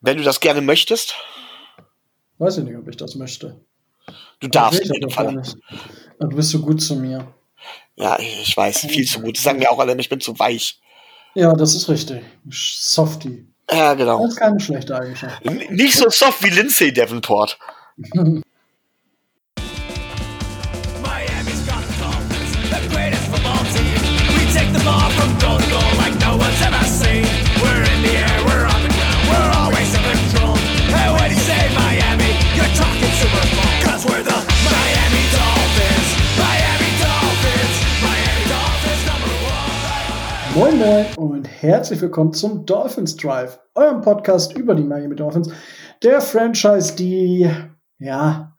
Wenn du das gerne möchtest. Weiß ich nicht, ob ich das möchte. Du darfst in jedem Fall. Du bist so gut zu mir. Ja, ich weiß, viel zu gut. Das sagen mir auch alle, ich bin zu weich. Ja, das ist richtig. Softie. Ja, genau. Das ist keine schlechte Eigenschaft. Nicht so soft wie Lindsay Davenport. Moin Moin und herzlich willkommen zum Dolphins Drive, eurem Podcast über die Miami Dolphins, der Franchise, die, ja,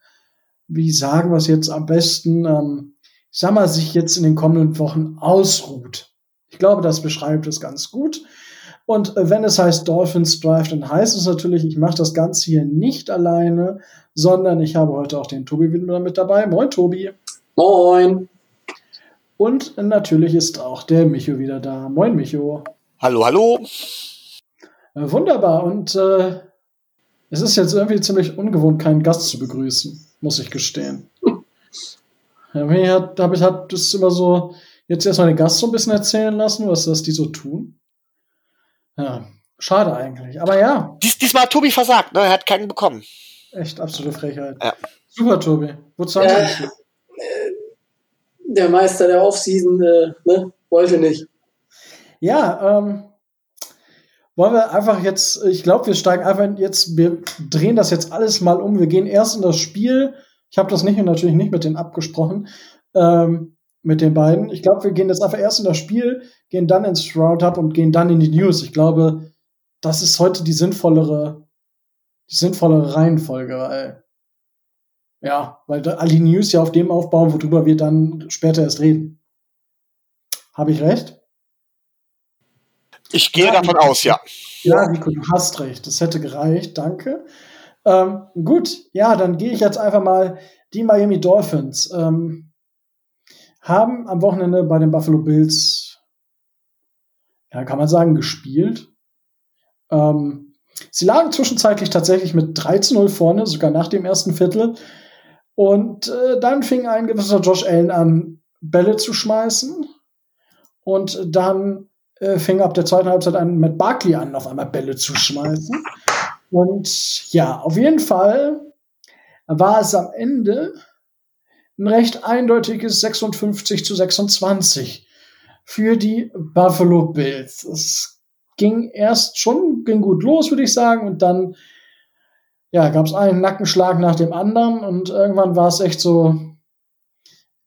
wie sagen wir es jetzt am besten, ähm, ich sag mal, sich jetzt in den kommenden Wochen ausruht. Ich glaube, das beschreibt es ganz gut. Und äh, wenn es heißt Dolphins Drive, dann heißt es natürlich, ich mache das Ganze hier nicht alleine, sondern ich habe heute auch den Tobi wieder mit dabei. Moin, Tobi. Moin. Und natürlich ist auch der Micho wieder da. Moin, Micho. Hallo, hallo. Äh, wunderbar. Und äh, es ist jetzt irgendwie ziemlich ungewohnt, keinen Gast zu begrüßen, muss ich gestehen. Ja, mir hat, hab ich hat das immer so jetzt erstmal den Gast so ein bisschen erzählen lassen, was das die so tun. Ja, schade eigentlich. Aber ja. Dies, diesmal hat Tobi versagt, ne? Er hat keinen bekommen. Echt absolute Frechheit. Ja. Super, Tobi. Wozu haben Äh, Sie Der Meister der Offseason äh, ne, wollte nicht. Ja, ähm, wollen wir einfach jetzt, ich glaube, wir steigen einfach jetzt, wir drehen das jetzt alles mal um. Wir gehen erst in das Spiel. Ich habe das nicht natürlich nicht mit denen abgesprochen, ähm, mit den beiden. Ich glaube, wir gehen jetzt einfach erst in das Spiel, gehen dann ins Roundup und gehen dann in die News. Ich glaube, das ist heute die sinnvollere, die sinnvollere Reihenfolge, weil ja, weil da all die News ja auf dem aufbauen, worüber wir dann später erst reden. Habe ich recht? Ich gehe Ja, davon aus, ja. Ja, Nico, du hast recht. Das hätte gereicht. Danke. Ähm, gut, ja, dann gehe ich jetzt einfach mal. Die Miami Dolphins ähm, haben am Wochenende bei den Buffalo Bills, ja, kann man sagen, gespielt. Ähm, sie lagen zwischenzeitlich tatsächlich mit 13-0 vorne, sogar nach dem ersten Viertel. Und äh, dann fing ein gewisser Josh Allen an, Bälle zu schmeißen. Und dann äh, fing ab der zweiten Halbzeit ein Matt Barkley an, auf einmal Bälle zu schmeißen. Und ja, auf jeden Fall war es am Ende ein recht eindeutiges 56 zu 26 für die Buffalo Bills. Es ging erst schon, ging gut los, würde ich sagen, und dann ja, gab es einen Nackenschlag nach dem anderen und irgendwann war es echt so,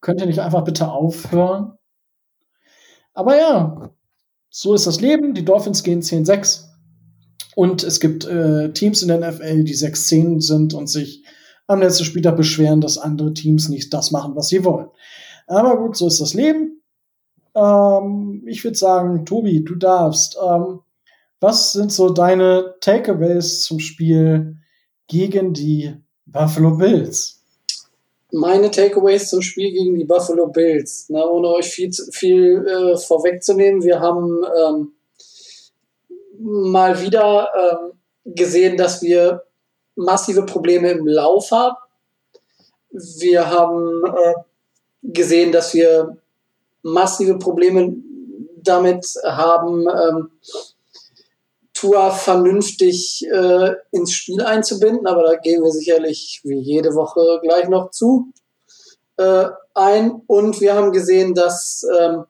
könnt ihr nicht einfach bitte aufhören? Aber ja, so ist das Leben. Die Dolphins gehen 10-6. Und es gibt äh, Teams in der NFL, die 6-10 sind und sich am letzten Spieltag beschweren, dass andere Teams nicht das machen, was sie wollen. Aber gut, so ist das Leben. Ähm, ich würde sagen, Tobi, du darfst. Ähm, was sind so deine Takeaways zum Spiel gegen die Buffalo Bills? Meine Takeaways zum Spiel gegen die Buffalo Bills. Na, ohne euch viel, viel äh, vorwegzunehmen, wir haben ähm, mal wieder ähm, gesehen, dass wir massive Probleme im Lauf haben. Wir haben äh, gesehen, dass wir massive Probleme damit haben, ähm, Tua vernünftig äh, ins Spiel einzubinden, aber da gehen wir sicherlich wie jede Woche gleich noch zu äh, ein. Und wir haben gesehen, dass ähm,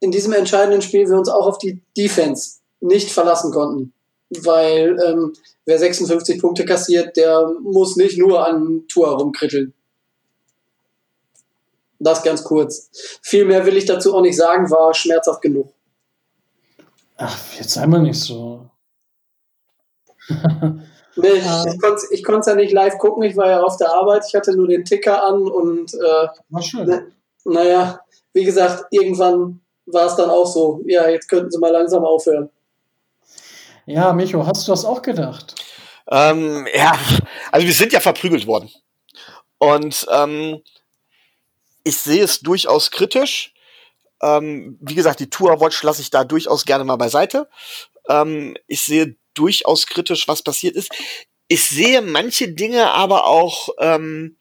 in diesem entscheidenden Spiel wir uns auch auf die Defense nicht verlassen konnten. Weil ähm, wer 56 Punkte kassiert, der muss nicht nur an Tua rumkritteln. Das ganz kurz. Viel mehr will ich dazu auch nicht sagen, war schmerzhaft genug. Ach, jetzt sei mal nicht so. Nee, ich, ich konnte ich konnt's ja nicht live gucken, ich war ja auf der Arbeit, ich hatte nur den Ticker an und äh, War schön. Ne. naja, wie gesagt, irgendwann war es dann auch so, ja, jetzt könnten sie mal langsam aufhören. Ja, Micho, hast du das auch gedacht? Ähm, ja, also wir sind ja verprügelt worden. Und ähm, ich sehe es durchaus kritisch. Ähm, wie gesagt, die Tour Watch lasse ich da durchaus gerne mal beiseite. Ähm, ich sehe durchaus kritisch, was passiert ist. Ich sehe manche Dinge aber auch, ähm,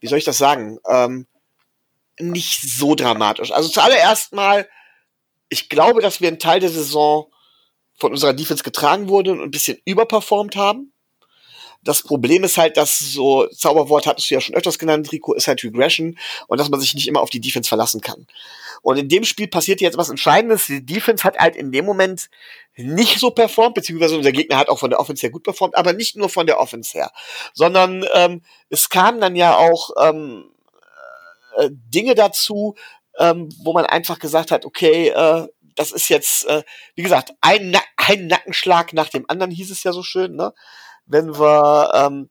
wie soll ich das sagen, ähm, nicht so dramatisch. Also zuallererst mal, ich glaube, dass wir einen Teil der Saison von unserer Defense getragen wurden und ein bisschen überperformt haben. Das Problem ist halt, dass so, Zauberwort hattest du ja schon öfters genannt, Rico, ist halt Regression und dass man sich nicht immer auf die Defense verlassen kann. Und in dem Spiel passiert jetzt was Entscheidendes. Die Defense hat halt in dem Moment nicht so performt, beziehungsweise unser Gegner hat auch von der Offense her gut performt, aber nicht nur von der Offense her, sondern ähm, es kam dann ja auch ähm, äh, Dinge dazu, ähm, wo man einfach gesagt hat, okay, äh, das ist jetzt, äh, wie gesagt, ein, Na ein Nackenschlag nach dem anderen, hieß es ja so schön, ne? Wenn wir, ähm,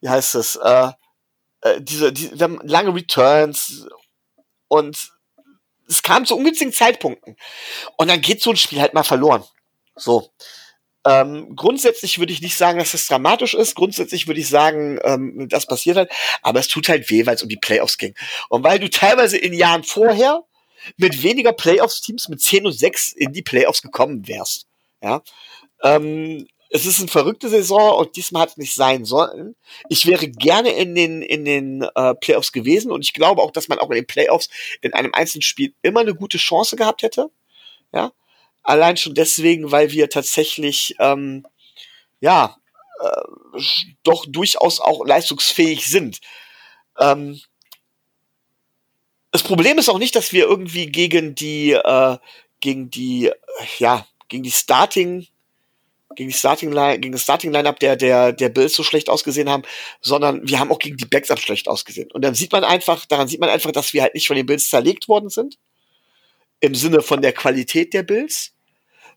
wie heißt es, äh, äh, diese, die, lange Returns und es kam zu ungünstigen Zeitpunkten. Und dann geht so ein Spiel halt mal verloren. So. Ähm, grundsätzlich würde ich nicht sagen, dass das dramatisch ist. Grundsätzlich würde ich sagen, ähm, das passiert halt. Aber es tut halt weh, weil es um die Playoffs ging. Und weil du teilweise in Jahren vorher mit weniger Playoffs-Teams mit 10 und 6 in die Playoffs gekommen wärst. Ja. Ähm, es ist eine verrückte Saison und diesmal hat es nicht sein sollen. Ich wäre gerne in den, in den äh, Playoffs gewesen und ich glaube auch, dass man auch in den Playoffs in einem einzelnen Spiel immer eine gute Chance gehabt hätte. Ja. Allein schon deswegen, weil wir tatsächlich, ähm, ja, äh, doch durchaus auch leistungsfähig sind. Ähm, das Problem ist auch nicht, dass wir irgendwie gegen die, äh, gegen die, ja, gegen die Starting gegen die Starting Line, gegen das Starting Lineup der der der Bills so schlecht ausgesehen haben, sondern wir haben auch gegen die Backups schlecht ausgesehen. Und dann sieht man einfach, daran sieht man einfach, dass wir halt nicht von den Bills zerlegt worden sind im Sinne von der Qualität der Bills,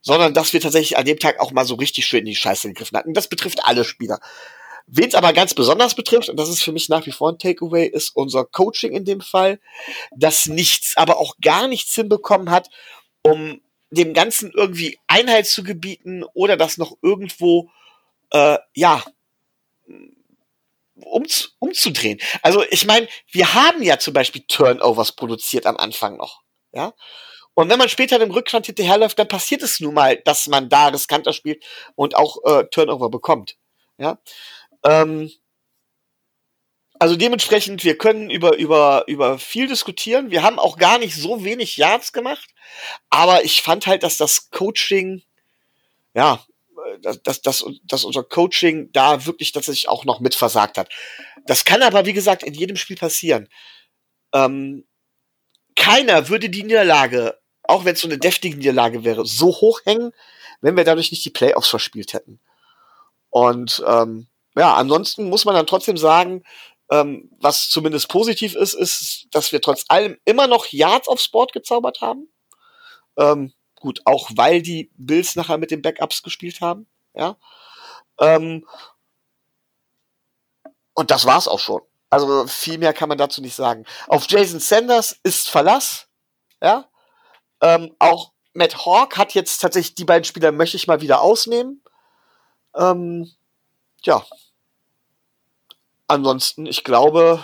sondern dass wir tatsächlich an dem Tag auch mal so richtig schön in die Scheiße gegriffen hatten. Das betrifft alle Spieler. Wen es aber ganz besonders betrifft, und das ist für mich nach wie vor ein Takeaway, ist unser Coaching in dem Fall, das nichts, aber auch gar nichts hinbekommen hat, um dem Ganzen irgendwie Einheit zu gebieten oder das noch irgendwo, äh, ja, um, umzudrehen. Also ich meine, wir haben ja zum Beispiel Turnovers produziert am Anfang noch, ja. Und wenn man später im Rückstand hinterherläuft, dann passiert es nun mal, dass man da riskanter spielt und auch äh, Turnover bekommt, ja. Ähm, also dementsprechend, wir können über, über, über viel diskutieren. Wir haben auch gar nicht so wenig Yards gemacht. Aber ich fand halt, dass das Coaching, ja, dass, dass, dass, dass unser Coaching da wirklich tatsächlich auch noch mit versagt hat. Das kann aber, wie gesagt, in jedem Spiel passieren. Ähm, keiner würde die Niederlage, auch wenn es so eine deftige Niederlage wäre, so hoch hängen, wenn wir dadurch nicht die Playoffs verspielt hätten. Und ähm, ja, ansonsten muss man dann trotzdem sagen, ähm, was zumindest positiv ist, ist, dass wir trotz allem immer noch Yards aufs Board gezaubert haben. Ähm, gut, auch weil die Bills nachher mit den Backups gespielt haben. Ja. Ähm, und das war's auch schon. Also viel mehr kann man dazu nicht sagen. Auf Jason Sanders ist Verlass. Ja. Ähm, auch Matt Hawk hat jetzt tatsächlich die beiden Spieler möchte ich mal wieder ausnehmen. Ähm, ja, ansonsten, ich glaube,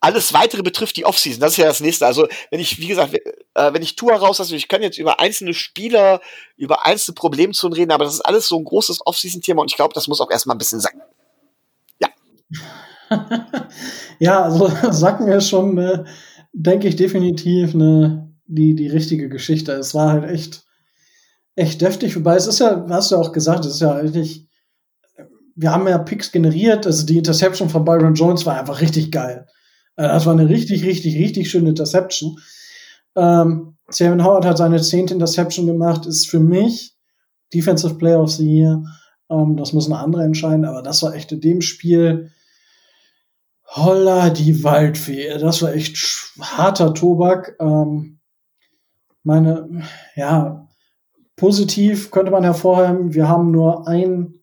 alles weitere betrifft die Offseason. Das ist ja das nächste. Also, wenn ich, wie gesagt, äh, wenn ich Tour rauslasse, ich kann jetzt über einzelne Spieler, über einzelne Problemzonen reden, aber das ist alles so ein großes Offseason-Thema und ich glaube, das muss auch erstmal ein bisschen sacken. Ja. ja, also sacken ist schon, äh, denke ich, definitiv eine, die, die richtige Geschichte. Es war halt echt, echt deftig. Wobei es ist ja, hast du ja auch gesagt, es ist ja eigentlich wir haben ja Picks generiert. Also die Interception von Byron Jones war einfach richtig geil. Äh, das war eine richtig, richtig, richtig schöne Interception. Ähm, Sam Howard hat seine zehnte Interception gemacht, ist für mich Defensive Player of the Year. Ähm, das muss eine andere entscheiden, aber das war echt in dem Spiel. Holla die Waldfee. Das war echt harter Tobak. Ähm, meine, ja, positiv könnte man hervorheben, wir haben nur ein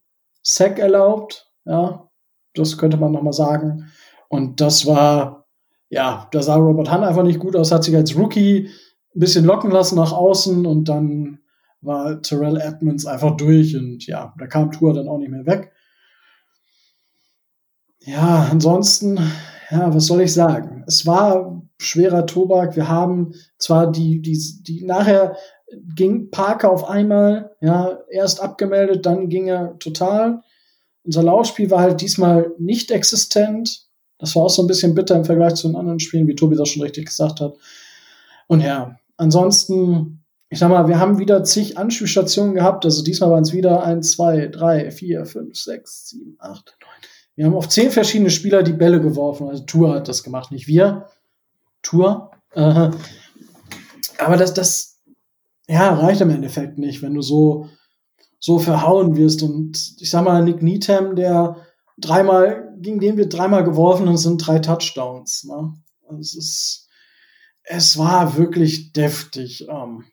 Sack erlaubt. Ja, das könnte man nochmal sagen. Und das war, ja, da sah Robert Hunt einfach nicht gut aus, hat sich als Rookie ein bisschen locken lassen nach außen und dann war Terrell Edmonds einfach durch und ja, da kam Tour dann auch nicht mehr weg. Ja, ansonsten, ja, was soll ich sagen? Es war schwerer Tobak. Wir haben zwar die, die, die nachher ging Parker auf einmal, ja, erst abgemeldet, dann ging er total. Unser Laufspiel war halt diesmal nicht existent. Das war auch so ein bisschen bitter im Vergleich zu den anderen Spielen, wie Tobi das schon richtig gesagt hat. Und ja, ansonsten, ich sag mal, wir haben wieder zig Anspielstationen gehabt. Also diesmal waren es wieder eins, zwei, drei, vier, fünf, sechs, sieben, acht, neun. Wir haben auf zehn verschiedene Spieler die Bälle geworfen. Also Tour hat das gemacht, nicht wir. Tour. Äh, aber das, das, ja, reicht im Endeffekt nicht, wenn du so, so verhauen wirst. Und ich sag mal, Nick Needham, der dreimal, gegen den wir dreimal geworfen und sind drei Touchdowns. Ne? Es ist, es war wirklich deftig. Ähm,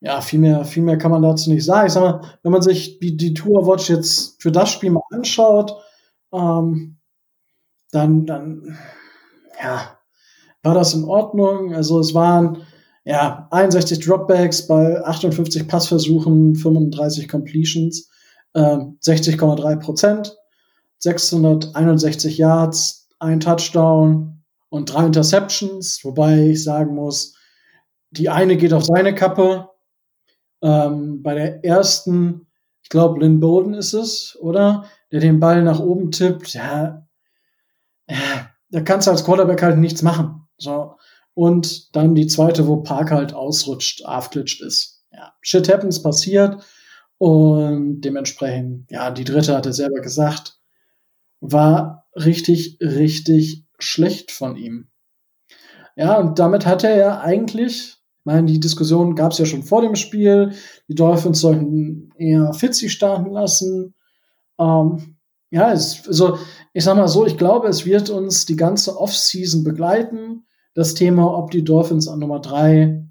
ja, viel mehr, viel mehr kann man dazu nicht sagen. Ich sag mal, wenn man sich die, die Tour Watch jetzt für das Spiel mal anschaut, ähm, dann, dann, ja, war das in Ordnung. Also es waren ja 61 Dropbacks bei 58 Passversuchen, 35 Completions, äh, 60,3 Prozent, 661 Yards, ein Touchdown und drei Interceptions, wobei ich sagen muss, die eine geht auf seine Kappe. Ähm, bei der ersten, ich glaube, Lynn Bowden ist es, oder? Der den Ball nach oben tippt. Ja, ja, da kannst du als Quarterback halt nichts machen. So. Und dann die zweite, wo Park halt ausrutscht, aufglitscht ist. Ja, shit happens, passiert. Und dementsprechend, ja, die dritte hat er selber gesagt, war richtig, richtig schlecht von ihm. Ja, und damit hat er ja eigentlich, ich meine, die Diskussion gab es ja schon vor dem Spiel, die Dolphins sollten eher Fitzy starten lassen. Ähm, ja, es, also ich sag mal so, ich glaube, es wird uns die ganze Offseason begleiten das Thema, ob die Dolphins an Nummer drei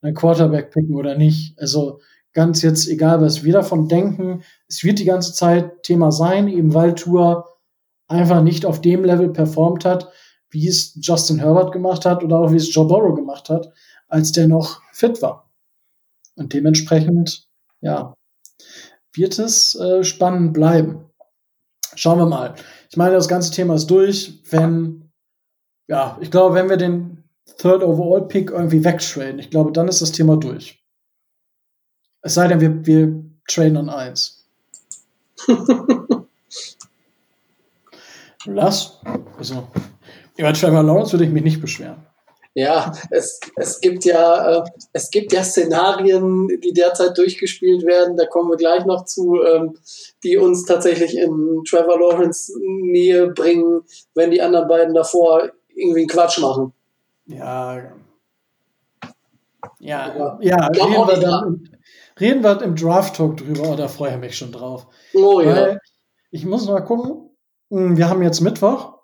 einen Quarterback picken oder nicht. Also ganz jetzt egal, was wir davon denken, es wird die ganze Zeit Thema sein, eben weil Tour einfach nicht auf dem Level performt hat, wie es Justin Herbert gemacht hat oder auch wie es Joe Burrow gemacht hat, als der noch fit war. Und dementsprechend, ja, wird es äh, spannend bleiben. Schauen wir mal. Ich meine, das ganze Thema ist durch. Wenn ja, ich glaube, wenn wir den Third Overall Pick irgendwie wegtraden, ich glaube, dann ist das Thema durch. Es sei denn, wir, wir traden an eins. Lass. Also, über Trevor Lawrence würde ich mich nicht beschweren. Ja, es, es, gibt ja, äh, es gibt ja Szenarien, die derzeit durchgespielt werden, da kommen wir gleich noch zu, ähm, die uns tatsächlich in Trevor Lawrence Nähe bringen, wenn die anderen beiden davor irgendwie Quatsch machen. Ja. Ja, ja, reden wir, dann, reden wir im Draft-Talk drüber, oh, da freue ich mich schon drauf. Oh ja. ich muss mal gucken, hm, wir haben jetzt Mittwoch,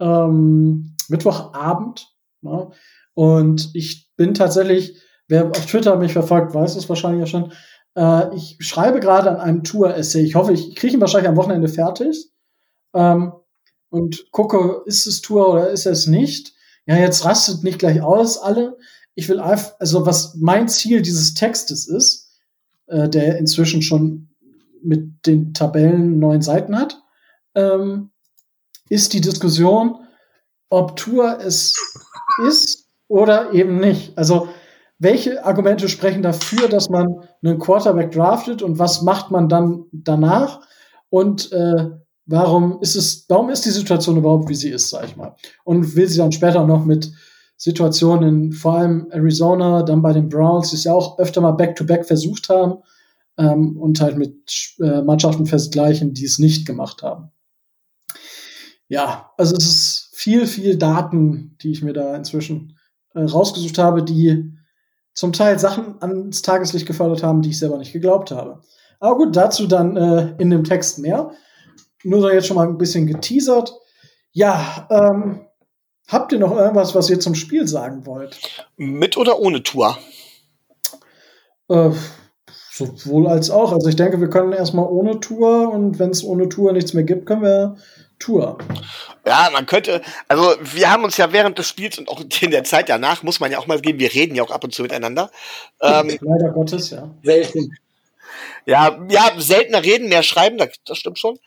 ähm, Mittwochabend, ja, ne? und ich bin tatsächlich, wer auf Twitter mich verfolgt, weiß es wahrscheinlich ja schon, äh, ich schreibe gerade an einem Tour-Essay. Ich hoffe, ich kriege ihn wahrscheinlich am Wochenende fertig. Ähm, und gucke, ist es Tour oder ist es nicht. Ja, jetzt rastet nicht gleich aus alle. Ich will einfach, also was mein Ziel dieses Textes ist, äh, der inzwischen schon mit den Tabellen neun Seiten hat, ähm, ist die Diskussion, ob Tour es ist oder eben nicht. Also welche Argumente sprechen dafür, dass man einen Quarterback draftet und was macht man dann danach? Und äh, warum ist es, warum ist die Situation überhaupt, wie sie ist, sag ich mal. Und will sie dann später noch mit Situationen, vor allem Arizona, dann bei den Browns, die es ja auch öfter mal Back-to-Back -back versucht haben, ähm, und halt mit äh, Mannschaften vergleichen, die es nicht gemacht haben. Ja, also es ist viel, viel Daten, die ich mir da inzwischen äh, rausgesucht habe, die zum Teil Sachen ans Tageslicht gefördert haben, die ich selber nicht geglaubt habe. Aber gut, dazu dann äh, in dem Text mehr nur so jetzt schon mal ein bisschen geteasert. Ja, ähm, habt ihr noch irgendwas, was ihr zum Spiel sagen wollt? Mit oder ohne Tour? Äh, sowohl als auch. Also ich denke, wir können erstmal ohne Tour und wenn es ohne Tour nichts mehr gibt, können wir Tour. Ja, man könnte, also wir haben uns ja während des Spiels und auch in der Zeit danach, muss man ja auch mal geben, wir reden ja auch ab und zu miteinander. Ähm, Leider Gottes, ja. Selten. Ja, ja, seltener reden, mehr schreiben, das, das stimmt schon.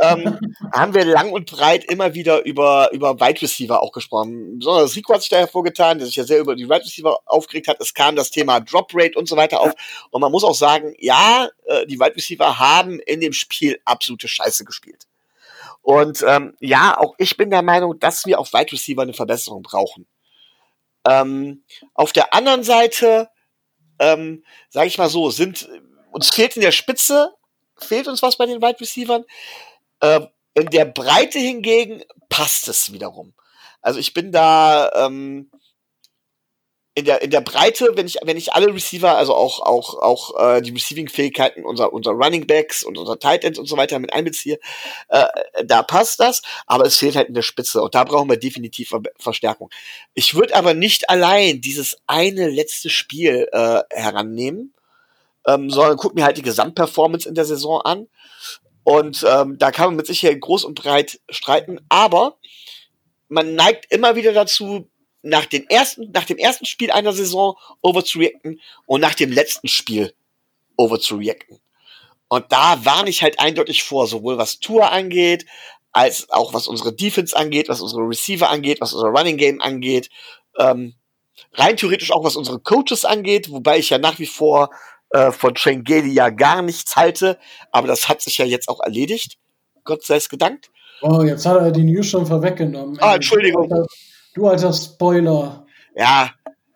Ähm, haben wir lang und breit immer wieder über, über Wide Receiver auch gesprochen. Besonders Rico hat sich da hervorgetan, der sich ja sehr über die Wide Receiver aufgeregt hat. Es kam das Thema Drop Rate und so weiter auf. Und man muss auch sagen, ja, äh, die Wide Receiver haben in dem Spiel absolute Scheiße gespielt. Und ähm, ja, auch ich bin der Meinung, dass wir auf Wide Receiver eine Verbesserung brauchen. Ähm, auf der anderen Seite, ähm, sage ich mal so, sind uns fehlt in der Spitze, fehlt uns was bei den Wide Receivern. Äh, in der Breite hingegen passt es wiederum. Also ich bin da ähm, in der in der Breite, wenn ich wenn ich alle Receiver, also auch auch auch äh, die Receiving-Fähigkeiten unserer unserer Running Backs und unserer Tight Ends und so weiter mit einbeziehe, äh, da passt das. Aber es fehlt halt in der Spitze und da brauchen wir definitiv Ver Verstärkung. Ich würde aber nicht allein dieses eine letzte Spiel äh, herannehmen, ähm, sondern guck mir halt die Gesamtperformance in der Saison an. Und ähm, da kann man mit Sicherheit groß und breit streiten, aber man neigt immer wieder dazu, nach, den ersten, nach dem ersten Spiel einer Saison overzureacten und nach dem letzten Spiel overzureacten. Und da warne ich halt eindeutig vor, sowohl was Tour angeht, als auch was unsere Defense angeht, was unsere Receiver angeht, was unser Running Game angeht. Ähm, rein theoretisch auch was unsere Coaches angeht, wobei ich ja nach wie vor äh, von Trengeli ja gar nichts halte, aber das hat sich ja jetzt auch erledigt. Gott sei es gedankt. Oh, jetzt hat er die News schon vorweggenommen. Ah, Entschuldigung. Du alter, du alter Spoiler. Ja,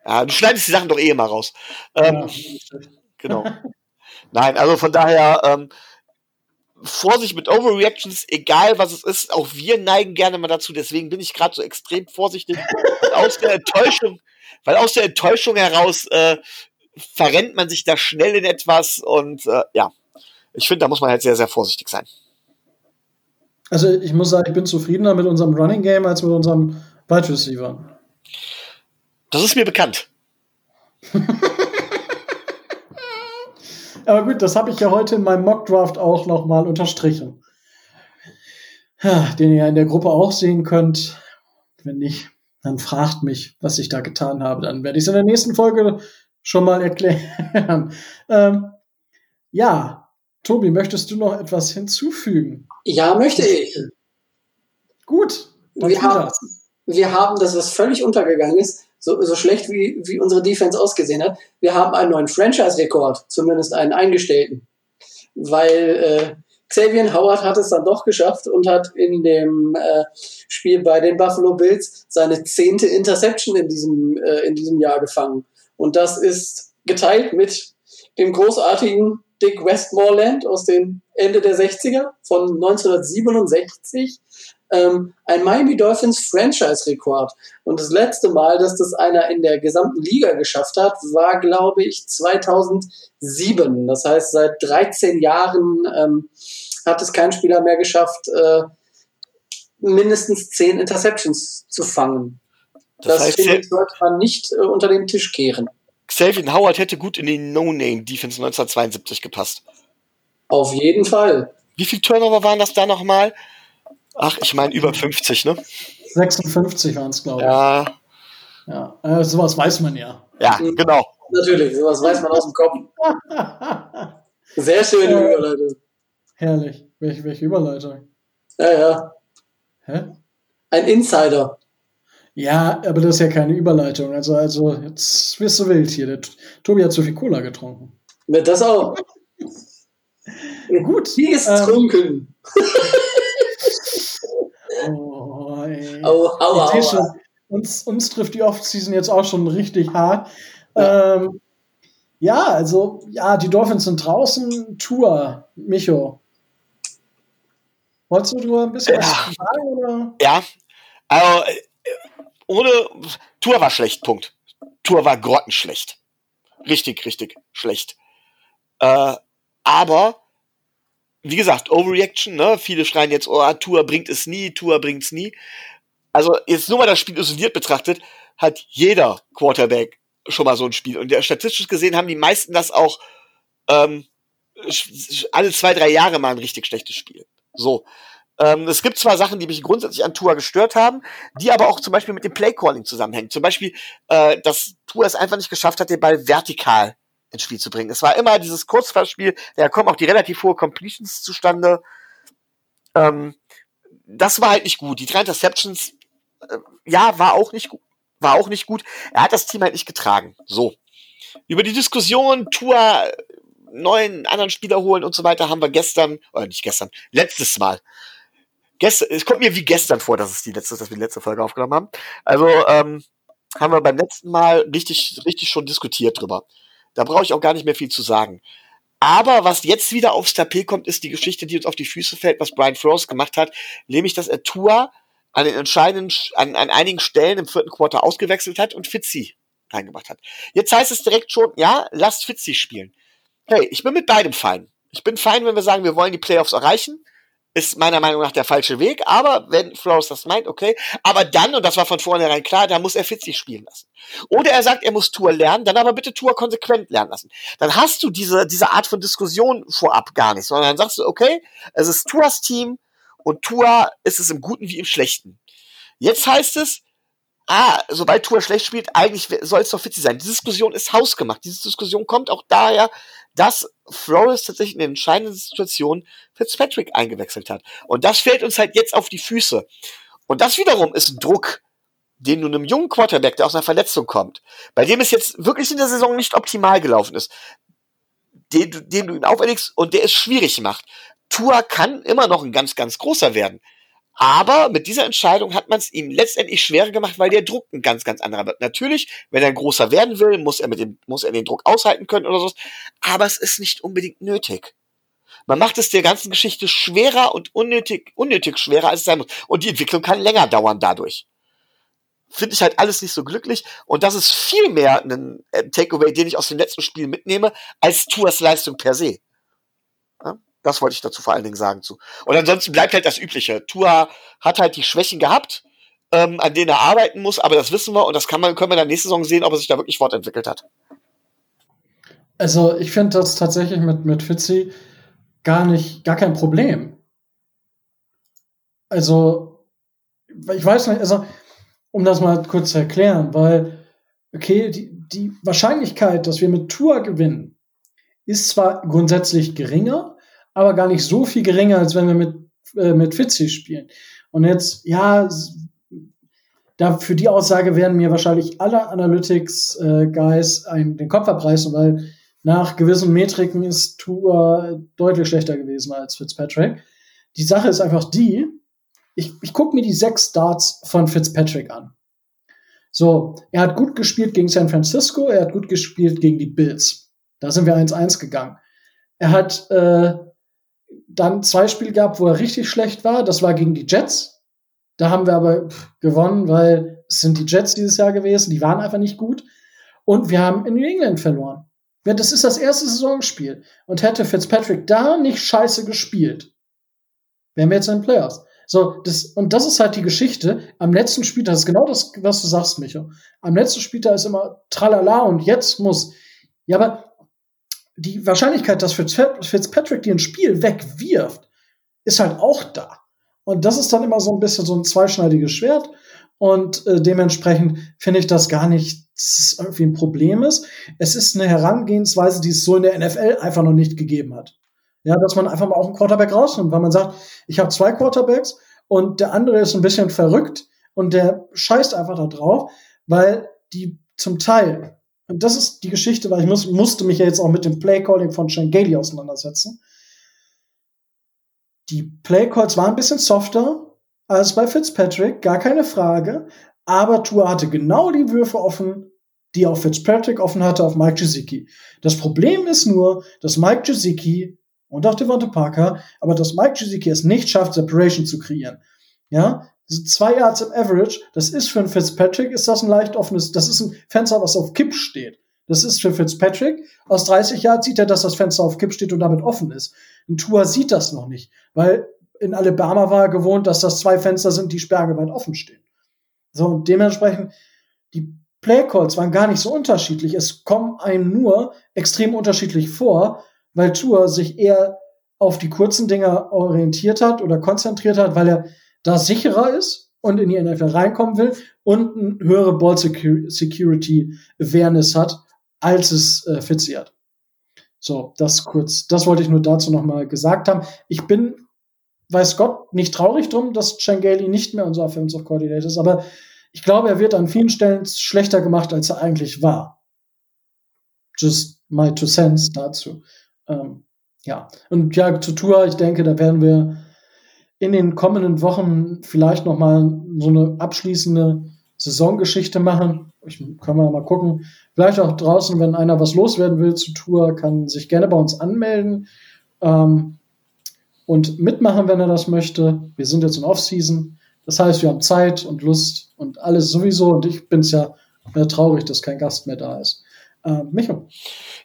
ja, du schneidest die Sachen doch eh mal raus. Ähm, ja. Genau. Nein, also von daher, ähm, Vorsicht mit Overreactions, egal was es ist. Auch wir neigen gerne mal dazu. Deswegen bin ich gerade so extrem vorsichtig. aus der Enttäuschung, weil aus der Enttäuschung heraus äh, verrennt man sich da schnell in etwas und äh, ja, ich finde, da muss man halt sehr, sehr vorsichtig sein. Also ich muss sagen, ich bin zufriedener mit unserem Running Game als mit unserem Wide Receiver. Das ist mir bekannt. Aber gut, das habe ich ja heute in meinem Mock Draft auch nochmal unterstrichen. Den ihr in der Gruppe auch sehen könnt. Wenn nicht, dann fragt mich, was ich da getan habe. Dann werde ich es in der nächsten Folge schon mal erklären. ähm, ja, Tobi, möchtest du noch etwas hinzufügen? Ja, möchte ich. Gut. Wir haben, das. wir haben das, was völlig untergegangen ist, so, so schlecht wie, wie unsere Defense ausgesehen hat. Wir haben einen neuen Franchise-Rekord, zumindest einen eingestellten. Weil äh, Xavier Howard hat es dann doch geschafft und hat in dem äh, Spiel bei den Buffalo Bills seine zehnte Interception in diesem, äh, in diesem Jahr gefangen. Und das ist geteilt mit dem großartigen Dick Westmoreland aus dem Ende der 60er von 1967. Ähm, ein Miami Dolphins Franchise-Rekord. Und das letzte Mal, dass das einer in der gesamten Liga geschafft hat, war, glaube ich, 2007. Das heißt, seit 13 Jahren ähm, hat es kein Spieler mehr geschafft, äh, mindestens 10 Interceptions zu fangen. Das, das heißt, finde ich, sollte man nicht äh, unter den Tisch kehren. Xavier Howard hätte gut in die No-Name-Defense 1972 gepasst. Auf jeden Fall. Wie viel Turnover waren das da nochmal? Ach, ich meine über 50, ne? 56 waren es, glaube ich. Ja. Ja, äh, sowas weiß man ja. Ja, genau. Natürlich, sowas weiß man aus dem Kopf. Sehr schöne äh, Überleitung. Herrlich. Welche, welche Überleitung? Ja, ja. Hä? Ein Insider. Ja, aber das ist ja keine Überleitung. Also, also jetzt wirst du wild hier. Der Tobi hat zu viel Cola getrunken. Mit das auch. Gut. Die ist ähm, trunken. oh, ey. Au, aua, aua. Schon, uns, uns trifft die Off-Season jetzt auch schon richtig hart. Ja. Ähm, ja, also, ja, die Dolphins sind draußen. Tour, Micho. Wolltest du ein bisschen ja. was sagen? Oder? Ja, also ohne Tour war schlecht, Punkt. Tour war grottenschlecht. Richtig, richtig schlecht. Äh, aber, wie gesagt, Overreaction, ne? Viele schreien jetzt, oh, Tour bringt es nie, Tour bringt es nie. Also, jetzt nur mal das Spiel isoliert betrachtet, hat jeder Quarterback schon mal so ein Spiel. Und statistisch gesehen haben die meisten das auch ähm, alle zwei, drei Jahre mal ein richtig schlechtes Spiel. So. Ähm, es gibt zwar Sachen, die mich grundsätzlich an Tua gestört haben, die aber auch zum Beispiel mit dem Playcalling zusammenhängen. Zum Beispiel, äh, dass Tua es einfach nicht geschafft hat, den Ball vertikal ins Spiel zu bringen. Es war immer dieses Kurzfallspiel, da kommen auch die relativ hohe Completions zustande. Ähm, das war halt nicht gut. Die drei Interceptions, äh, ja, war auch nicht gut. War auch nicht gut. Er hat das Team halt nicht getragen. So. Über die Diskussion, Tour, neuen anderen Spieler holen und so weiter, haben wir gestern, oder nicht gestern, letztes Mal. Gestern, es kommt mir wie gestern vor, dass es die letzte, dass wir die letzte Folge aufgenommen haben. Also, ähm, haben wir beim letzten Mal richtig, richtig schon diskutiert drüber. Da brauche ich auch gar nicht mehr viel zu sagen. Aber was jetzt wieder aufs Tapet kommt, ist die Geschichte, die uns auf die Füße fällt, was Brian Flores gemacht hat, nämlich dass er Tour an den entscheidenden, an, an einigen Stellen im vierten Quarter ausgewechselt hat und Fitzy reingemacht hat. Jetzt heißt es direkt schon, ja, lasst Fitzy spielen. Hey, ich bin mit beidem fein. Ich bin fein, wenn wir sagen, wir wollen die Playoffs erreichen ist meiner Meinung nach der falsche Weg. Aber wenn Flores das meint, okay. Aber dann, und das war von vornherein klar, da muss er Fitzy spielen lassen. Oder er sagt, er muss Tour lernen, dann aber bitte Tour konsequent lernen lassen. Dann hast du diese, diese Art von Diskussion vorab gar nicht, sondern dann sagst du, okay, es ist Tours Team und Tour ist es im Guten wie im Schlechten. Jetzt heißt es, ah, sobald Tour schlecht spielt, eigentlich soll es doch Fitzy sein. Die Diskussion ist hausgemacht. Diese Diskussion kommt auch daher, dass Flores tatsächlich in der entscheidenden Situation Fitzpatrick eingewechselt hat. Und das fällt uns halt jetzt auf die Füße. Und das wiederum ist ein Druck, den du einem jungen Quarterback, der aus einer Verletzung kommt, bei dem es jetzt wirklich in der Saison nicht optimal gelaufen ist, den, den du ihn auferlegst und der es schwierig macht. Tua kann immer noch ein ganz, ganz großer werden. Aber mit dieser Entscheidung hat man es ihm letztendlich schwerer gemacht, weil der Druck ein ganz, ganz anderer wird. Natürlich, wenn er größer werden will, muss er mit dem, muss er den Druck aushalten können oder so. Aber es ist nicht unbedingt nötig. Man macht es der ganzen Geschichte schwerer und unnötig, unnötig schwerer, als es sein muss. Und die Entwicklung kann länger dauern dadurch. Finde ich halt alles nicht so glücklich. Und das ist viel mehr ein äh, Takeaway, den ich aus dem letzten Spiel mitnehme, als Tours Leistung per se. Das wollte ich dazu vor allen Dingen sagen zu. Und ansonsten bleibt halt das Übliche. Tua hat halt die Schwächen gehabt, ähm, an denen er arbeiten muss, aber das wissen wir und das kann man, können wir dann nächste Saison sehen, ob er sich da wirklich fortentwickelt hat. Also ich finde das tatsächlich mit, mit Fitzi gar nicht, gar kein Problem. Also, ich weiß nicht, also, um das mal kurz zu erklären, weil, okay, die, die Wahrscheinlichkeit, dass wir mit Tour gewinnen, ist zwar grundsätzlich geringer, aber gar nicht so viel geringer, als wenn wir mit, äh, mit Fitzy spielen. Und jetzt, ja, da für die Aussage werden mir wahrscheinlich alle Analytics-Guys äh, den Kopf abreißen, weil nach gewissen Metriken ist Tour deutlich schlechter gewesen als Fitzpatrick. Die Sache ist einfach die, ich, ich gucke mir die sechs Starts von Fitzpatrick an. So, er hat gut gespielt gegen San Francisco, er hat gut gespielt gegen die Bills. Da sind wir 1-1 gegangen. Er hat äh, dann zwei Spiele gehabt, wo er richtig schlecht war. Das war gegen die Jets. Da haben wir aber gewonnen, weil es sind die Jets dieses Jahr gewesen. Die waren einfach nicht gut. Und wir haben in New England verloren. Ja, das ist das erste Saisonspiel. Und hätte Fitzpatrick da nicht scheiße gespielt, wären wir jetzt in den Playoffs. So, das, und das ist halt die Geschichte. Am letzten Spieltag, das ist genau das, was du sagst, Micho. Am letzten Spieltag ist immer tralala und jetzt muss. Ja, aber die Wahrscheinlichkeit, dass Fitzpatrick dir ein Spiel wegwirft, ist halt auch da. Und das ist dann immer so ein bisschen so ein zweischneidiges Schwert. Und äh, dementsprechend finde ich das gar nicht, irgendwie ein Problem ist. Es ist eine Herangehensweise, die es so in der NFL einfach noch nicht gegeben hat. Ja, dass man einfach mal auch einen Quarterback rausnimmt, weil man sagt, ich habe zwei Quarterbacks und der andere ist ein bisschen verrückt und der scheißt einfach da drauf, weil die zum Teil und das ist die Geschichte, weil ich muss, musste mich ja jetzt auch mit dem Playcalling von Shane Gailey auseinandersetzen. Die Playcalls waren ein bisschen softer als bei Fitzpatrick, gar keine Frage. Aber Tour hatte genau die Würfe offen, die auch Fitzpatrick offen hatte auf Mike Gesicki. Das Problem ist nur, dass Mike Gesicki und auch Devonta Parker, aber dass Mike Gesicki es nicht schafft, Separation zu kreieren. Ja, zwei Yards im Average, das ist für einen Fitzpatrick, ist das ein leicht offenes, das ist ein Fenster, was auf Kipp steht. Das ist für Fitzpatrick. Aus 30 Yards sieht er, dass das Fenster auf Kipp steht und damit offen ist. Ein Tua sieht das noch nicht, weil in Alabama war er gewohnt, dass das zwei Fenster sind, die sperrgeweit offen stehen. So, und dementsprechend, die Playcalls waren gar nicht so unterschiedlich. Es kommen einem nur extrem unterschiedlich vor, weil Tua sich eher auf die kurzen Dinger orientiert hat oder konzentriert hat, weil er da sicherer ist und in die NFL reinkommen will und eine höhere Ball Security Awareness hat, als es äh, Fitzy hat. So, das kurz, das wollte ich nur dazu nochmal gesagt haben. Ich bin weiß Gott, nicht traurig drum, dass Changeli nicht mehr unser Offensive Coordinator ist, aber ich glaube, er wird an vielen Stellen schlechter gemacht, als er eigentlich war. Just my two cents dazu. Ähm, ja, und ja, zu Tour, ich denke, da werden wir in den kommenden Wochen vielleicht noch mal so eine abschließende Saisongeschichte machen. Ich, kann man mal gucken. Vielleicht auch draußen, wenn einer was loswerden will zu Tour, kann sich gerne bei uns anmelden ähm, und mitmachen, wenn er das möchte. Wir sind jetzt in Off-Season. Das heißt, wir haben Zeit und Lust und alles sowieso. Und ich bin es ja traurig, dass kein Gast mehr da ist. Äh, Micho.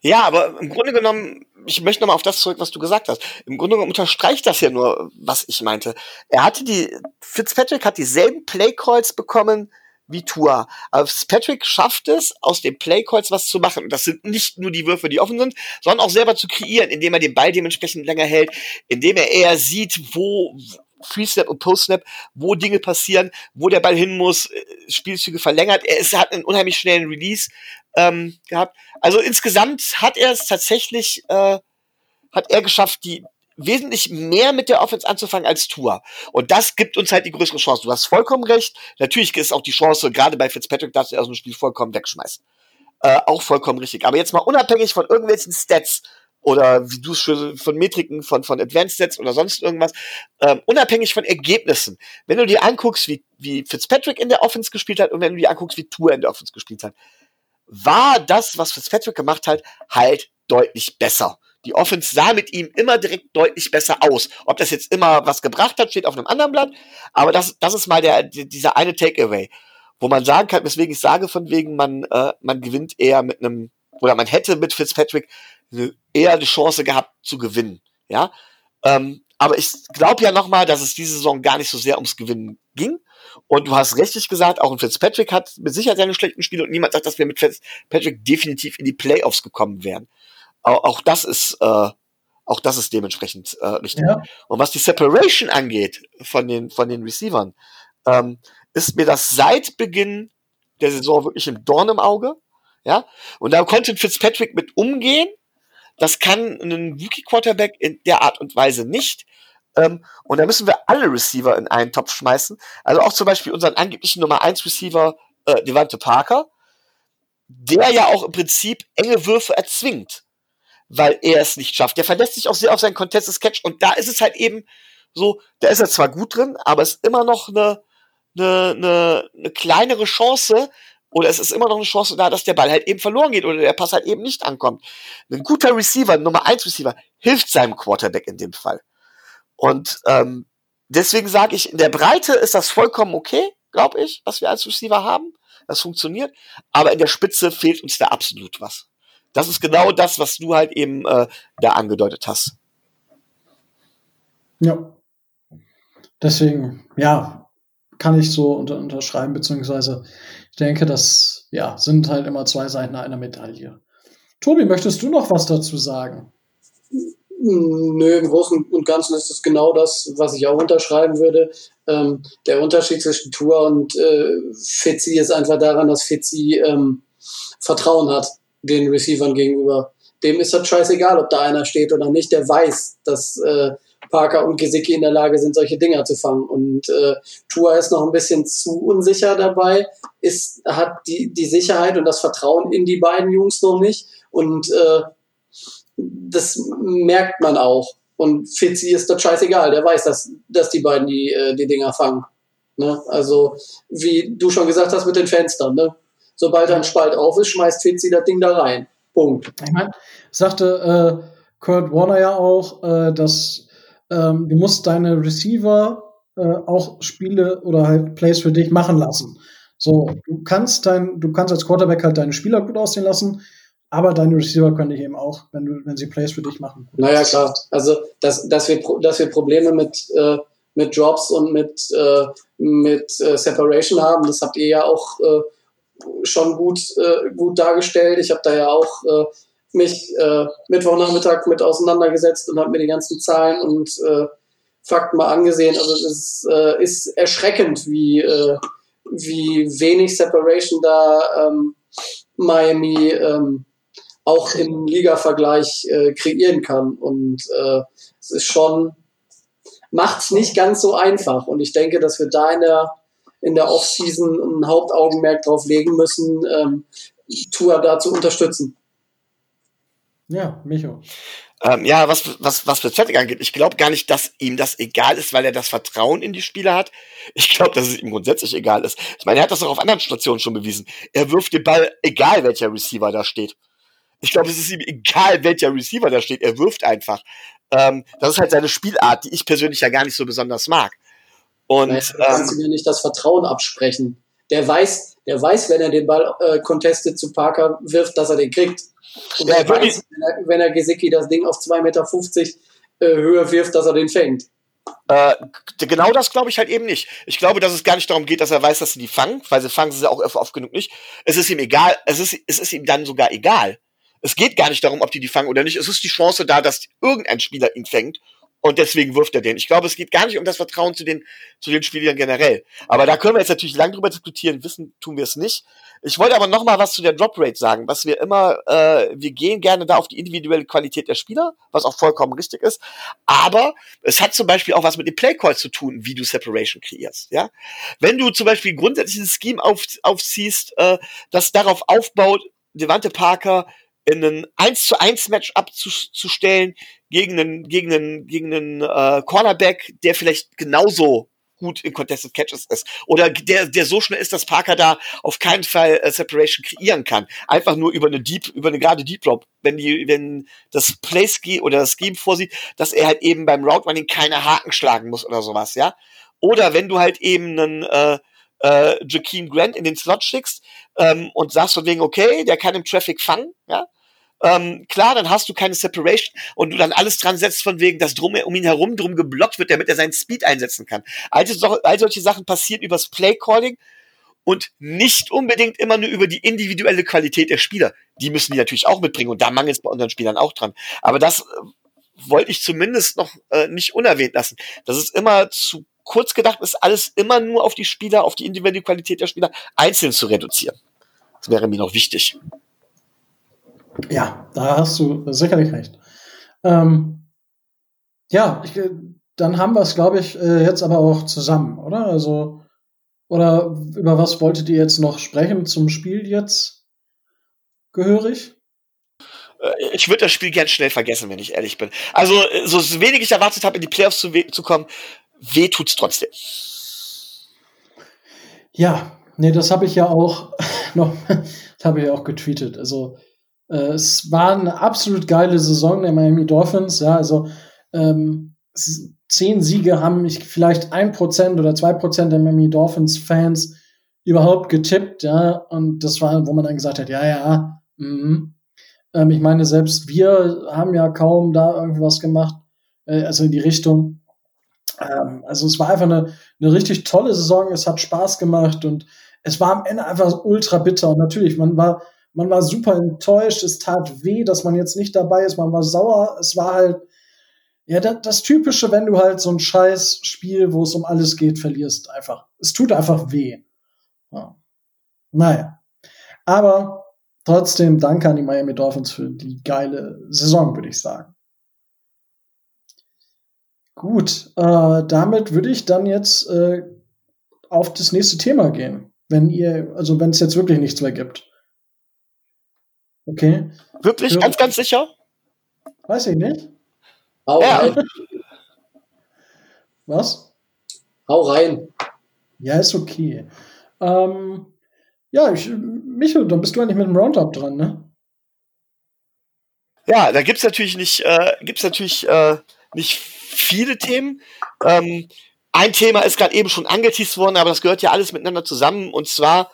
Ja, aber im Grunde genommen, ich möchte nochmal auf das zurück, was du gesagt hast. Im Grunde genommen unterstreicht das ja nur, was ich meinte. Er hatte die, Fitzpatrick hat dieselben Playcalls bekommen wie Tua. Aber Fitzpatrick schafft es, aus den Playcalls was zu machen. Und das sind nicht nur die Würfe, die offen sind, sondern auch selber zu kreieren, indem er den Ball dementsprechend länger hält, indem er eher sieht, wo, Free-Snap und Post-Snap, wo Dinge passieren, wo der Ball hin muss, äh, Spielzüge verlängert. Er ist, hat einen unheimlich schnellen Release ähm, gehabt. Also insgesamt hat er es tatsächlich, äh, hat er geschafft, die wesentlich mehr mit der Offense anzufangen als Tour. Und das gibt uns halt die größere Chance. Du hast vollkommen recht. Natürlich ist auch die Chance, gerade bei Fitzpatrick, dass er aus dem Spiel vollkommen wegschmeißt. Äh, auch vollkommen richtig. Aber jetzt mal unabhängig von irgendwelchen Stats, oder wie du es von Metriken, von, von Advanced Sets oder sonst irgendwas, ähm, unabhängig von Ergebnissen. Wenn du dir anguckst, wie, wie Fitzpatrick in der Offense gespielt hat und wenn du dir anguckst, wie Tour in der Offense gespielt hat, war das, was Fitzpatrick gemacht hat, halt deutlich besser. Die Offense sah mit ihm immer direkt deutlich besser aus. Ob das jetzt immer was gebracht hat, steht auf einem anderen Blatt. Aber das, das ist mal der, dieser eine Takeaway, wo man sagen kann, weswegen ich sage, von wegen, man, äh, man gewinnt eher mit einem, oder man hätte mit Fitzpatrick eher eine Chance gehabt zu gewinnen. Ja, ähm, aber ich glaube ja nochmal, dass es diese Saison gar nicht so sehr ums Gewinnen ging. Und du hast richtig gesagt, auch ein Fitzpatrick hat mit Sicherheit seine schlechten Spiele und niemand sagt, dass wir mit Fitzpatrick definitiv in die Playoffs gekommen wären. Auch, auch das ist, äh, auch das ist dementsprechend äh, richtig. Ja. Und was die Separation angeht von den, von den Receivern, ähm, ist mir das seit Beginn der Saison wirklich im Dorn im Auge. Ja, und da konnte Fitzpatrick mit umgehen das kann ein Rookie-Quarterback in der Art und Weise nicht. Ähm, und da müssen wir alle Receiver in einen Topf schmeißen. Also auch zum Beispiel unseren angeblichen Nummer 1 Receiver, äh, Devante Parker, der ja auch im Prinzip enge Würfe erzwingt, weil er es nicht schafft. Der verlässt sich auch sehr auf seinen Contested Catch und da ist es halt eben so, da ist er zwar gut drin, aber es ist immer noch eine, eine, eine, eine kleinere Chance, oder es ist immer noch eine Chance da, dass der Ball halt eben verloren geht oder der Pass halt eben nicht ankommt. Ein guter Receiver, Nummer 1 Receiver, hilft seinem Quarterback in dem Fall. Und ähm, deswegen sage ich, in der Breite ist das vollkommen okay, glaube ich, was wir als Receiver haben. Das funktioniert. Aber in der Spitze fehlt uns da absolut was. Das ist genau das, was du halt eben äh, da angedeutet hast. Ja. Deswegen, ja, kann ich so unter, unterschreiben, beziehungsweise ich denke, das ja, sind halt immer zwei Seiten einer Medaille. Tobi, möchtest du noch was dazu sagen? Nö, im Großen und Ganzen ist das genau das, was ich auch unterschreiben würde. Ähm, der Unterschied zwischen Tour und äh, Fitzi ist einfach daran, dass Fitzi ähm, Vertrauen hat den Receivern gegenüber. Dem ist das scheißegal, ob da einer steht oder nicht. Der weiß, dass äh, Parker und Gesicki in der Lage sind, solche Dinger zu fangen. Und äh, Tua ist noch ein bisschen zu unsicher dabei, ist, hat die, die Sicherheit und das Vertrauen in die beiden Jungs noch nicht. Und äh, das merkt man auch. Und Fitzi ist das scheißegal, der weiß, dass, dass die beiden die, äh, die Dinger fangen. Ne? Also, wie du schon gesagt hast mit den Fenstern, ne? Sobald ein Spalt auf ist, schmeißt Fitzi das Ding da rein. Punkt. Ich meine, sagte äh, Kurt Warner ja auch, äh, dass ähm, du musst deine Receiver äh, auch Spiele oder halt Plays für dich machen lassen. So, du kannst dein, du kannst als Quarterback halt deine Spieler gut aussehen lassen, aber deine Receiver können dich eben auch, wenn du, wenn sie Plays für dich machen. Naja, klar. Also, dass, dass wir, dass wir Probleme mit, äh, mit Drops und mit, äh, mit äh, Separation haben, das habt ihr ja auch äh, schon gut, äh, gut dargestellt. Ich habe da ja auch mich äh, Mittwochnachmittag mit auseinandergesetzt und habe mir die ganzen Zahlen und äh, Fakten mal angesehen. Also es äh, ist erschreckend, wie, äh, wie wenig Separation da ähm, Miami ähm, auch im Liga-Vergleich äh, kreieren kann. Und äh, es ist schon macht es nicht ganz so einfach. Und ich denke, dass wir da in der, in der Offseason ein Hauptaugenmerk drauf legen müssen, ähm, Tour da zu unterstützen. Ja, Micho. Ähm, ja, was, was, was Fitzpatrick angeht, ich glaube gar nicht, dass ihm das egal ist, weil er das Vertrauen in die Spieler hat. Ich glaube, dass es ihm grundsätzlich egal ist. Ich meine, er hat das auch auf anderen Stationen schon bewiesen. Er wirft den Ball, egal welcher Receiver da steht. Ich glaube, es ist ihm egal, welcher Receiver da steht. Er wirft einfach. Ähm, das ist halt seine Spielart, die ich persönlich ja gar nicht so besonders mag. Und Nein, du kannst ähm, ihm ja nicht das Vertrauen absprechen. Der weiß, der weiß, wenn er den Ball äh, contested zu Parker wirft, dass er den kriegt. Und ja, weiß, wenn er, wenn er Gesicki das Ding auf 2,50 Meter äh, Höhe wirft, dass er den fängt. Äh, genau das glaube ich halt eben nicht. Ich glaube, dass es gar nicht darum geht, dass er weiß, dass sie die fangen, weil sie fangen sie auch oft genug nicht. Es ist ihm egal, es ist, es ist ihm dann sogar egal. Es geht gar nicht darum, ob die die fangen oder nicht. Es ist die Chance da, dass irgendein Spieler ihn fängt und deswegen wirft er den. Ich glaube, es geht gar nicht um das Vertrauen zu den, zu den Spielern generell. Aber da können wir jetzt natürlich lang drüber diskutieren. Wissen tun wir es nicht. Ich wollte aber noch mal was zu der Drop Rate sagen, was wir immer, äh, wir gehen gerne da auf die individuelle Qualität der Spieler, was auch vollkommen richtig ist. Aber es hat zum Beispiel auch was mit dem Playcall zu tun, wie du Separation kreierst. Ja, wenn du zum Beispiel grundsätzlich ein Scheme auf, aufziehst, äh, das darauf aufbaut, Devante Parker in ein 1 zu 1 Match abzustellen gegen einen, gegen einen, gegen einen äh, Cornerback, der vielleicht genauso gut in Contested Catches ist. Oder der, der so schnell ist, dass Parker da auf keinen Fall äh, Separation kreieren kann. Einfach nur über eine Deep, über eine gerade Deep Drop. Wenn die, wenn das Play Ski oder das Scheme vorsieht, dass er halt eben beim Route Running keine Haken schlagen muss oder sowas, ja. Oder wenn du halt eben einen, äh, äh, Jakeem Grant in den Slot schickst ähm, und sagst von wegen, okay, der kann im Traffic fangen, ja, ähm, klar, dann hast du keine Separation und du dann alles dran setzt von wegen, dass drum um ihn herum drum geblockt wird, damit er seinen Speed einsetzen kann. Also all solche Sachen passieren übers Playcalling und nicht unbedingt immer nur über die individuelle Qualität der Spieler. Die müssen die natürlich auch mitbringen und da mangelt es bei unseren Spielern auch dran. Aber das äh, wollte ich zumindest noch äh, nicht unerwähnt lassen. Das ist immer zu kurz gedacht ist, alles immer nur auf die Spieler, auf die individuelle Qualität der Spieler einzeln zu reduzieren. Das wäre mir noch wichtig. Ja, da hast du sicherlich recht. Ähm, ja, ich, dann haben wir es, glaube ich, äh, jetzt aber auch zusammen, oder? Also, oder über was wolltet ihr jetzt noch sprechen zum Spiel jetzt gehörig? Äh, ich würde das Spiel gern schnell vergessen, wenn ich ehrlich bin. Also, äh, so wenig ich erwartet habe, in die Playoffs zu, zu kommen, weh tut's trotzdem. Ja, nee, das habe ich ja auch noch, habe ich ja auch getweetet. Also, äh, es war eine absolut geile Saison der Miami Dolphins. Ja, also ähm, zehn Siege haben mich vielleicht ein Prozent oder zwei Prozent der Miami Dolphins Fans überhaupt getippt. Ja, und das war, wo man dann gesagt hat, ja, ja. Mhm. Ähm, ich meine, selbst wir haben ja kaum da irgendwas gemacht, äh, also in die Richtung. Ähm, also es war einfach eine, eine richtig tolle Saison. Es hat Spaß gemacht und es war am Ende einfach ultra bitter. Und natürlich, man war man war super enttäuscht, es tat weh, dass man jetzt nicht dabei ist, man war sauer, es war halt, ja, das, das Typische, wenn du halt so ein scheiß Spiel, wo es um alles geht, verlierst, einfach. Es tut einfach weh. Ja. Naja. Aber trotzdem danke an die Miami Dolphins für die geile Saison, würde ich sagen. Gut, äh, damit würde ich dann jetzt äh, auf das nächste Thema gehen. Wenn ihr, also wenn es jetzt wirklich nichts mehr gibt. Okay. Wirklich? Für ganz, ganz sicher? Weiß ich nicht. Hau ja. rein. Was? Hau rein. Ja, ist okay. Ähm, ja, ich, Michael, dann bist du eigentlich mit dem Roundup dran, ne? Ja, da gibt's natürlich nicht, äh, gibt's natürlich äh, nicht viele Themen. Ähm, ein Thema ist gerade eben schon angeteased worden, aber das gehört ja alles miteinander zusammen. Und zwar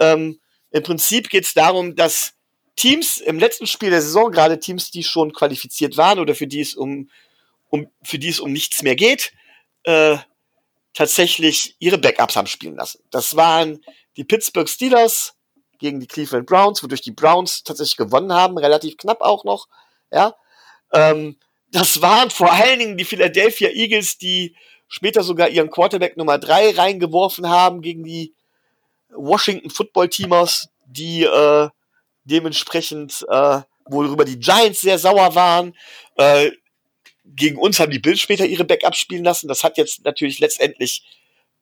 ähm, im Prinzip geht's darum, dass Teams im letzten Spiel der Saison, gerade Teams, die schon qualifiziert waren oder für die es um, um, für die es um nichts mehr geht, äh, tatsächlich ihre Backups haben spielen lassen. Das waren die Pittsburgh Steelers gegen die Cleveland Browns, wodurch die Browns tatsächlich gewonnen haben, relativ knapp auch noch. Ja, ähm, das waren vor allen Dingen die Philadelphia Eagles, die später sogar ihren Quarterback Nummer drei reingeworfen haben gegen die Washington Football Teamers, die äh, dementsprechend, äh, worüber die Giants sehr sauer waren. Äh, gegen uns haben die Bills später ihre Backups spielen lassen. Das hat jetzt natürlich letztendlich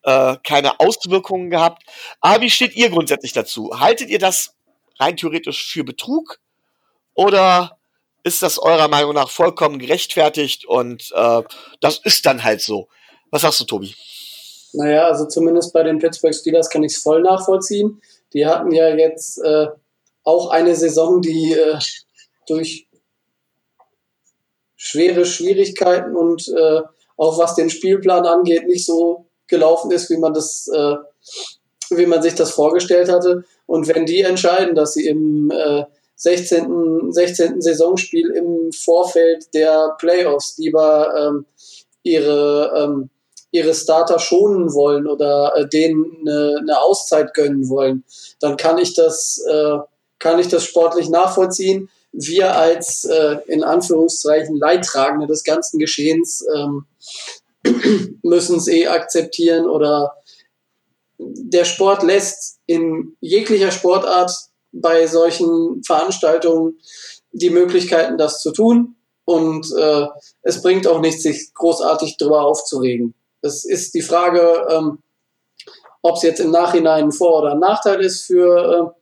äh, keine Auswirkungen gehabt. Aber wie steht ihr grundsätzlich dazu? Haltet ihr das rein theoretisch für Betrug? Oder ist das eurer Meinung nach vollkommen gerechtfertigt und äh, das ist dann halt so? Was sagst du, Tobi? Naja, also zumindest bei den Pittsburgh Steelers kann ich es voll nachvollziehen. Die hatten ja jetzt äh, auch eine Saison, die äh, durch schwere Schwierigkeiten und äh, auch was den Spielplan angeht, nicht so gelaufen ist, wie man das, äh, wie man sich das vorgestellt hatte. Und wenn die entscheiden, dass sie im äh, 16. 16. Saisonspiel im Vorfeld der Playoffs lieber ähm, ihre ähm, ihre Starter schonen wollen oder äh, denen eine, eine Auszeit gönnen wollen, dann kann ich das, äh, kann ich das sportlich nachvollziehen. Wir als äh, in Anführungszeichen Leidtragende des ganzen Geschehens ähm, müssen es eh akzeptieren oder der Sport lässt in jeglicher Sportart bei solchen Veranstaltungen die Möglichkeiten, das zu tun. Und äh, es bringt auch nichts, sich großartig darüber aufzuregen. Es ist die Frage, ähm, ob es jetzt im Nachhinein ein Vor- oder ein Nachteil ist für, äh,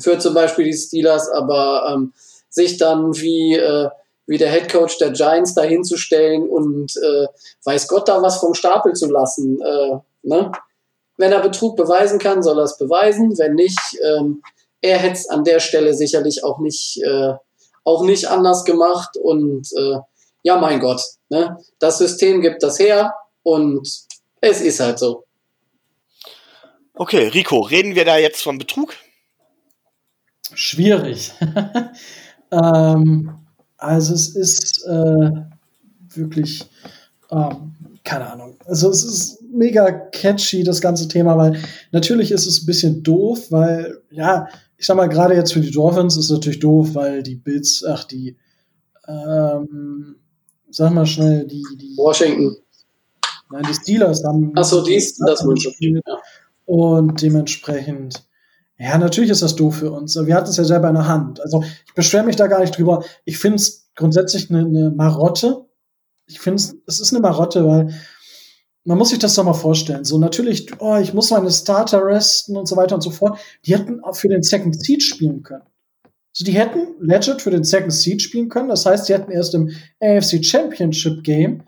für zum Beispiel die Steelers, aber ähm, sich dann wie, äh, wie der Head Coach der Giants dahinzustellen und äh, weiß Gott da was vom Stapel zu lassen. Äh, ne? Wenn er Betrug beweisen kann, soll er es beweisen. Wenn nicht, ähm, er hätte es an der Stelle sicherlich auch nicht, äh, auch nicht anders gemacht. Und äh, ja, mein Gott, ne? das System gibt das her. Und es ist halt so. Okay, Rico, reden wir da jetzt von Betrug? Schwierig. ähm, also es ist äh, wirklich, ähm, keine Ahnung. Also es ist mega catchy, das ganze Thema, weil natürlich ist es ein bisschen doof, weil, ja, ich sag mal, gerade jetzt für die Dolphins ist es natürlich doof, weil die Bills, ach, die, ähm, sag mal schnell, die, die Washington. Nein, die Steelers haben. Achso, die gespielt. Ja. Und dementsprechend, ja, natürlich ist das doof für uns. Wir hatten es ja selber in der Hand. Also ich beschwere mich da gar nicht drüber. Ich finde es grundsätzlich eine, eine Marotte. Ich finde es, es ist eine Marotte, weil man muss sich das doch mal vorstellen. So natürlich, oh, ich muss meine Starter resten und so weiter und so fort. Die hätten auch für den Second Seed spielen können. Also die hätten legit für den Second Seed spielen können. Das heißt, die hätten erst im AFC Championship Game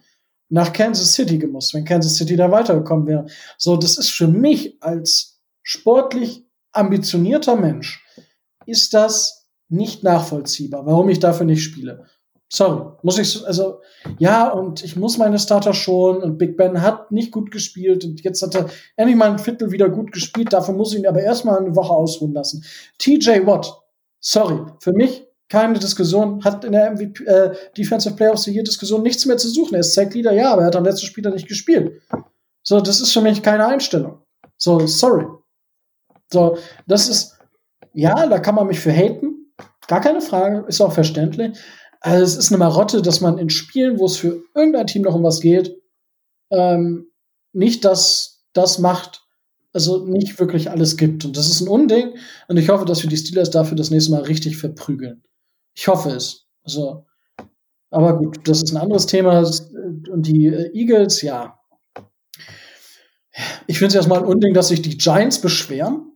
nach Kansas City gemusst, wenn Kansas City da weitergekommen wäre. So, das ist für mich als sportlich ambitionierter Mensch, ist das nicht nachvollziehbar, warum ich dafür nicht spiele. Sorry, muss ich, also, ja, und ich muss meine Starter schon und Big Ben hat nicht gut gespielt und jetzt hat er endlich mal ein Viertel wieder gut gespielt, dafür muss ich ihn aber erstmal eine Woche ausruhen lassen. TJ Watt, sorry, für mich keine Diskussion, hat in der MVP, äh, Defensive Player of the Year Diskussion nichts mehr zu suchen. Er ist Zeitleader, ja, aber er hat am letzten Spieler nicht gespielt. So, das ist für mich keine Einstellung. So, sorry. So, das ist, ja, da kann man mich für haten. Gar keine Frage, ist auch verständlich. Also, es ist eine Marotte, dass man in Spielen, wo es für irgendein Team noch um was geht, ähm, nicht das, das macht, also nicht wirklich alles gibt. Und das ist ein Unding. Und ich hoffe, dass wir die Steelers dafür das nächste Mal richtig verprügeln. Ich hoffe es. Also, aber gut, das ist ein anderes Thema. Und die äh, Eagles, ja. Ich finde es erstmal ein Unding, dass sich die Giants beschweren.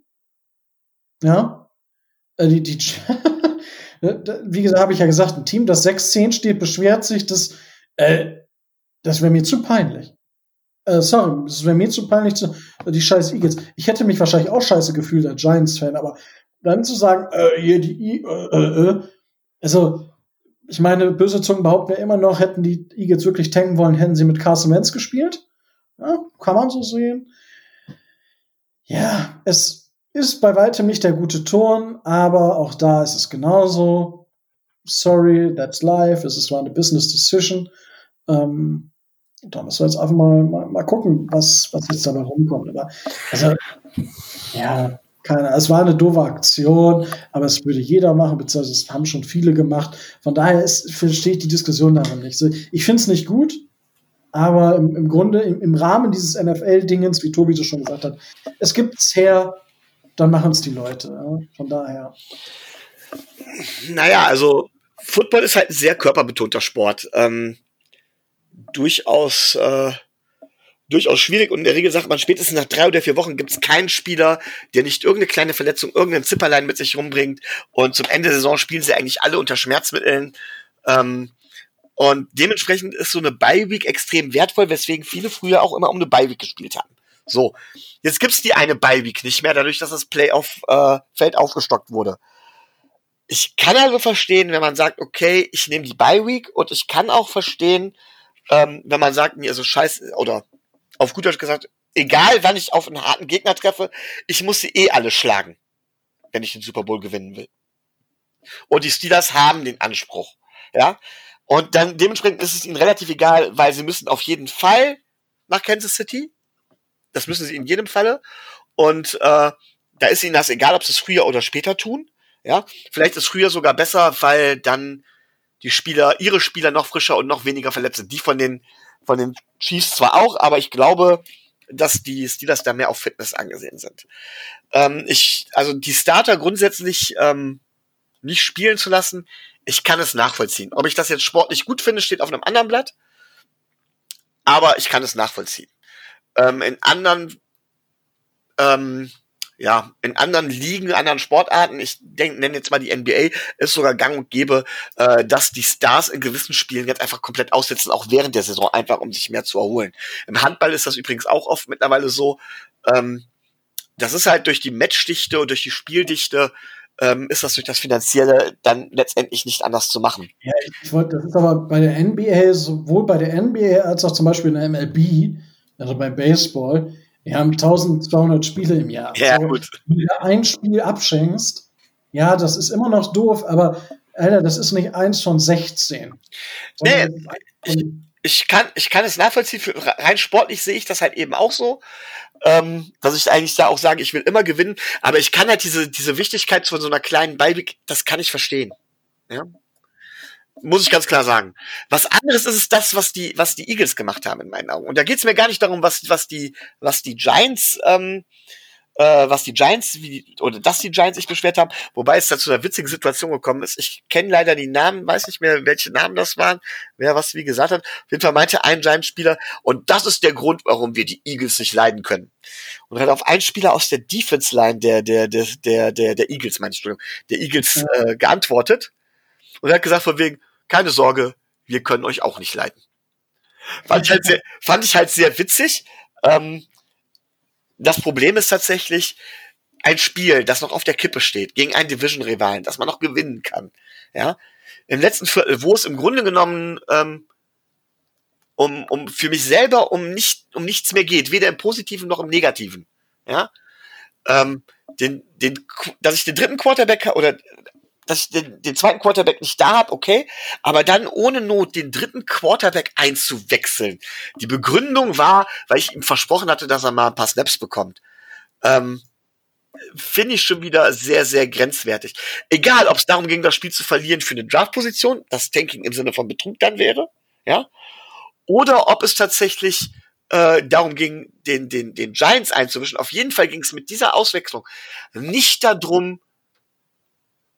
Ja. Äh, die, die Wie gesagt, habe ich ja gesagt, ein Team, das 6-10 steht, beschwert sich, das, äh, das wäre mir zu peinlich. Äh, sorry, das wäre mir zu peinlich, zu, die scheiß Eagles. Ich hätte mich wahrscheinlich auch scheiße gefühlt als Giants-Fan, aber dann zu sagen, äh, hier die, äh, äh, äh, also, ich meine, böse Zungen behaupten ja immer noch, hätten die Eagles wirklich tanken wollen, hätten sie mit Carson Wentz gespielt. Ja, kann man so sehen. Ja, es ist bei weitem nicht der gute Ton, aber auch da ist es genauso. Sorry, that's life. Es zwar eine Business Decision. Ähm, da müssen wir jetzt einfach mal, mal, mal gucken, was, was jetzt dabei rumkommt. Aber, also, ja, keine, es war eine doofe Aktion, aber es würde jeder machen, beziehungsweise es haben schon viele gemacht. Von daher ist, verstehe ich die Diskussion darum nicht. Ich finde es nicht gut, aber im, im Grunde, im, im, Rahmen dieses NFL-Dingens, wie Tobi so schon gesagt hat, es gibt es her, dann machen es die Leute. Von daher. Naja, also Football ist halt ein sehr körperbetonter Sport. Ähm, durchaus äh, durchaus schwierig und in der Regel sagt man, spätestens nach drei oder vier Wochen gibt es keinen Spieler, der nicht irgendeine kleine Verletzung, irgendein Zipperlein mit sich rumbringt und zum Ende der Saison spielen sie eigentlich alle unter Schmerzmitteln. Ähm, und dementsprechend ist so eine Bye-Week extrem wertvoll, weswegen viele früher auch immer um eine Bye-Week gespielt haben. So, jetzt gibt's die eine Bye-Week nicht mehr, dadurch, dass das Playoff-Feld äh, aufgestockt wurde. Ich kann also verstehen, wenn man sagt, okay, ich nehme die Bye-Week und ich kann auch verstehen, ähm, wenn man sagt, mir ist so scheiße, oder auf gut Deutsch gesagt, egal wann ich auf einen harten Gegner treffe, ich muss sie eh alle schlagen, wenn ich den Super Bowl gewinnen will. Und die Steelers haben den Anspruch, ja. Und dann dementsprechend ist es ihnen relativ egal, weil sie müssen auf jeden Fall nach Kansas City. Das müssen sie in jedem Falle. Und äh, da ist ihnen das egal, ob sie es früher oder später tun. Ja, vielleicht ist früher sogar besser, weil dann die Spieler, ihre Spieler noch frischer und noch weniger verletzt sind. Die von den von den Chiefs zwar auch, aber ich glaube, dass die Steelers da mehr auf Fitness angesehen sind. Ähm, ich, also die Starter grundsätzlich ähm, nicht spielen zu lassen, ich kann es nachvollziehen. Ob ich das jetzt sportlich gut finde, steht auf einem anderen Blatt. Aber ich kann es nachvollziehen. Ähm, in anderen ähm, ja, in anderen Ligen, anderen Sportarten, ich nenne jetzt mal die NBA, ist sogar gang und gäbe, äh, dass die Stars in gewissen Spielen jetzt einfach komplett aussetzen, auch während der Saison, einfach um sich mehr zu erholen. Im Handball ist das übrigens auch oft mittlerweile so, ähm, das ist halt durch die Matchdichte und durch die Spieldichte ähm, ist das durch das Finanzielle dann letztendlich nicht anders zu machen. Ja, ich wollte, das ist aber bei der NBA, sowohl bei der NBA als auch zum Beispiel in der MLB, also bei Baseball, wir haben 1200 Spiele im Jahr. Ja, so, gut. Wenn du ein Spiel abschenkst, ja, das ist immer noch doof, aber Alter, das ist nicht eins von 16. Nee, ich, ich, kann, ich kann es nachvollziehen. Für, rein sportlich sehe ich das halt eben auch so. Ähm, dass ich eigentlich da auch sage, ich will immer gewinnen, aber ich kann halt diese, diese Wichtigkeit von so einer kleinen Beiweg, das kann ich verstehen. Ja. Muss ich ganz klar sagen. Was anderes ist es das, was die, was die Eagles gemacht haben, in meinen Augen. Und da geht es mir gar nicht darum, was, was die, was die Giants, ähm, äh, was die Giants, wie, oder dass die Giants sich beschwert haben, wobei es da zu einer witzigen Situation gekommen ist. Ich kenne leider die Namen, weiß nicht mehr, welche Namen das waren, wer was wie gesagt hat. Auf jeden Fall meinte ein Giants-Spieler, und das ist der Grund, warum wir die Eagles nicht leiden können. Und hat auf einen Spieler aus der Defense-Line der, der, der, der, der, der Eagles, meine ich, der Eagles äh, geantwortet. Und er hat gesagt von wegen, keine Sorge, wir können euch auch nicht leiden. Fand ich halt sehr, fand ich halt sehr witzig. Ähm, das Problem ist tatsächlich ein Spiel, das noch auf der Kippe steht, gegen einen Division-Rivalen, das man noch gewinnen kann. Ja, im letzten Viertel, wo es im Grunde genommen ähm, um, um für mich selber um nicht um nichts mehr geht, weder im Positiven noch im Negativen. Ja, ähm, den, den, dass ich den dritten Quarterback oder dass ich den, den zweiten Quarterback nicht da habe, okay, aber dann ohne Not den dritten Quarterback einzuwechseln. Die Begründung war, weil ich ihm versprochen hatte, dass er mal ein paar Snaps bekommt. Ähm, Finde ich schon wieder sehr, sehr grenzwertig. Egal, ob es darum ging, das Spiel zu verlieren für eine Draftposition, das Tanking im Sinne von Betrug dann wäre, ja, oder ob es tatsächlich äh, darum ging, den, den, den Giants einzumischen. Auf jeden Fall ging es mit dieser Auswechslung nicht darum,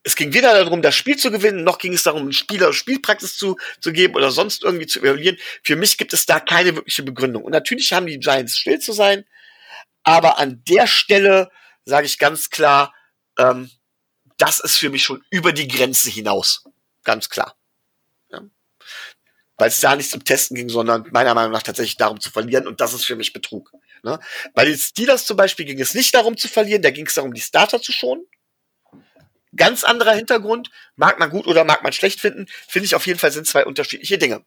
es ging weder darum, das Spiel zu gewinnen, noch ging es darum, Spieler Spielpraxis zu, zu geben oder sonst irgendwie zu evaluieren. Für mich gibt es da keine wirkliche Begründung. Und natürlich haben die Giants still zu sein, aber an der Stelle sage ich ganz klar, ähm, das ist für mich schon über die Grenze hinaus. Ganz klar. Ja. Weil es da nicht zum Testen ging, sondern meiner Meinung nach tatsächlich darum zu verlieren und das ist für mich Betrug. Ne? Bei den Steelers zum Beispiel ging es nicht darum zu verlieren, da ging es darum, die Starter zu schonen. Ganz anderer Hintergrund, mag man gut oder mag man schlecht finden, finde ich auf jeden Fall sind zwei unterschiedliche Dinge.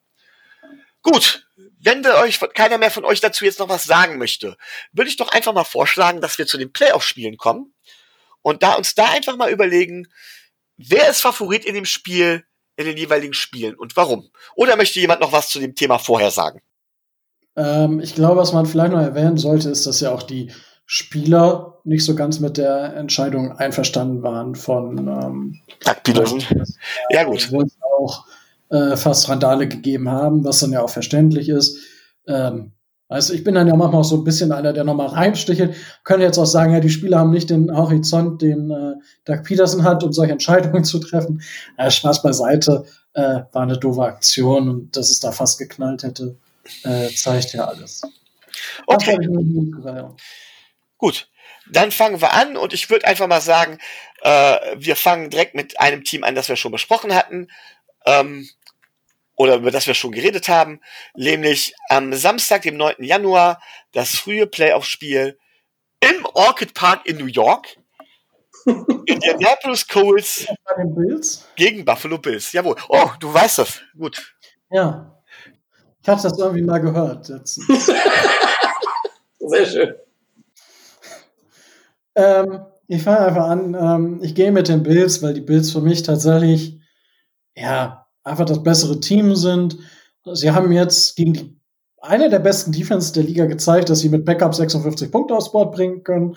Gut, wenn wir euch, keiner mehr von euch dazu jetzt noch was sagen möchte, würde ich doch einfach mal vorschlagen, dass wir zu den Playoff-Spielen kommen und da uns da einfach mal überlegen, wer ist Favorit in dem Spiel, in den jeweiligen Spielen und warum? Oder möchte jemand noch was zu dem Thema vorher sagen? Ähm, ich glaube, was man vielleicht noch erwähnen sollte, ist, dass ja auch die Spieler nicht so ganz mit der Entscheidung einverstanden waren von ähm, Peterson. Ja, gut. Wo es auch äh, fast Randale gegeben haben, was dann ja auch verständlich ist. Ähm, also ich bin dann ja manchmal auch so ein bisschen einer, der nochmal reinstichelt. Könnte jetzt auch sagen, ja, die Spieler haben nicht den Horizont, den äh, Doug Peterson hat, um solche Entscheidungen zu treffen. Äh, Spaß beiseite, äh, war eine doofe Aktion und dass es da fast geknallt hätte, äh, zeigt ja alles. Okay. Gut, dann fangen wir an und ich würde einfach mal sagen, äh, wir fangen direkt mit einem Team an, das wir schon besprochen hatten. Ähm, oder über das wir schon geredet haben, nämlich am Samstag, dem 9. Januar, das frühe Playoff-Spiel im Orchid Park in New York. Indianapolis Colts gegen Buffalo Bills. Jawohl. Oh, du weißt das. Gut. Ja. Ich hatte das irgendwie mal gehört. Sehr schön. Ähm, ich fange einfach an. Ähm, ich gehe mit den Bills, weil die Bills für mich tatsächlich, ja, einfach das bessere Team sind. Sie haben jetzt gegen die, eine der besten Defense der Liga gezeigt, dass sie mit Backup 56 Punkte aufs Board bringen können.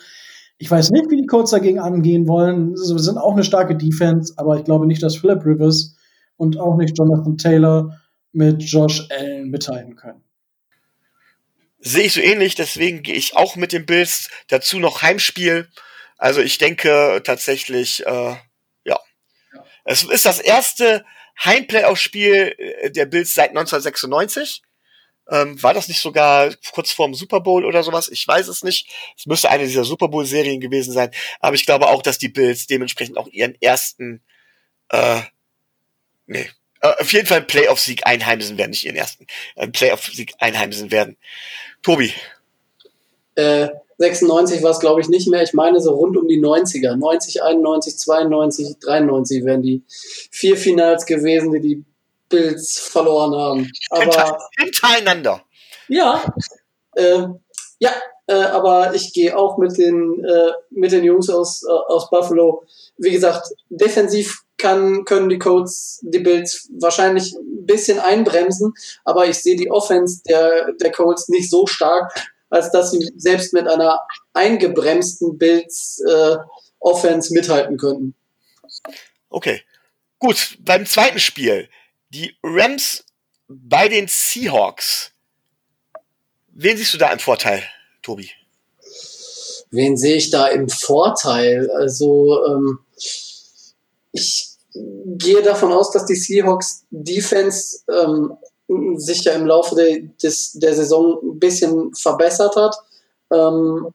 Ich weiß nicht, wie die Colts dagegen angehen wollen. Sie sind auch eine starke Defense, aber ich glaube nicht, dass Philip Rivers und auch nicht Jonathan Taylor mit Josh Allen mithalten können. Sehe ich so ähnlich, deswegen gehe ich auch mit den Bills. Dazu noch Heimspiel. Also ich denke tatsächlich, äh, ja. Es ist das erste Heimplayoff-Spiel äh, der Bills seit 1996. Ähm, war das nicht sogar kurz vorm Super Bowl oder sowas? Ich weiß es nicht. Es müsste eine dieser Super Bowl-Serien gewesen sein. Aber ich glaube auch, dass die Bills dementsprechend auch ihren ersten, äh, nee, auf jeden Fall Playoff-Sieg einheimsen werden, nicht ihren ersten äh, Playoff-Sieg einheimsen werden. Tobi. Äh, 96 war es, glaube ich, nicht mehr. Ich meine so rund um die 90er. 90, 91, 92, 93 wären die vier Finals gewesen, die die Bills verloren haben. Aber hintereinander. Ja, äh, ja, äh, aber ich gehe auch mit den äh, mit den Jungs aus äh, aus Buffalo. Wie gesagt, defensiv kann können die Colts die Bills wahrscheinlich ein bisschen einbremsen, aber ich sehe die Offense der der Colts nicht so stark, als dass sie selbst mit einer eingebremsten Bills äh, Offense mithalten könnten. Okay. Gut, beim zweiten Spiel. Die Rams bei den Seahawks. Wen siehst du da im Vorteil, Tobi? Wen sehe ich da im Vorteil? Also, ähm, ich gehe davon aus, dass die Seahawks Defense ähm, sich ja im Laufe de, des, der Saison ein bisschen verbessert hat. Ähm,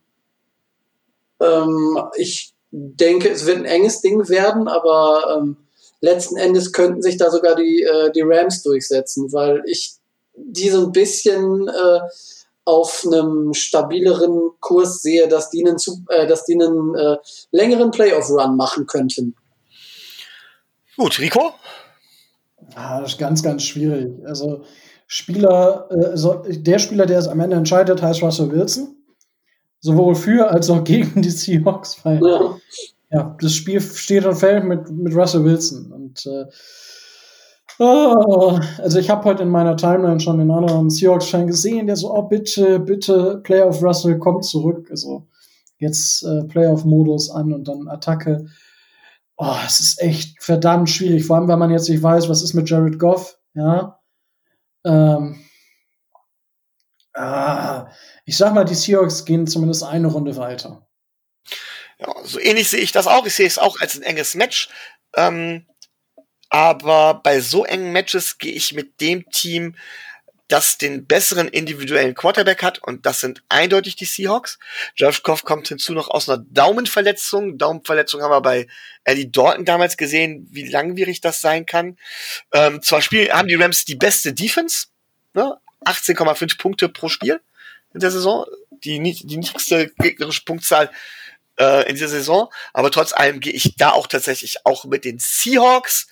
ähm, ich denke, es wird ein enges Ding werden, aber ähm, letzten Endes könnten sich da sogar die, äh, die Rams durchsetzen, weil ich die so ein bisschen äh, auf einem stabileren Kurs sehe, dass die einen, äh, dass die einen äh, längeren Playoff-Run machen könnten. Gut, Rico? Ah, das ist ganz, ganz schwierig. Also Spieler, äh, also der Spieler, der es am Ende entscheidet, heißt Russell Wilson. Sowohl für als auch gegen die Seahawks. Weil, ja. ja das Spiel steht und fällt mit, mit Russell Wilson. Und äh, oh, also ich habe heute in meiner Timeline schon den anderen Seahawks-Fan gesehen, der so, oh bitte, bitte, Playoff Russell kommt zurück. Also jetzt äh, Playoff-Modus an und dann Attacke oh, es ist echt verdammt schwierig, vor allem, wenn man jetzt nicht weiß, was ist mit Jared Goff, ja. Ähm, ah, ich sag mal, die Seahawks gehen zumindest eine Runde weiter. Ja, so ähnlich sehe ich das auch. Ich sehe es auch als ein enges Match. Ähm, aber bei so engen Matches gehe ich mit dem Team, das den besseren individuellen Quarterback hat und das sind eindeutig die Seahawks. Josh Goff kommt hinzu noch aus einer Daumenverletzung. Daumenverletzung haben wir bei Eddie Dalton damals gesehen, wie langwierig das sein kann. Ähm, zwar spielen, haben die Rams die beste Defense, ne? 18,5 Punkte pro Spiel in der Saison, die, die niedrigste gegnerische Punktzahl äh, in dieser Saison, aber trotz allem gehe ich da auch tatsächlich auch mit den Seahawks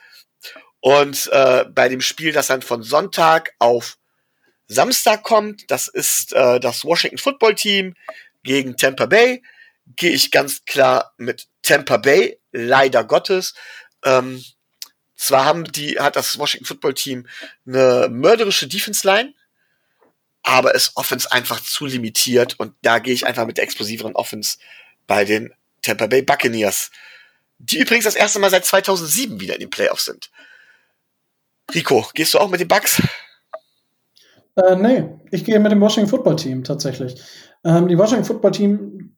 und äh, bei dem Spiel, das dann von Sonntag auf Samstag kommt, das ist äh, das Washington Football Team gegen Tampa Bay, gehe ich ganz klar mit Tampa Bay, leider Gottes. Ähm, zwar haben die, hat das Washington Football Team eine mörderische Defense Line, aber ist Offense einfach zu limitiert und da gehe ich einfach mit der explosiveren Offense bei den Tampa Bay Buccaneers, die übrigens das erste Mal seit 2007 wieder in den Playoffs sind. Rico, gehst du auch mit den Bucks? Äh, nee, ich gehe mit dem Washington Football Team tatsächlich. Ähm, die Washington Football Team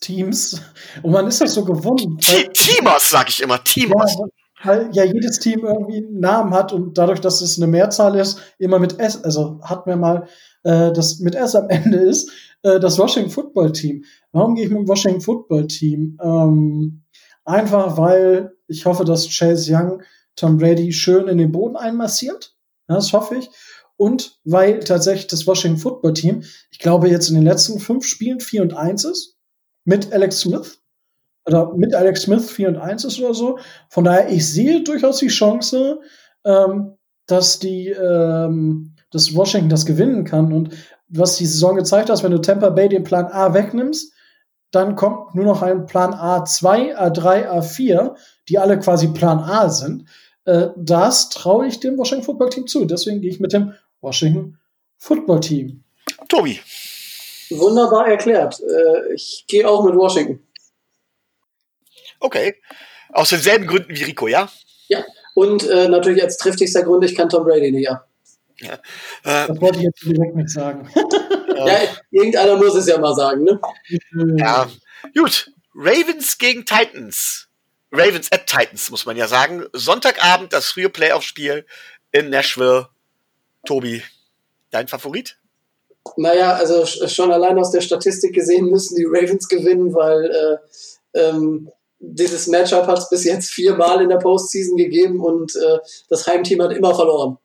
Teams, und man ist das so gewohnt. Teamers, sag ich immer, Teamers. Ja, weil ja jedes Team irgendwie einen Namen hat und dadurch, dass es eine Mehrzahl ist, immer mit S, also hat mir mal äh, das mit S am Ende ist, äh, das Washington Football Team. Warum gehe ich mit dem Washington Football Team? Ähm, einfach weil ich hoffe, dass Chase Young Tom Brady schön in den Boden einmassiert. Das hoffe ich. Und weil tatsächlich das Washington Football Team, ich glaube, jetzt in den letzten fünf Spielen 4 und 1 ist mit Alex Smith. Oder mit Alex Smith 4 und 1 ist oder so. Von daher, ich sehe durchaus die Chance, ähm, dass die, ähm, dass Washington das gewinnen kann. Und was die Saison gezeigt hat, wenn du Tampa Bay den Plan A wegnimmst, dann kommt nur noch ein Plan A2, A3, A4, die alle quasi Plan A sind. Äh, das traue ich dem Washington Football Team zu. Deswegen gehe ich mit dem Washington Football Team. Tobi. Wunderbar erklärt. Äh, ich gehe auch mit Washington. Okay. Aus denselben Gründen wie Rico, ja? Ja. Und äh, natürlich als triftigster Grund, ich kann Tom Brady nicht ab. Ja. Äh, das wollte ich jetzt direkt nicht sagen. ja, irgendeiner muss es ja mal sagen, ne? Ja. Gut. Ravens gegen Titans. Ravens at Titans, muss man ja sagen. Sonntagabend das frühe Playoff-Spiel in Nashville. Tobi, dein Favorit? Naja, also schon allein aus der Statistik gesehen müssen die Ravens gewinnen, weil äh, ähm, dieses Matchup hat es bis jetzt viermal in der Postseason gegeben und äh, das Heimteam hat immer verloren.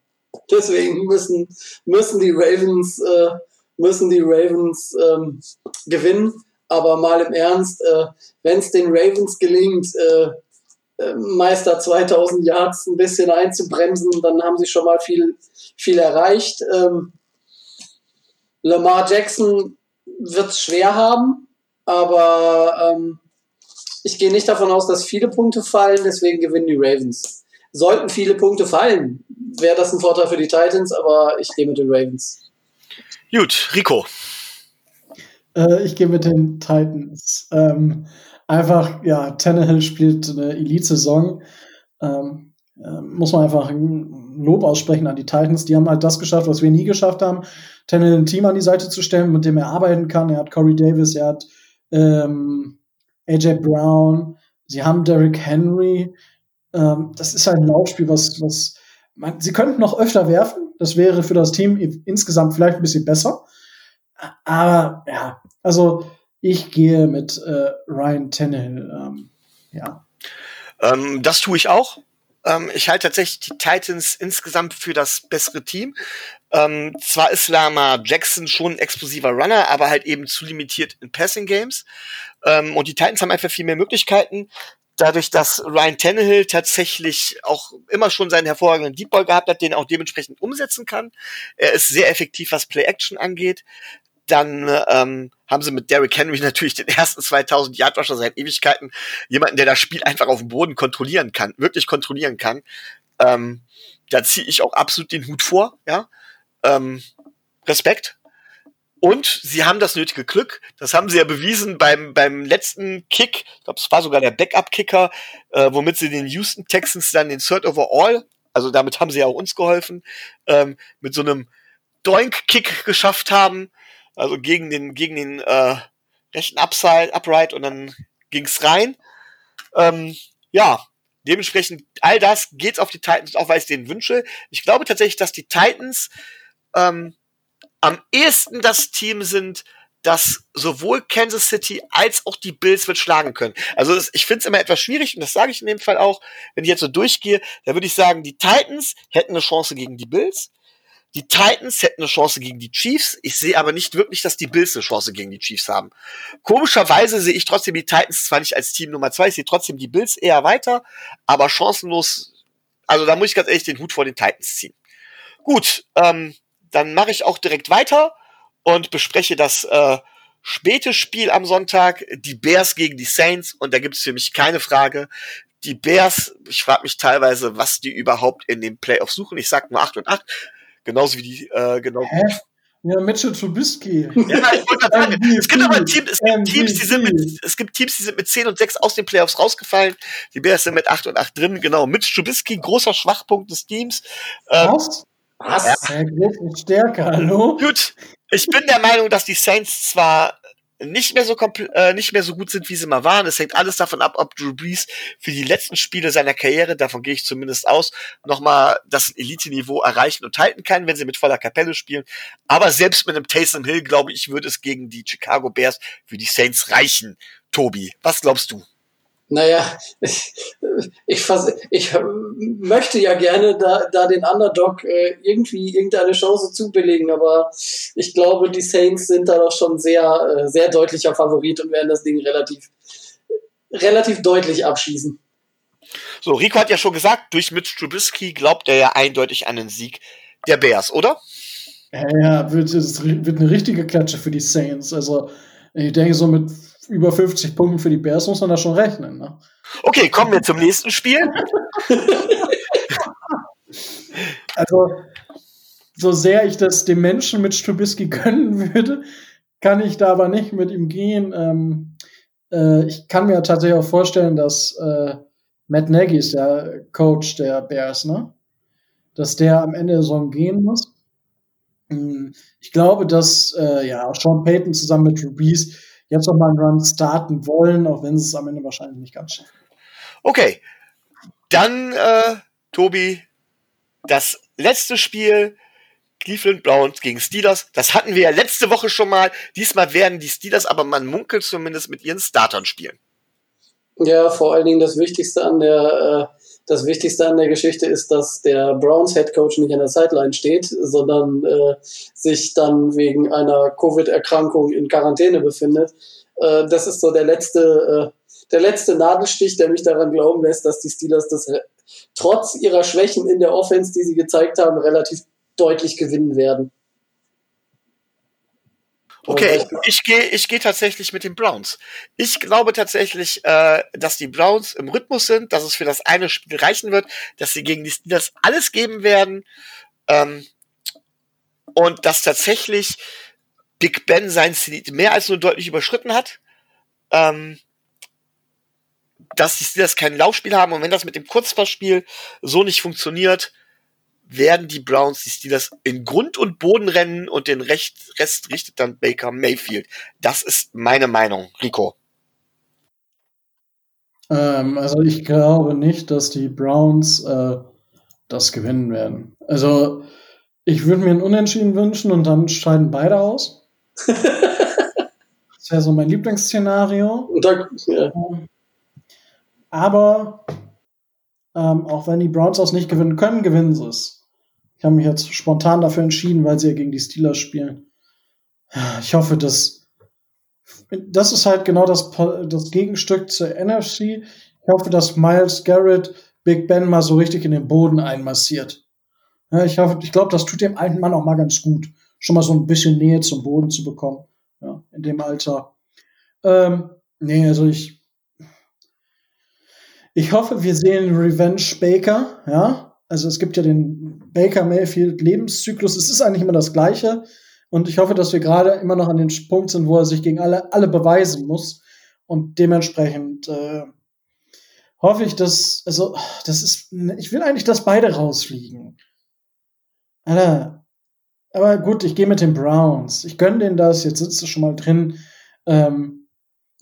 Deswegen müssen, müssen die Ravens, äh, müssen die Ravens ähm, gewinnen. Aber mal im Ernst, äh, wenn es den Ravens gelingt, äh, Meister 2000 Yards ein bisschen einzubremsen, dann haben sie schon mal viel, viel erreicht. Ähm, Lamar Jackson wird es schwer haben, aber ähm, ich gehe nicht davon aus, dass viele Punkte fallen, deswegen gewinnen die Ravens. Sollten viele Punkte fallen, wäre das ein Vorteil für die Titans, aber ich gehe mit den Ravens. Gut, Rico. Äh, ich gehe mit den Titans. Ähm, einfach, ja, Tannehill spielt eine Elite-Saison. Ähm, äh, muss man einfach ein Lob aussprechen an die Titans. Die haben halt das geschafft, was wir nie geschafft haben, Tannehill ein Team an die Seite zu stellen, mit dem er arbeiten kann. Er hat Corey Davis, er hat ähm, AJ Brown, sie haben Derrick Henry. Ähm, das ist ein Laufspiel, was, was man, sie könnten noch öfter werfen. Das wäre für das Team insgesamt vielleicht ein bisschen besser. Aber ja, also ich gehe mit äh, Ryan Tannehill. Ähm, ja. Ähm, das tue ich auch. Ähm, ich halte tatsächlich die Titans insgesamt für das bessere Team. Ähm, zwar ist Lama Jackson schon ein explosiver Runner, aber halt eben zu limitiert in Passing Games. Ähm, und die Titans haben einfach viel mehr Möglichkeiten dadurch, dass Ryan Tannehill tatsächlich auch immer schon seinen hervorragenden Deep Ball gehabt hat, den er auch dementsprechend umsetzen kann. Er ist sehr effektiv, was Play Action angeht. Dann ähm, haben sie mit Derrick Henry natürlich den ersten 2000 Yard Rusher seit Ewigkeiten, jemanden, der das Spiel einfach auf dem Boden kontrollieren kann, wirklich kontrollieren kann. Ähm, da ziehe ich auch absolut den Hut vor, ja. Ähm, Respekt. Und sie haben das nötige Glück. Das haben sie ja bewiesen beim, beim letzten Kick. Ich glaube, es war sogar der Backup-Kicker, äh, womit sie den Houston Texans dann den Third Overall, also damit haben sie ja auch uns geholfen, ähm, mit so einem Doink-Kick geschafft haben. Also gegen den, gegen den äh, rechten Upside, Upright und dann ging's rein. Ähm, ja, dementsprechend all das geht auf die Titans, auch weil ich denen wünsche. Ich glaube tatsächlich, dass die Titans ähm, am ehesten das Team sind, das sowohl Kansas City als auch die Bills wird schlagen können. Also das, ich finde es immer etwas schwierig und das sage ich in dem Fall auch, wenn ich jetzt so durchgehe, da würde ich sagen, die Titans hätten eine Chance gegen die Bills. Die Titans hätten eine Chance gegen die Chiefs. Ich sehe aber nicht wirklich, dass die Bills eine Chance gegen die Chiefs haben. Komischerweise sehe ich trotzdem die Titans zwar nicht als Team Nummer zwei, ich sehe trotzdem die Bills eher weiter, aber chancenlos. Also da muss ich ganz ehrlich den Hut vor den Titans ziehen. Gut, ähm, dann mache ich auch direkt weiter und bespreche das äh, späte Spiel am Sonntag, die Bears gegen die Saints. Und da gibt es für mich keine Frage. Die Bears, ich frage mich teilweise, was die überhaupt in den Playoffs suchen. Ich sag nur 8 und 8. Genauso wie die, äh, genau. Hä? Ja, Mitchell Trubisky. Ja, ich wollte sagen, es gibt aber Teams, es gibt Teams, die sind mit, es gibt Teams, die sind mit 10 und 6 aus den Playoffs rausgefallen. Die Bears sind mit 8 und 8 drin, genau. Mitch Trubisky, großer Schwachpunkt des Teams. Ähm, Was? Was? Ja. Stärker, hallo? Gut, ich bin der Meinung, dass die Saints zwar nicht mehr so äh, nicht mehr so gut sind, wie sie mal waren. Es hängt alles davon ab, ob Drew Brees für die letzten Spiele seiner Karriere, davon gehe ich zumindest aus, nochmal das Elite-Niveau erreichen und halten kann, wenn sie mit voller Kapelle spielen. Aber selbst mit einem Taysom Hill, glaube ich, würde es gegen die Chicago Bears für die Saints reichen. Tobi, was glaubst du? Naja, ich, ich, ich möchte ja gerne da, da den Underdog äh, irgendwie irgendeine Chance zubilligen, aber ich glaube, die Saints sind da doch schon sehr, äh, sehr deutlicher Favorit und werden das Ding relativ, relativ deutlich abschießen. So, Rico hat ja schon gesagt, durch Mitch Trubisky glaubt er ja eindeutig an den Sieg der Bears, oder? Ja, ja wird, wird eine richtige Klatsche für die Saints. Also, ich denke, so mit über 50 Punkten für die Bears muss man da schon rechnen. Ne? Okay, kommen wir zum nächsten Spiel. also, so sehr ich das dem Menschen mit Strubisky gönnen würde, kann ich da aber nicht mit ihm gehen. Ähm, äh, ich kann mir tatsächlich auch vorstellen, dass äh, Matt Nagy ist der Coach der Bears, ne? Dass der am Ende der Saison gehen muss. Hm, ich glaube, dass äh, ja Sean Payton zusammen mit Rubies jetzt noch mal einen Run starten wollen, auch wenn sie es am Ende wahrscheinlich nicht ganz schaffen. Okay, dann äh, Tobi, das letzte Spiel Cleveland Browns gegen Steelers. Das hatten wir ja letzte Woche schon mal. Diesmal werden die Steelers, aber man munkelt zumindest mit ihren Startern spielen. Ja, vor allen Dingen das Wichtigste an der äh, das Wichtigste an der Geschichte ist, dass der Browns Head Coach nicht an der Sideline steht, sondern äh, sich dann wegen einer Covid-Erkrankung in Quarantäne befindet. Äh, das ist so der letzte, äh, der letzte Nadelstich, der mich daran glauben lässt, dass die Steelers das trotz ihrer Schwächen in der Offense, die sie gezeigt haben, relativ deutlich gewinnen werden. Okay, ich gehe ich geh tatsächlich mit den Browns. Ich glaube tatsächlich, äh, dass die Browns im Rhythmus sind, dass es für das eine Spiel reichen wird, dass sie gegen die Steelers alles geben werden ähm, und dass tatsächlich Big Ben sein Zenit mehr als nur deutlich überschritten hat. Ähm, dass die Steelers kein Laufspiel haben und wenn das mit dem Kurzpassspiel so nicht funktioniert, werden die Browns die Steelers in Grund und Boden rennen und den Rest, richtet dann Baker Mayfield. Das ist meine Meinung, Rico. Ähm, also ich glaube nicht, dass die Browns äh, das gewinnen werden. Also ich würde mir ein Unentschieden wünschen und dann scheiden beide aus. das wäre so mein Lieblingsszenario. Da, ja. Aber ähm, auch wenn die Browns das nicht gewinnen können, gewinnen sie es. Ich habe mich jetzt spontan dafür entschieden, weil sie ja gegen die Steelers spielen. Ich hoffe, dass das ist halt genau das, das Gegenstück zur NFC. Ich hoffe, dass Miles Garrett Big Ben mal so richtig in den Boden einmassiert. Ja, ich ich glaube, das tut dem alten Mann auch mal ganz gut, schon mal so ein bisschen Nähe zum Boden zu bekommen. Ja, in dem Alter. Ähm, nee, also ich, ich hoffe, wir sehen Revenge Baker, ja, also es gibt ja den Baker Mayfield Lebenszyklus. Es ist eigentlich immer das Gleiche. Und ich hoffe, dass wir gerade immer noch an dem Punkt sind, wo er sich gegen alle, alle beweisen muss. Und dementsprechend äh, hoffe ich, dass, also, das ist, ich will eigentlich, dass beide rausfliegen. Alter. Aber gut, ich gehe mit den Browns. Ich gönne denen das, jetzt sitzt du schon mal drin. Ähm,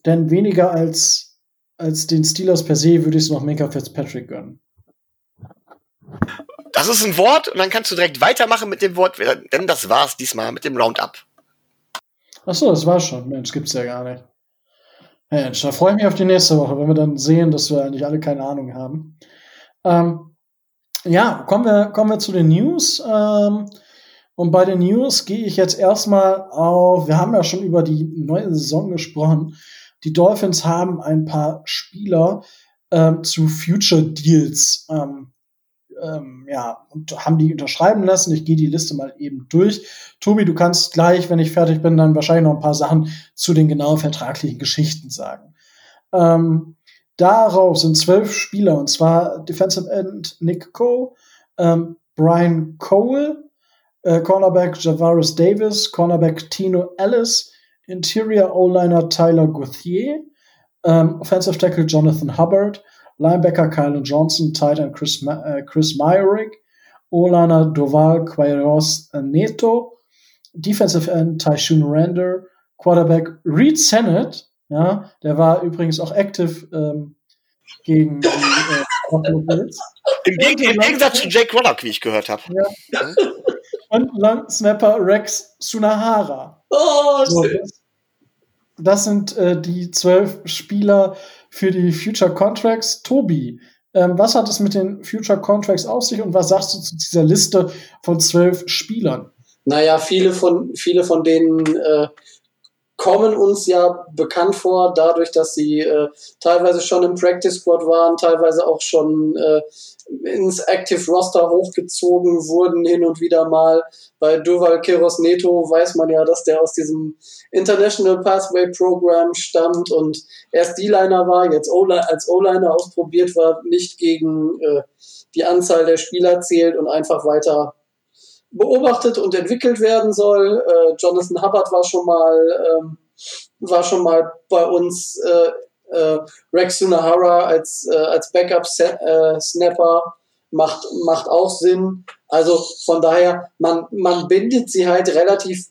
denn weniger als, als den Steelers per se würde ich es noch Minka Fitzpatrick gönnen. Das ist ein Wort und dann kannst du direkt weitermachen mit dem Wort, denn das war's diesmal mit dem Roundup. Achso, das war's schon. Mensch, gibt's ja gar nicht. Mensch, da freue ich mich auf die nächste Woche, wenn wir dann sehen, dass wir eigentlich alle keine Ahnung haben. Ähm, ja, kommen wir, kommen wir zu den News. Ähm, und bei den News gehe ich jetzt erstmal auf, wir haben ja schon über die neue Saison gesprochen. Die Dolphins haben ein paar Spieler ähm, zu Future Deals ähm, ähm, ja, und haben die unterschreiben lassen. Ich gehe die Liste mal eben durch. Tobi, du kannst gleich, wenn ich fertig bin, dann wahrscheinlich noch ein paar Sachen zu den genauen vertraglichen Geschichten sagen. Ähm, darauf sind zwölf Spieler, und zwar Defensive End Nick Coe, ähm, Brian Cole, äh, Cornerback Javaris Davis, Cornerback Tino Ellis, Interior O-Liner Tyler Gauthier, ähm, Offensive Tackle Jonathan Hubbard, Linebacker Kylan Johnson, Tight End Chris, äh, Chris Myrick, O-Liner Doval Queiroz Neto, Defensive End Tyshun Render, Quarterback Reed Sennett, ja, der war übrigens auch active ähm, gegen die äh. Im, Geg Im Gegensatz zu Jake Roddock, wie ich gehört habe. Ja. Und Long Snapper Rex Sunahara. Oh, so, das, das sind äh, die zwölf Spieler für die Future Contracts. Tobi, ähm, was hat es mit den Future Contracts auf sich und was sagst du zu dieser Liste von zwölf Spielern? Naja, viele von, viele von denen äh, kommen uns ja bekannt vor, dadurch, dass sie äh, teilweise schon im Practice Squad waren, teilweise auch schon äh, ins Active Roster hochgezogen wurden, hin und wieder mal. Bei Duval Kiros Neto weiß man ja, dass der aus diesem International Pathway Program stammt und erst D-Liner war, jetzt als O-Liner ausprobiert war, nicht gegen äh, die Anzahl der Spieler zählt und einfach weiter beobachtet und entwickelt werden soll. Äh, Jonathan Hubbard war schon mal, ähm, war schon mal bei uns äh, äh, Rex Sunahara als, äh, als Backup-Snapper äh, macht, macht auch Sinn. Also von daher, man, man bindet sie halt relativ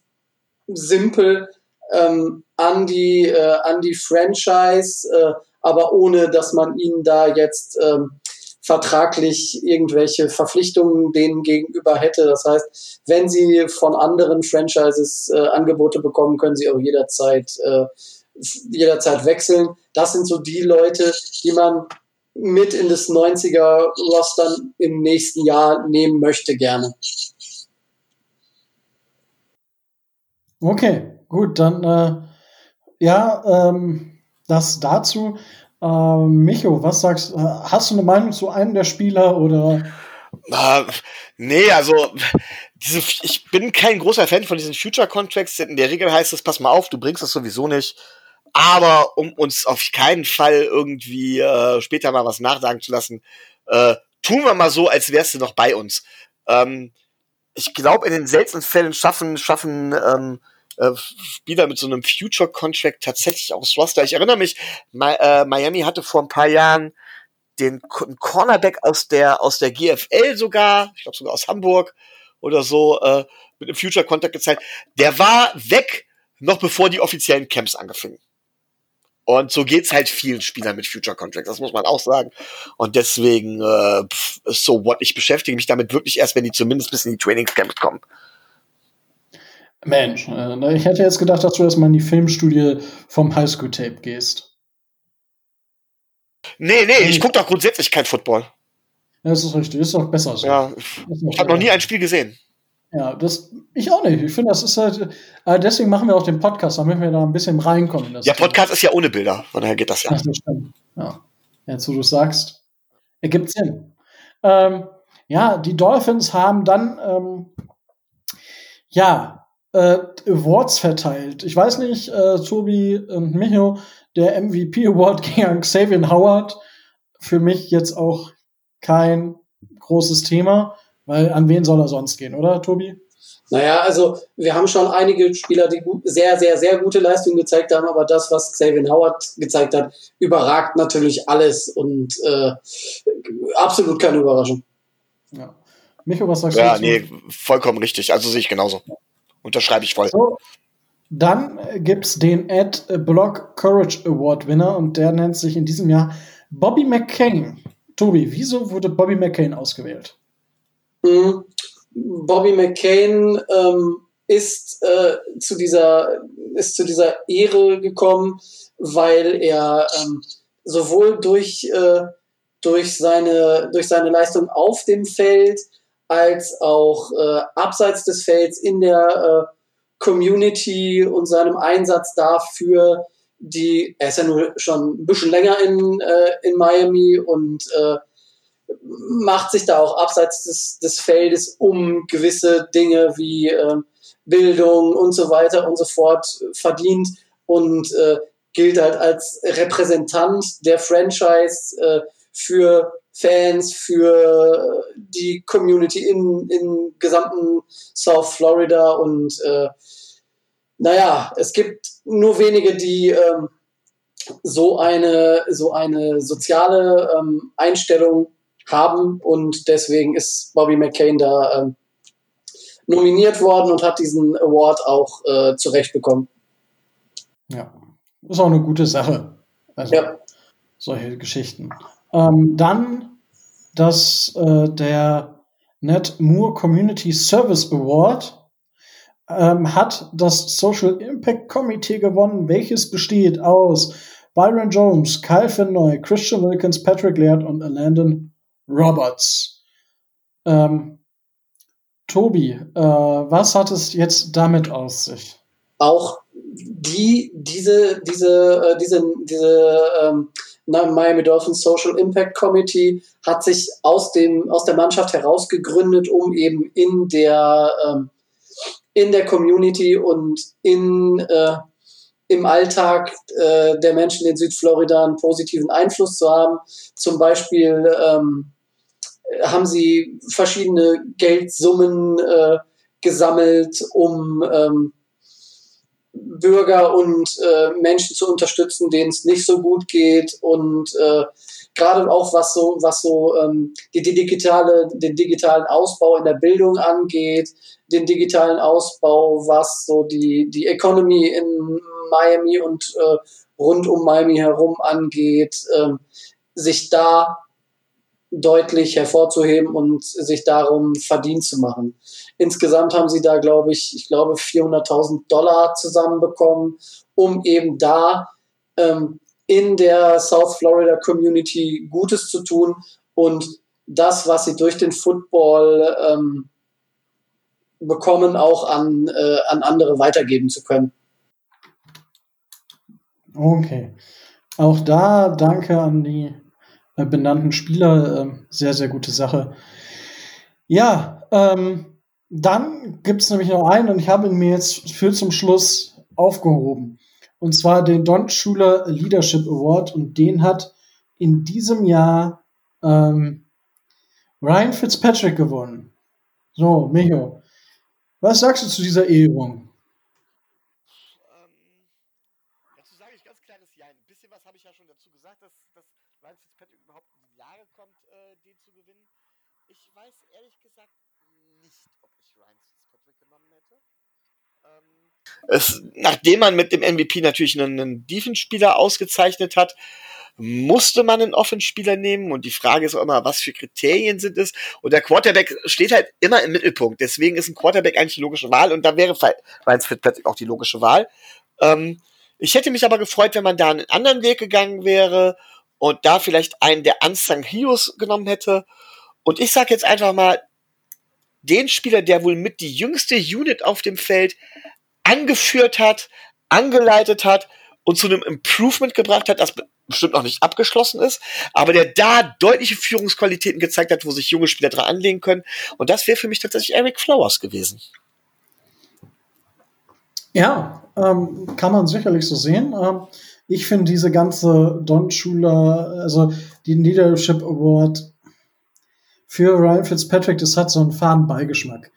simpel ähm, an, die, äh, an die Franchise, äh, aber ohne dass man ihnen da jetzt ähm, vertraglich irgendwelche Verpflichtungen denen gegenüber hätte. Das heißt, wenn sie von anderen Franchises äh, Angebote bekommen, können sie auch jederzeit, äh, jederzeit wechseln. Das sind so die Leute, die man mit in das 90er Roster im nächsten Jahr nehmen möchte, gerne. Okay, gut, dann äh, ja, ähm, das dazu. Ähm, Micho, was sagst du? Hast du eine Meinung zu einem der Spieler oder? Uh, nee, also diese, ich bin kein großer Fan von diesen Future Contracts. In der Regel heißt es, pass mal auf, du bringst das sowieso nicht. Aber um uns auf keinen Fall irgendwie äh, später mal was nachsagen zu lassen, äh, tun wir mal so, als wärst du noch bei uns. Ähm, ich glaube, in den seltenen Fällen schaffen, schaffen ähm, äh, Spieler mit so einem Future Contract tatsächlich aufs Roster. Ich erinnere mich, äh, Miami hatte vor ein paar Jahren den Cornerback aus der aus der GFL sogar, ich glaube sogar aus Hamburg oder so, äh, mit einem Future Contract gezeigt. Der war weg, noch bevor die offiziellen Camps angefingen. Und so geht's halt vielen Spielern mit Future Contracts, das muss man auch sagen. Und deswegen, äh, so what, ich beschäftige mich damit wirklich erst, wenn die zumindest bis in die Trainingscamps kommen. Mensch, äh, ich hätte jetzt gedacht, dass du erstmal in die Filmstudie vom Highschool-Tape gehst. Nee, nee, ich gucke doch grundsätzlich kein Football. Ja, das ist richtig, das ist auch besser so. Ja, ich habe noch nie ein Spiel gesehen. Ja, das, ich auch nicht. Ich finde, das ist halt, äh, deswegen machen wir auch den Podcast, damit wir da ein bisschen reinkommen. ja, Podcast ist ja ohne Bilder, von daher geht das ja. Ach, das stimmt. Ja. Jetzt, wo du sagst, ergibt Sinn. Ähm, ja, die Dolphins haben dann, ähm, ja, äh, Awards verteilt. Ich weiß nicht, äh, Tobi und Micho, der MVP Award ging an Xavier Howard. Für mich jetzt auch kein großes Thema, weil an wen soll er sonst gehen, oder Tobi? Naja, also wir haben schon einige Spieler, die sehr, sehr, sehr gute Leistungen gezeigt haben, aber das, was Xavier Howard gezeigt hat, überragt natürlich alles und äh, absolut keine Überraschung. Ja. Micho, was sagst ja, du? Ja, nee, vollkommen richtig. Also sehe ich genauso. Unterschreibe ich voll. So, dann gibt's den Ed Block Courage Award Winner und der nennt sich in diesem Jahr Bobby McCain. Tobi, wieso wurde Bobby McCain ausgewählt? Mhm. Bobby McCain ähm, ist, äh, zu dieser, ist zu dieser Ehre gekommen, weil er ähm, sowohl durch, äh, durch, seine, durch seine Leistung auf dem Feld als auch äh, abseits des Felds in der äh, Community und seinem Einsatz dafür, die, er ist ja nur schon ein bisschen länger in, äh, in Miami und äh, macht sich da auch abseits des, des Feldes um gewisse Dinge wie äh, Bildung und so weiter und so fort verdient und äh, gilt halt als Repräsentant der Franchise äh, für Fans, für die Community in, in gesamten South Florida und äh, naja, es gibt nur wenige, die ähm, so eine so eine soziale ähm, Einstellung haben und deswegen ist Bobby McCain da ähm, nominiert worden und hat diesen Award auch äh, zurecht bekommen. Ja, ist auch eine gute Sache. Also, ja. solche Geschichten. Ähm, dann, dass äh, der Ned Moore Community Service Award ähm, hat das Social Impact Committee gewonnen, welches besteht aus Byron Jones, Kyle Finnoy, Christian Wilkins, Patrick Laird und Landon Roberts. Ähm, Tobi, äh, was hat es jetzt damit aus sich? Auch die, diese, diese, äh, diese, diese ähm, Miami Dolphins Social Impact Committee hat sich aus, dem, aus der Mannschaft heraus gegründet, um eben in der, ähm, in der Community und in, äh, im Alltag äh, der Menschen in Südflorida einen positiven Einfluss zu haben. Zum Beispiel ähm, haben sie verschiedene Geldsummen äh, gesammelt, um ähm, Bürger und äh, Menschen zu unterstützen, denen es nicht so gut geht. Und äh, gerade auch was so was so ähm, die, die digitale den digitalen Ausbau in der Bildung angeht, den digitalen Ausbau, was so die die Economy in Miami und äh, rund um Miami herum angeht, äh, sich da deutlich hervorzuheben und sich darum verdient zu machen. Insgesamt haben sie da, glaube ich, ich glaube 400.000 Dollar zusammenbekommen, um eben da ähm, in der South Florida Community Gutes zu tun und das, was sie durch den Football ähm, bekommen, auch an, äh, an andere weitergeben zu können. Okay. Auch da danke an die benannten Spieler. Äh, sehr, sehr gute Sache. Ja, ähm, dann gibt es nämlich noch einen und ich habe ihn mir jetzt für zum Schluss aufgehoben. Und zwar den Don Schuler Leadership Award und den hat in diesem Jahr ähm, Ryan Fitzpatrick gewonnen. So, Micho, was sagst du zu dieser Ehrung? Es, nachdem man mit dem MVP natürlich einen, einen Defense-Spieler ausgezeichnet hat, musste man einen Offense-Spieler nehmen und die Frage ist auch immer, was für Kriterien sind es? Und der Quarterback steht halt immer im Mittelpunkt. Deswegen ist ein Quarterback eigentlich die logische Wahl und da wäre Ryan Fitzpatrick auch die logische Wahl. Ähm, ich hätte mich aber gefreut, wenn man da einen anderen Weg gegangen wäre und da vielleicht einen der Unsung Heroes genommen hätte. Und ich sage jetzt einfach mal, den Spieler, der wohl mit die jüngste Unit auf dem Feld angeführt hat, angeleitet hat und zu einem Improvement gebracht hat, das bestimmt noch nicht abgeschlossen ist, aber der da deutliche Führungsqualitäten gezeigt hat, wo sich junge Spieler dran anlegen können. Und das wäre für mich tatsächlich Eric Flowers gewesen. Ja, ähm, kann man sicherlich so sehen. Ähm, ich finde diese ganze Don Schuler, also die Leadership Award für Ryan Fitzpatrick, das hat so einen faden Beigeschmack.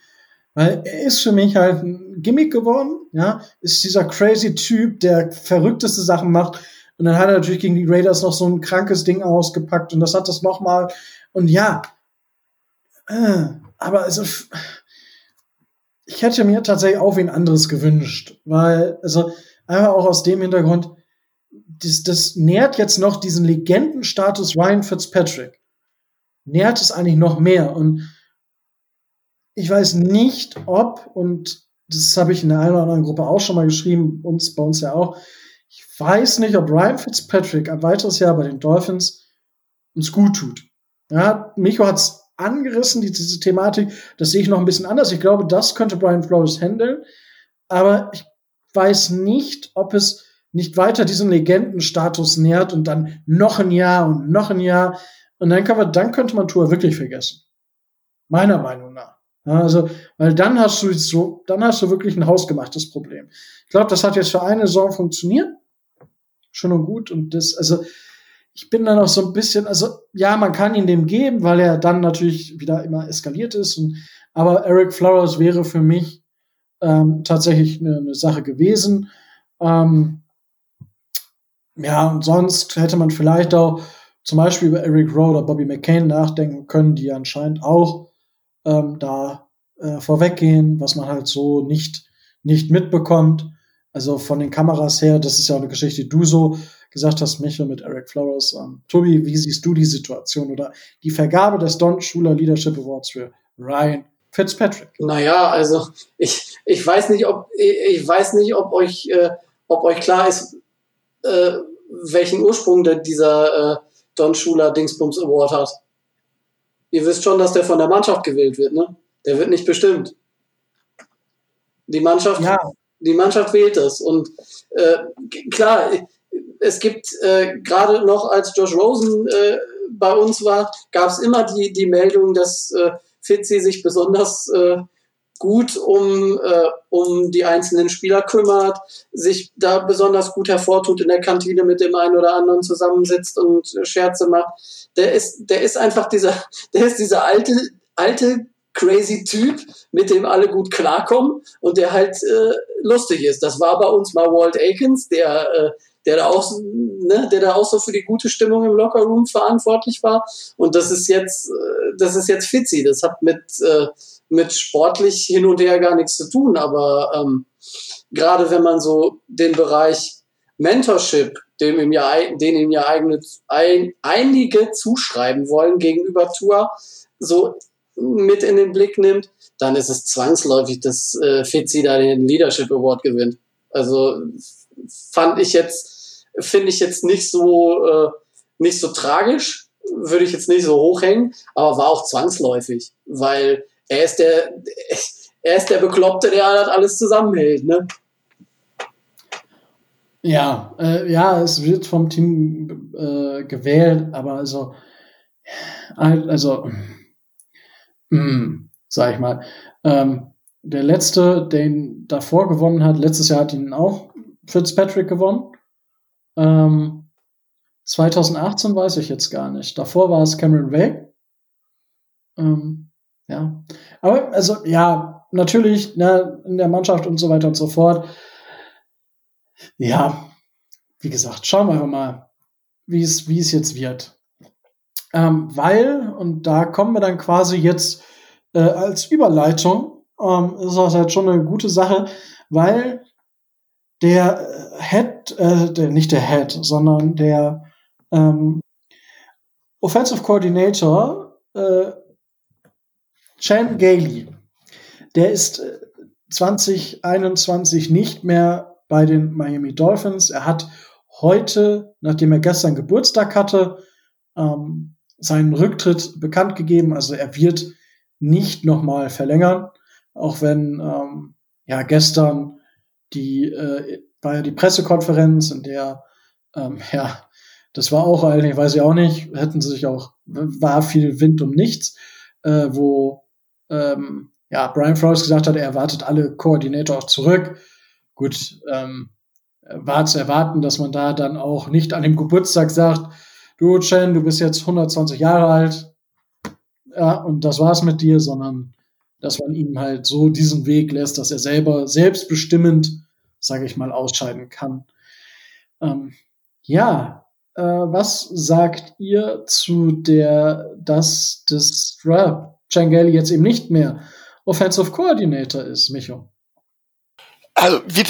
Weil er ist für mich halt ein Gimmick geworden, ja, ist dieser crazy Typ, der verrückteste Sachen macht. Und dann hat er natürlich gegen die Raiders noch so ein krankes Ding ausgepackt und das hat das nochmal. Und ja, äh, aber also, ich hätte mir tatsächlich auch wen anderes gewünscht, weil, also, einfach auch aus dem Hintergrund, das, das nährt jetzt noch diesen Legendenstatus Ryan Fitzpatrick. Nährt es eigentlich noch mehr und ich weiß nicht, ob, und das habe ich in der einen oder anderen Gruppe auch schon mal geschrieben, uns bei uns ja auch, ich weiß nicht, ob Ryan Fitzpatrick ein weiteres Jahr bei den Dolphins uns gut tut. Ja, Micho hat es angerissen, diese Thematik, das sehe ich noch ein bisschen anders. Ich glaube, das könnte Brian Flores handeln, aber ich weiß nicht, ob es nicht weiter diesen Legendenstatus nährt und dann noch ein Jahr und noch ein Jahr. Und dann, kann man, dann könnte man Tour wirklich vergessen. Meiner Meinung nach. Ja, also, weil dann hast du so, dann hast du wirklich ein hausgemachtes Problem. Ich glaube, das hat jetzt für eine Saison funktioniert. Schön und gut. Und das, also, ich bin dann auch so ein bisschen, also, ja, man kann ihn dem geben, weil er dann natürlich wieder immer eskaliert ist. Und, aber Eric Flowers wäre für mich ähm, tatsächlich eine, eine Sache gewesen. Ähm, ja, und sonst hätte man vielleicht auch zum Beispiel über Eric Rowe oder Bobby McCain nachdenken können, die anscheinend auch ähm, da äh, vorweggehen, was man halt so nicht, nicht mitbekommt. Also von den Kameras her, das ist ja eine Geschichte, die du so gesagt hast, Micho mit Eric Flores. Ähm, Tobi, wie siehst du die Situation oder die Vergabe des Don Schuler Leadership Awards für Ryan Fitzpatrick? Naja, also ich, ich weiß nicht, ob ich weiß nicht, ob euch, äh, ob euch klar ist, äh, welchen Ursprung der, dieser äh, Don Schuler Dingsbums Award hat. Ihr wisst schon, dass der von der Mannschaft gewählt wird, ne? Der wird nicht bestimmt. Die Mannschaft, ja. die Mannschaft wählt es. Und äh, klar, es gibt äh, gerade noch, als Josh Rosen äh, bei uns war, gab es immer die, die Meldung, dass äh, Fitzi sich besonders äh, gut um, äh, um die einzelnen Spieler kümmert, sich da besonders gut hervortut in der Kantine mit dem einen oder anderen zusammensitzt und Scherze macht. Der ist, der ist einfach dieser, der ist dieser alte, alte crazy Typ, mit dem alle gut klarkommen und der halt äh, lustig ist. Das war bei uns mal Walt Aikens, der äh, der da auch, ne, der da auch so für die gute Stimmung im Lockerroom verantwortlich war. Und das ist jetzt, äh, das ist jetzt Fitzi. Das hat mit, äh, mit sportlich hin und her gar nichts zu tun. Aber ähm, gerade wenn man so den Bereich Mentorship, dem ihm ja, den ihm ja eigene, ein, einige zuschreiben wollen gegenüber Tour, so mit in den Blick nimmt, dann ist es zwangsläufig, dass äh, Fitzi da den Leadership Award gewinnt. Also fand ich jetzt finde ich jetzt nicht so, äh, nicht so tragisch, würde ich jetzt nicht so hochhängen, aber war auch zwangsläufig, weil er ist der, er ist der Bekloppte, der halt alles zusammenhält, ne? Ja, äh, ja, es wird vom Team äh, gewählt, aber also, also, mh, hm, sag ich mal, ähm, der letzte, den davor gewonnen hat, letztes Jahr hat ihn auch Fitzpatrick gewonnen. Ähm, 2018 weiß ich jetzt gar nicht. Davor war es Cameron Way. Ähm, ja. Aber, also, ja, natürlich, ne, in der Mannschaft und so weiter und so fort. Ja, wie gesagt, schauen wir mal, wie es, wie es jetzt wird. Ähm, weil, und da kommen wir dann quasi jetzt äh, als Überleitung, ähm, ist das halt schon eine gute Sache, weil der Head, äh, der, nicht der Head, sondern der ähm, Offensive Coordinator äh, Chan Gailey, der ist 2021 äh, nicht mehr bei den Miami Dolphins. Er hat heute, nachdem er gestern Geburtstag hatte, ähm, seinen Rücktritt bekannt gegeben. Also er wird nicht nochmal verlängern, auch wenn ähm, ja gestern die äh, war ja die Pressekonferenz, in der ähm, ja das war auch eigentlich, weiß ich auch nicht, hätten sie sich auch war viel Wind um nichts, äh, wo ähm, ja Brian Flores gesagt hat, er erwartet alle Koordinator auch zurück. Gut, ähm, war zu erwarten, dass man da dann auch nicht an dem Geburtstag sagt, du Chen, du bist jetzt 120 Jahre alt, ja, und das war's mit dir, sondern dass man ihm halt so diesen Weg lässt, dass er selber selbstbestimmend, sage ich mal, ausscheiden kann. Ähm, ja, äh, was sagt ihr zu der, das Rap Changeli jetzt eben nicht mehr Offensive Coordinator ist, Micho? Also, wie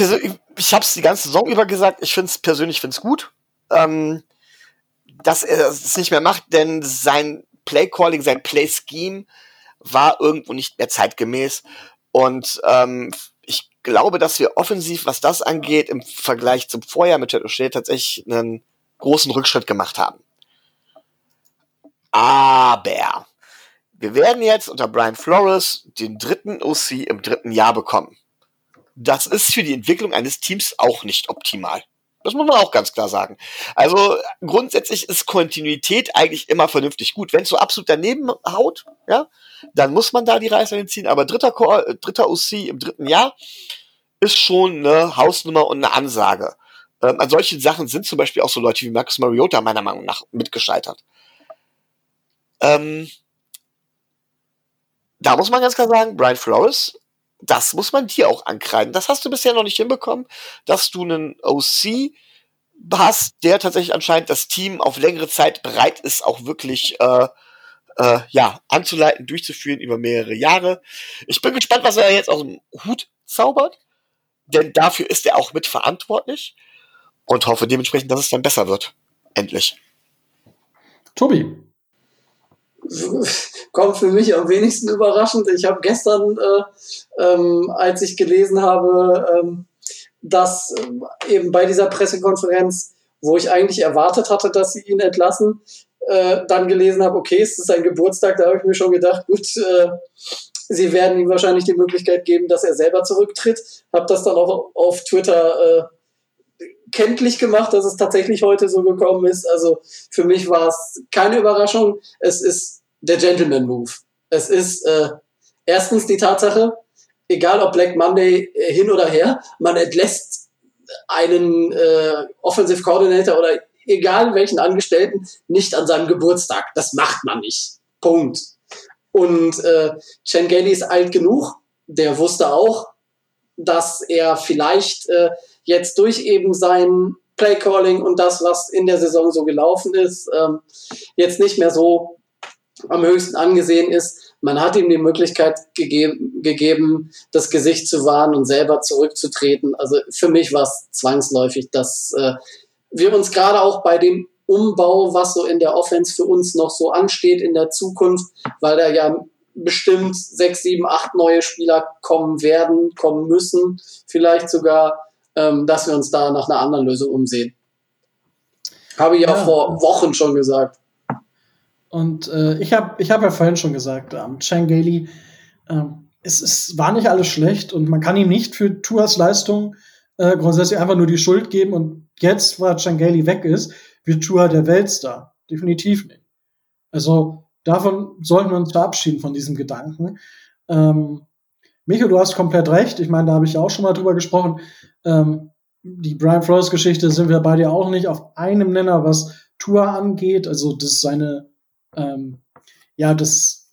ich habe es die ganze Saison über gesagt, ich finde es persönlich find's gut, ähm, dass er es nicht mehr macht, denn sein Play Calling, sein Play Scheme war irgendwo nicht mehr zeitgemäß. Und ähm, ich glaube, dass wir offensiv, was das angeht, im Vergleich zum Vorjahr mit Chad O'Shea tatsächlich einen großen Rückschritt gemacht haben. Aber wir werden jetzt unter Brian Flores den dritten OC im dritten Jahr bekommen. Das ist für die Entwicklung eines Teams auch nicht optimal. Das muss man auch ganz klar sagen. Also grundsätzlich ist Kontinuität eigentlich immer vernünftig gut. Wenn es so absolut daneben haut, ja, dann muss man da die Reißleine ziehen. Aber dritter, äh, dritter OC im dritten Jahr ist schon eine Hausnummer und eine Ansage. Ähm, an solchen Sachen sind zum Beispiel auch so Leute wie Marcus Mariota meiner Meinung nach mitgescheitert. Ähm, da muss man ganz klar sagen, Brian Flores das muss man dir auch ankreiden. Das hast du bisher noch nicht hinbekommen, dass du einen OC hast, der tatsächlich anscheinend das Team auf längere Zeit bereit ist, auch wirklich äh, äh, ja anzuleiten, durchzuführen über mehrere Jahre. Ich bin gespannt, was er jetzt aus dem Hut zaubert. denn dafür ist er auch mitverantwortlich und hoffe dementsprechend, dass es dann besser wird. Endlich. Tobi. Kommt für mich am wenigsten überraschend. Ich habe gestern, äh, ähm, als ich gelesen habe, ähm, dass äh, eben bei dieser Pressekonferenz, wo ich eigentlich erwartet hatte, dass sie ihn entlassen, äh, dann gelesen habe, okay, es ist sein Geburtstag, da habe ich mir schon gedacht, gut, äh, sie werden ihm wahrscheinlich die Möglichkeit geben, dass er selber zurücktritt. Habe das dann auch auf Twitter äh, kenntlich gemacht, dass es tatsächlich heute so gekommen ist. Also für mich war es keine Überraschung. Es ist der Gentleman Move. Es ist äh, erstens die Tatsache, egal ob Black Monday äh, hin oder her, man entlässt einen äh, Offensive Coordinator oder egal welchen Angestellten, nicht an seinem Geburtstag. Das macht man nicht. Punkt. Und äh, Chen Gailey ist alt genug. Der wusste auch, dass er vielleicht äh, jetzt durch eben sein Playcalling und das, was in der Saison so gelaufen ist, ähm, jetzt nicht mehr so am höchsten angesehen ist. Man hat ihm die Möglichkeit gegeben, gegeben, das Gesicht zu wahren und selber zurückzutreten. Also für mich war es zwangsläufig, dass äh, wir uns gerade auch bei dem Umbau, was so in der Offense für uns noch so ansteht in der Zukunft, weil da ja bestimmt sechs, sieben, acht neue Spieler kommen werden, kommen müssen, vielleicht sogar, ähm, dass wir uns da nach einer anderen Lösung umsehen. Habe ich ja, ja vor Wochen schon gesagt. Und äh, ich habe ich hab ja vorhin schon gesagt, ähm, Chang Gailey, äh, es, es war nicht alles schlecht und man kann ihm nicht für Tuas Leistung äh, grundsätzlich einfach nur die Schuld geben und jetzt, weil Chang Gailey weg ist, wird Tua der Weltstar. Definitiv nicht. Also davon sollten wir uns verabschieden von diesem Gedanken. Ähm, Micho, du hast komplett recht. Ich meine, da habe ich auch schon mal drüber gesprochen. Ähm, die Brian Flores Geschichte sind wir bei dir auch nicht auf einem Nenner, was Tour angeht. Also das seine ähm, ja, das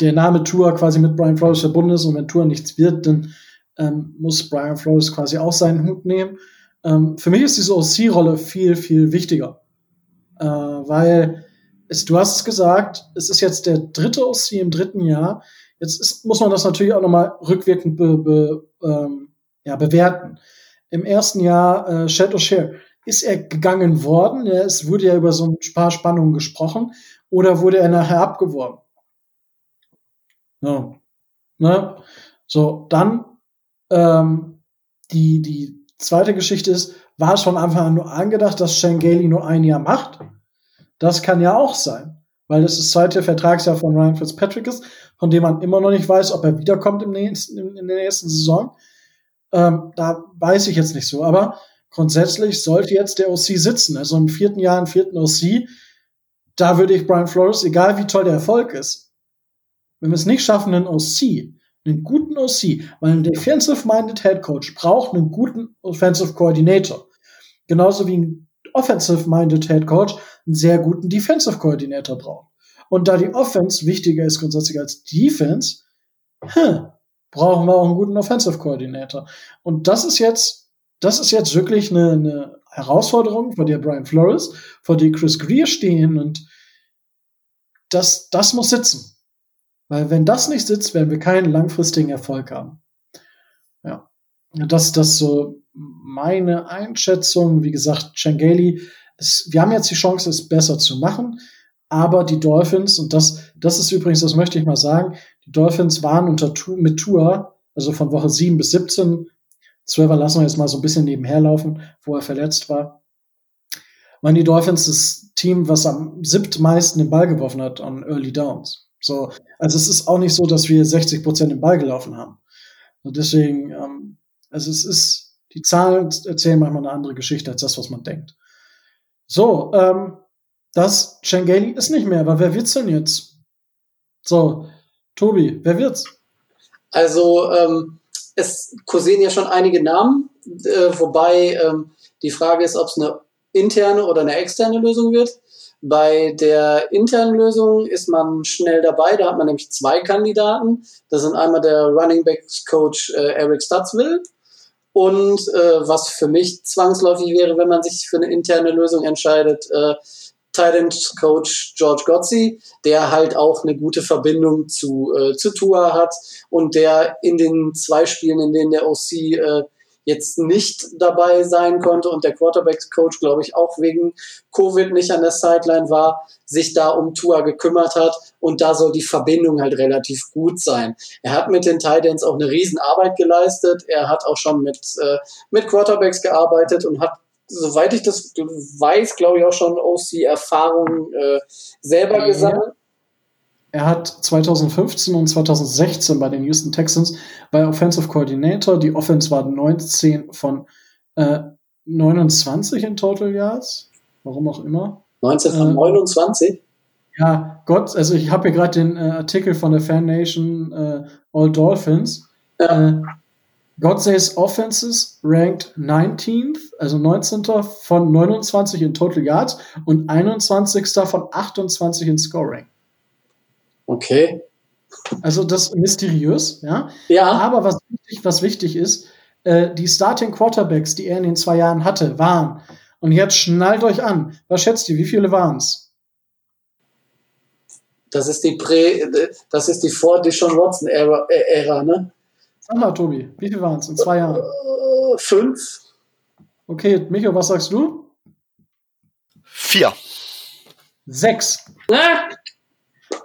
der Name Tour quasi mit Brian Flores verbunden ist und wenn Tour nichts wird, dann ähm, muss Brian Flores quasi auch seinen Hut nehmen. Ähm, für mich ist diese OC-Rolle viel, viel wichtiger. Äh, weil es, du hast es gesagt, es ist jetzt der dritte OC im dritten Jahr. Jetzt ist, muss man das natürlich auch nochmal rückwirkend be, be, ähm, ja, bewerten. Im ersten Jahr äh, Shed O'Share ist er gegangen worden. Ja, es wurde ja über so ein paar Spannungen gesprochen oder wurde er nachher abgeworben? Ja. Ne? So, dann ähm, die, die zweite Geschichte ist, war es von Anfang an nur angedacht, dass Shangeli nur ein Jahr macht? Das kann ja auch sein, weil das das zweite Vertragsjahr von Ryan Fitzpatrick ist, von dem man immer noch nicht weiß, ob er wiederkommt im nächsten, in, der nächsten Saison. Ähm, da weiß ich jetzt nicht so, aber grundsätzlich sollte jetzt der OC sitzen. Also im vierten Jahr, im vierten OC, da würde ich Brian Flores, egal wie toll der Erfolg ist, wenn wir es nicht schaffen, einen OC, einen guten OC, weil ein defensive-minded Head Coach braucht einen guten Offensive Coordinator. Genauso wie ein offensive-minded Head Coach einen sehr guten Defensive Coordinator braucht. Und da die Offense wichtiger ist grundsätzlich als Defense, hm, brauchen wir auch einen guten Offensive Coordinator. Und das ist jetzt, das ist jetzt wirklich eine, eine Herausforderung, vor der Brian Flores, vor der Chris Greer stehen und das, das muss sitzen. Weil wenn das nicht sitzt, werden wir keinen langfristigen Erfolg haben. Ja. Das, das so meine Einschätzung. Wie gesagt, Changeli, wir haben jetzt die Chance, es besser zu machen. Aber die Dolphins, und das, das ist übrigens, das möchte ich mal sagen, die Dolphins waren unter mit Tour, also von Woche 7 bis 17, Zwölfer lassen wir jetzt mal so ein bisschen nebenher laufen, wo er verletzt war. Waren die Dolphins das Team, was am siebtmeisten den Ball geworfen hat an Early Downs. So, also es ist auch nicht so, dass wir 60 Prozent den Ball gelaufen haben. Und deswegen, ähm, also es ist, die Zahlen erzählen manchmal eine andere Geschichte als das, was man denkt. So, ähm, das Chengeli ist nicht mehr, aber wer wird's denn jetzt? So, Tobi, wer wird's? Also, ähm, es kursieren ja schon einige Namen, äh, wobei ähm, die Frage ist, ob es eine interne oder eine externe Lösung wird. Bei der internen Lösung ist man schnell dabei. Da hat man nämlich zwei Kandidaten. Das sind einmal der Running Backs Coach äh, Eric Stutzville und äh, was für mich zwangsläufig wäre, wenn man sich für eine interne Lösung entscheidet, äh, Titan Coach George Gotzi, der halt auch eine gute Verbindung zu, äh, zu Tua hat und der in den zwei Spielen, in denen der OC äh, jetzt nicht dabei sein konnte und der Quarterbacks-Coach, glaube ich, auch wegen Covid nicht an der Sideline war, sich da um Tua gekümmert hat und da soll die Verbindung halt relativ gut sein. Er hat mit den Titans auch eine Riesenarbeit geleistet. Er hat auch schon mit, äh, mit Quarterbacks gearbeitet und hat soweit ich das weiß, glaube ich auch schon OC-Erfahrung äh, selber mhm. gesammelt. Er hat 2015 und 2016 bei den Houston Texans bei Offensive Coordinator. Die Offense war 19 von äh, 29 in Total Yards. Warum auch immer. 19 von äh, 29? Ja, Gott, also ich habe hier gerade den äh, Artikel von der Fan Nation äh, All Dolphins. Ja. God Says Offenses ranked 19th, also 19. von 29 in Total Yards und 21. von 28 in Scoring. Okay. Also das ist mysteriös, ja. Ja. Aber was wichtig, was wichtig ist, äh, die Starting Quarterbacks, die er in den zwei Jahren hatte, waren, und jetzt schnallt euch an, was schätzt ihr, wie viele waren es? Das ist die Prä, das ist die vor Deshaun Watson Ära, äh, ne? Sag mal, Tobi, wie viele waren es in zwei Jahren? Äh, fünf. Okay, Micho, was sagst du? Vier. Sechs. Ah!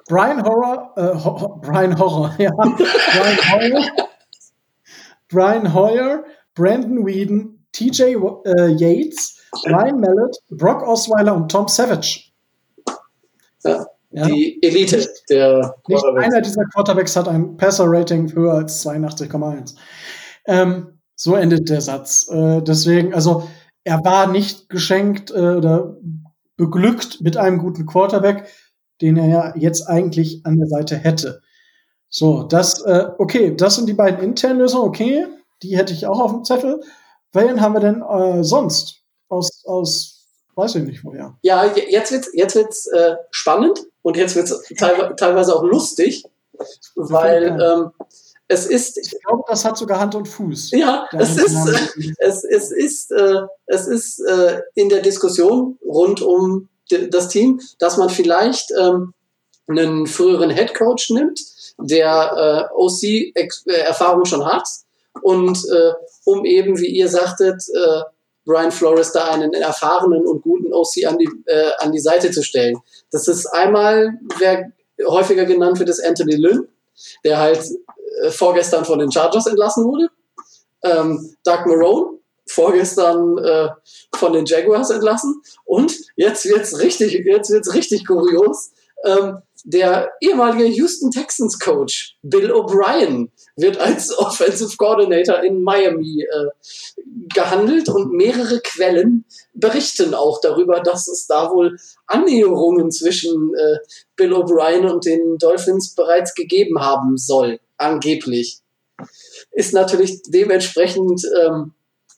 Brian Horror, äh, Ho Brian Horror, ja. Brian Hoyer, Brian Hoyer, Brandon Whedon, TJ äh, Yates, Ryan Mallet, Brock Osweiler und Tom Savage. Ja, ja. Die Elite der Nicht einer dieser Quarterbacks hat ein Passer-Rating höher als 82,1. Ähm, so endet der Satz. Äh, deswegen, also er war nicht geschenkt äh, oder beglückt mit einem guten Quarterback den er ja jetzt eigentlich an der Seite hätte. So, das, äh, okay, das sind die beiden internen Lösungen, okay, die hätte ich auch auf dem Zettel. Welchen haben wir denn äh, sonst? Aus, aus, weiß ich nicht woher. Ja, jetzt wird's, jetzt wird's äh, spannend und jetzt wird's teilweise, teilweise auch lustig, weil ähm, es ist. Ich glaube, das hat sogar Hand und Fuß. Ja, es ist, es, es ist, äh, es ist äh, in der Diskussion rund um das Team, dass man vielleicht ähm, einen früheren Head Coach nimmt, der äh, OC-Erfahrung schon hat und äh, um eben, wie ihr sagtet, äh, Brian Flores da einen erfahrenen und guten OC an die, äh, an die Seite zu stellen. Das ist einmal, wer häufiger genannt wird, ist Anthony Lynn, der halt äh, vorgestern von den Chargers entlassen wurde. Ähm, Doug Marone, vorgestern äh, von den Jaguars entlassen. Und jetzt wird's richtig, richtig kurios. Ähm, der ehemalige Houston Texans Coach Bill O'Brien wird als Offensive Coordinator in Miami äh, gehandelt und mehrere Quellen berichten auch darüber, dass es da wohl Annäherungen zwischen äh, Bill O'Brien und den Dolphins bereits gegeben haben soll, angeblich. Ist natürlich dementsprechend ähm,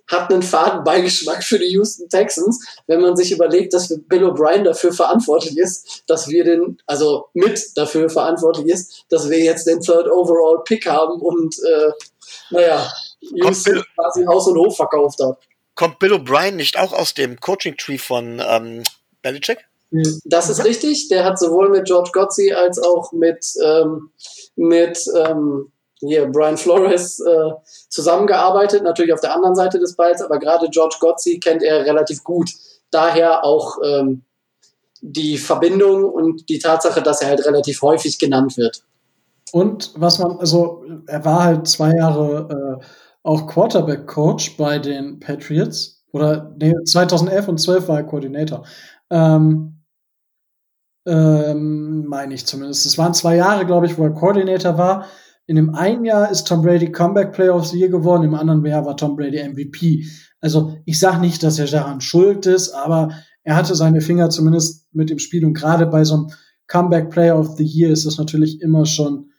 hat einen faden Beigeschmack für die Houston Texans, wenn man sich überlegt, dass Bill O'Brien dafür verantwortlich ist, dass wir den, also mit dafür verantwortlich ist, dass wir jetzt den Third Overall Pick haben und, äh, naja, Houston Bill, quasi Haus und Hof verkauft hat. Kommt Bill O'Brien nicht auch aus dem Coaching-Tree von ähm, Belichick? Das ist richtig. Der hat sowohl mit George Gotzi als auch mit, ähm, mit ähm, hier Brian Flores äh, zusammengearbeitet, natürlich auf der anderen Seite des Balls, aber gerade George Gotzi kennt er relativ gut. Daher auch ähm, die Verbindung und die Tatsache, dass er halt relativ häufig genannt wird. Und was man, also er war halt zwei Jahre äh, auch Quarterback-Coach bei den Patriots. Oder nee, 2011 und 12 war er Koordinator. Ähm, ähm, meine ich zumindest. Es waren zwei Jahre, glaube ich, wo er Koordinator war. In dem einen Jahr ist Tom Brady Comeback Player of the Year geworden, im anderen Jahr war Tom Brady MVP. Also ich sage nicht, dass er daran schuld ist, aber er hatte seine Finger zumindest mit dem Spiel und gerade bei so einem Comeback Player of the Year ist das natürlich immer schon,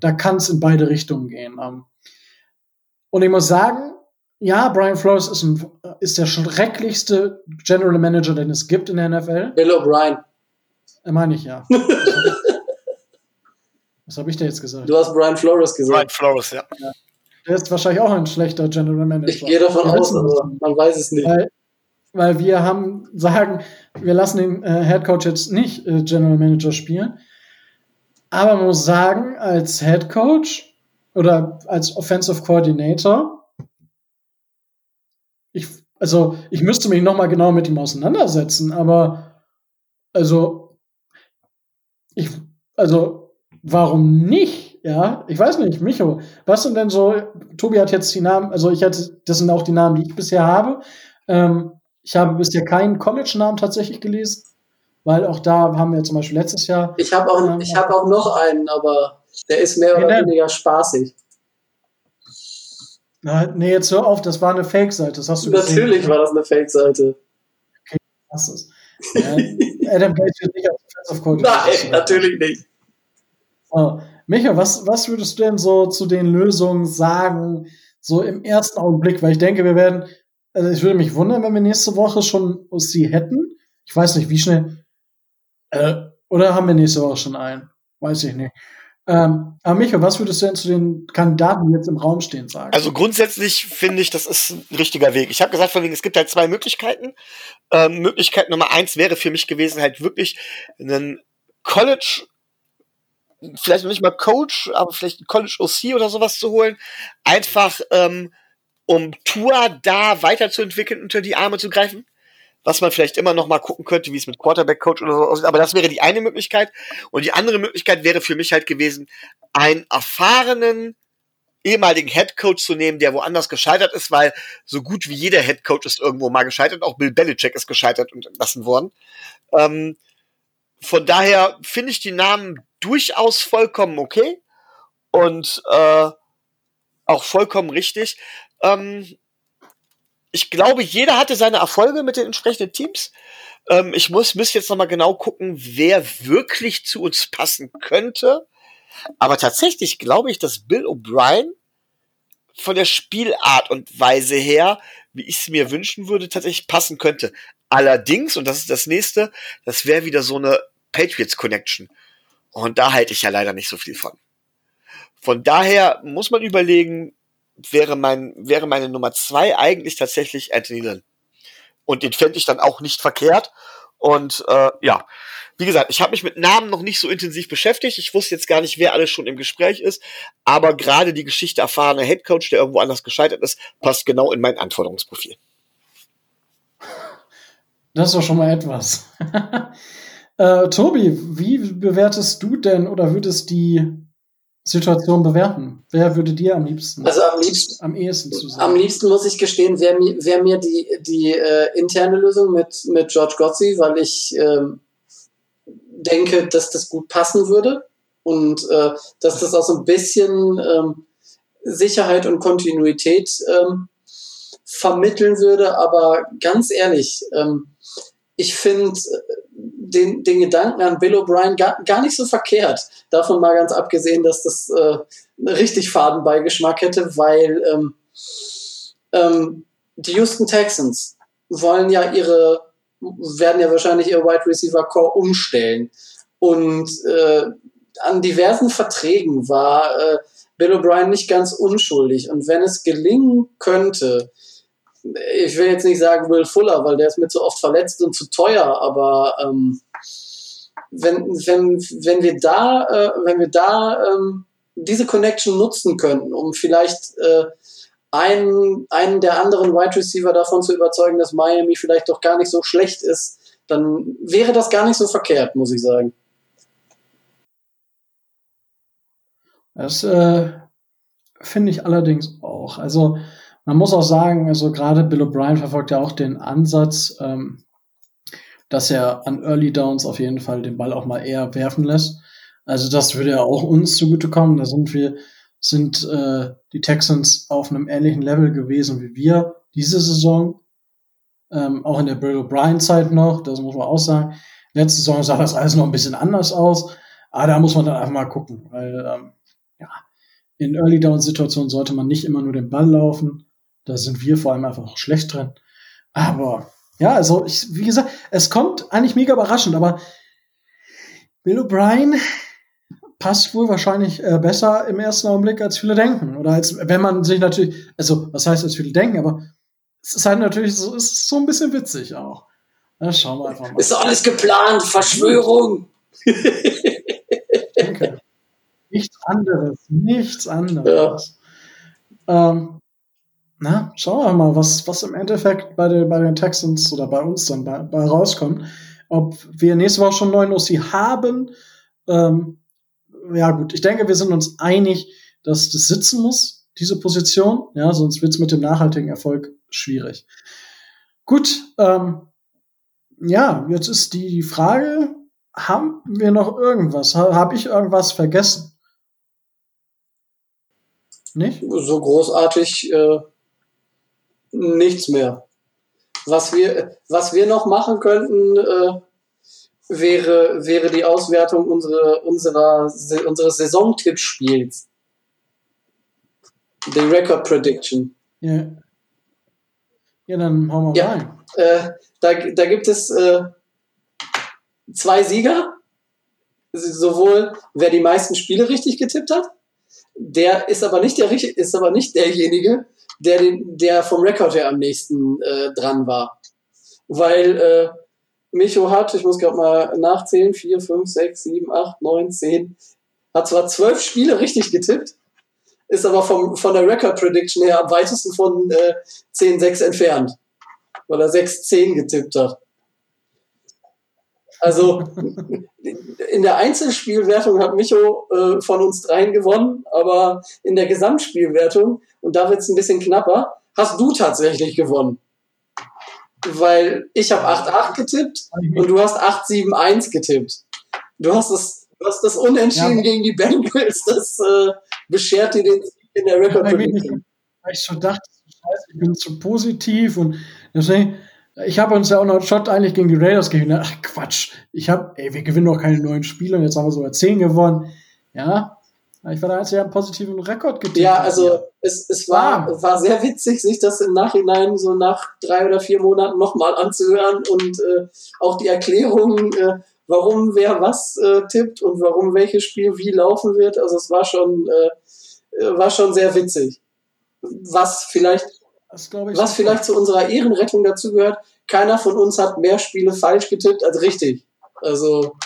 da kann es in beide Richtungen gehen. Ähm. Und ich muss sagen, ja, Brian Flores ist, ein, ist der schrecklichste General Manager, den es gibt in der NFL. Bill O'Brien. Meine ich ja. Was habe ich da jetzt gesagt? Du hast Brian Flores gesagt. Brian Flores, ja. ja. Der ist wahrscheinlich auch ein schlechter General Manager. Ich gehe davon wir aus, aber man weiß es nicht. Weil, weil wir haben sagen, wir lassen den äh, Head Coach jetzt nicht äh, General Manager spielen. Aber man muss sagen, als Head Coach oder als Offensive Coordinator ich, also ich müsste mich noch mal genau mit ihm auseinandersetzen, aber also ich, also warum nicht? Ja, ich weiß nicht, Micho, was sind denn so, Tobi hat jetzt die Namen, also ich hatte, das sind auch die Namen, die ich bisher habe. Ähm, ich habe bisher keinen College-Namen tatsächlich gelesen, weil auch da haben wir zum Beispiel letztes Jahr. Ich habe auch, ähm, ich hab auch noch einen, aber der ist mehr oder weniger spaßig. Na, nee, jetzt hör auf, das war eine Fake-Seite, das hast du Natürlich gesehen. war das eine Fake-Seite. Okay, was ist. Ja, Adam Gates wird nicht als Defensive Coach. Nein, natürlich nicht. So. Micha, was, was würdest du denn so zu den Lösungen sagen, so im ersten Augenblick? Weil ich denke, wir werden, also ich würde mich wundern, wenn wir nächste Woche schon sie hätten. Ich weiß nicht, wie schnell. Äh, oder haben wir nächste Woche schon einen? Weiß ich nicht. Ähm, aber Michael, was würdest du denn zu den Kandidaten, die jetzt im Raum stehen, sagen? Also grundsätzlich finde ich, das ist ein richtiger Weg. Ich habe gesagt, von wegen, es gibt halt zwei Möglichkeiten. Ähm, Möglichkeit Nummer eins wäre für mich gewesen, halt wirklich einen College, vielleicht noch nicht mal Coach, aber vielleicht ein College OC oder sowas zu holen. Einfach, ähm, um Tour da weiterzuentwickeln, unter die Arme zu greifen was man vielleicht immer noch mal gucken könnte, wie es mit Quarterback-Coach oder so aussieht. Aber das wäre die eine Möglichkeit. Und die andere Möglichkeit wäre für mich halt gewesen, einen erfahrenen ehemaligen Headcoach zu nehmen, der woanders gescheitert ist, weil so gut wie jeder Headcoach ist irgendwo mal gescheitert. Auch Bill Belichick ist gescheitert und entlassen worden. Ähm, von daher finde ich die Namen durchaus vollkommen okay und äh, auch vollkommen richtig. Ähm, ich glaube, jeder hatte seine Erfolge mit den entsprechenden Teams. Ähm, ich muss, müsste jetzt nochmal genau gucken, wer wirklich zu uns passen könnte. Aber tatsächlich glaube ich, dass Bill O'Brien von der Spielart und Weise her, wie ich es mir wünschen würde, tatsächlich passen könnte. Allerdings, und das ist das nächste, das wäre wieder so eine Patriots Connection. Und da halte ich ja leider nicht so viel von. Von daher muss man überlegen, wäre mein, wäre meine Nummer zwei eigentlich tatsächlich Anthony Lynn. Und den fände ich dann auch nicht verkehrt. Und äh, ja, wie gesagt, ich habe mich mit Namen noch nicht so intensiv beschäftigt. Ich wusste jetzt gar nicht, wer alles schon im Gespräch ist. Aber gerade die Geschichte erfahrener Headcoach, der irgendwo anders gescheitert ist, passt genau in mein Anforderungsprofil. Das ist doch schon mal etwas. äh, Tobi, wie bewertest du denn oder würdest die Situation bewerten? Wer würde dir am liebsten? Also am liebsten, am ehesten zu sagen? Am liebsten muss ich gestehen, wäre mir, wär mir die, die äh, interne Lösung mit, mit George Gotzi, weil ich ähm, denke, dass das gut passen würde und äh, dass das auch so ein bisschen ähm, Sicherheit und Kontinuität ähm, vermitteln würde. Aber ganz ehrlich, ähm, ich finde den, den Gedanken an Bill O'Brien gar, gar nicht so verkehrt. Davon mal ganz abgesehen, dass das äh, richtig Fadenbeigeschmack hätte, weil ähm, ähm, die Houston Texans wollen ja ihre, werden ja wahrscheinlich ihr Wide Receiver Core umstellen. Und äh, an diversen Verträgen war äh, Bill O'Brien nicht ganz unschuldig. Und wenn es gelingen könnte, ich will jetzt nicht sagen Will Fuller, weil der ist mir zu oft verletzt und zu teuer, aber ähm, wenn, wenn, wenn wir da, äh, wenn wir da ähm, diese Connection nutzen könnten, um vielleicht äh, einen, einen der anderen Wide Receiver davon zu überzeugen, dass Miami vielleicht doch gar nicht so schlecht ist, dann wäre das gar nicht so verkehrt, muss ich sagen. Das äh, finde ich allerdings auch. Also man muss auch sagen, also gerade Bill O'Brien verfolgt ja auch den Ansatz, ähm, dass er an Early Downs auf jeden Fall den Ball auch mal eher werfen lässt. Also das würde ja auch uns zugutekommen. Da sind wir, sind äh, die Texans auf einem ähnlichen Level gewesen wie wir diese Saison. Ähm, auch in der Bill O'Brien-Zeit noch, das muss man auch sagen. Letzte Saison sah das alles noch ein bisschen anders aus. Aber da muss man dann einfach mal gucken, weil ähm, ja, in Early Down Situationen sollte man nicht immer nur den Ball laufen. Da sind wir vor allem einfach schlecht drin. Aber ja, also ich, wie gesagt, es kommt eigentlich mega überraschend, aber Bill O'Brien passt wohl wahrscheinlich äh, besser im ersten Augenblick, als viele denken. Oder als wenn man sich natürlich, also was heißt, als viele denken, aber es ist halt natürlich so, es ist so ein bisschen witzig auch. Na, schauen wir einfach mal. Ist alles geplant, Verschwörung. okay. Nichts anderes, nichts anderes. Ja. Ähm, na, schauen wir mal, was, was im Endeffekt bei, den, bei den Texans oder bei uns dann bei, bei rauskommt. Ob wir nächste Woche schon neuen OC haben. Ähm, ja, gut, ich denke, wir sind uns einig, dass das sitzen muss, diese Position. Ja, sonst wird es mit dem nachhaltigen Erfolg schwierig. Gut, ähm, ja, jetzt ist die Frage, haben wir noch irgendwas? Habe ich irgendwas vergessen? Nicht? So großartig äh, nichts mehr. Was wir, was wir noch machen könnten, äh, wäre, wäre die Auswertung unsere, unserer, unseres Saisontippspiels. Die Record Prediction. Ja. Ja, dann hauen wir ja, rein. Äh, da, da gibt es äh, zwei Sieger. Sowohl wer die meisten Spiele richtig getippt hat, der ist aber nicht der ist aber nicht derjenige, der, den, der vom Rekord her am nächsten äh, dran war. Weil äh, Micho hat, ich muss gerade mal nachzählen, 4, 5, 6, 7, 8, 9, 10, hat zwar zwölf Spiele richtig getippt, ist aber vom, von der Record Prediction her am weitesten von äh, 10, 6 entfernt, weil er 6, 10 getippt hat. Also in der Einzelspielwertung hat Micho äh, von uns dreien gewonnen, aber in der Gesamtspielwertung, und da wird es ein bisschen knapper, hast du tatsächlich gewonnen. Weil ich habe 8-8 getippt und du hast 8-7-1 getippt. Du hast das, du hast das Unentschieden ja, gegen die Bengals, das äh, beschert dir den Sieg in der Record. Ja, weil ich so dachte, scheiße, ich bin zu positiv und deswegen ich habe uns ja auch noch Shot eigentlich gegen die Raiders gewinnt. Ach Quatsch. Ich habe, ey, wir gewinnen doch keine neuen Spiele und jetzt haben wir sogar 10 gewonnen. Ja. Ich war da ja einen positiven Rekord getippt. Ja, also es, es war, war sehr witzig, sich das im Nachhinein so nach drei oder vier Monaten nochmal anzuhören und äh, auch die Erklärung, äh, warum wer was äh, tippt und warum welches Spiel wie laufen wird. Also es war schon, äh, äh war schon sehr witzig. Was vielleicht was vielleicht zu unserer Ehrenrettung dazugehört, keiner von uns hat mehr Spiele falsch getippt als richtig. Also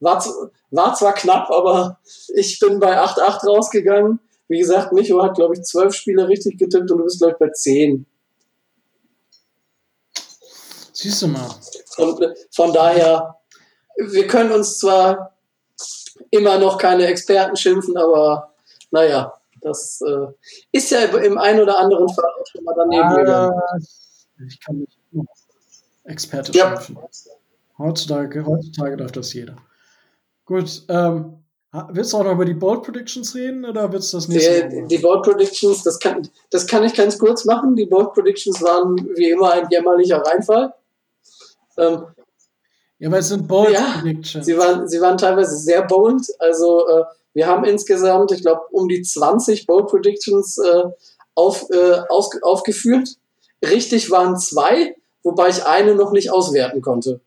war, war zwar knapp, aber ich bin bei 8-8 rausgegangen. Wie gesagt, Micho hat, glaube ich, zwölf Spiele richtig getippt und du bist, glaube ich, bei zehn. Siehst du mal. Und von daher, wir können uns zwar immer noch keine Experten schimpfen, aber naja, das äh, ist ja im einen oder anderen Fall auch schon mal daneben ah, gegangen. Ich kann nicht Experte ja. schimpfen. Heutzutage, heutzutage darf das jeder. Gut, ähm, willst du auch noch über die Bold Predictions reden oder willst du das nächste Die, die Bold Predictions, das kann, das kann ich ganz kurz machen. Die Bold Predictions waren wie immer ein jämmerlicher Reinfall. Ähm, ja, aber es sind Bold ja, Predictions. Sie waren, sie waren teilweise sehr bold. Also äh, wir haben insgesamt, ich glaube, um die 20 Bold Predictions äh, auf, äh, aus, aufgeführt. Richtig waren zwei, wobei ich eine noch nicht auswerten konnte.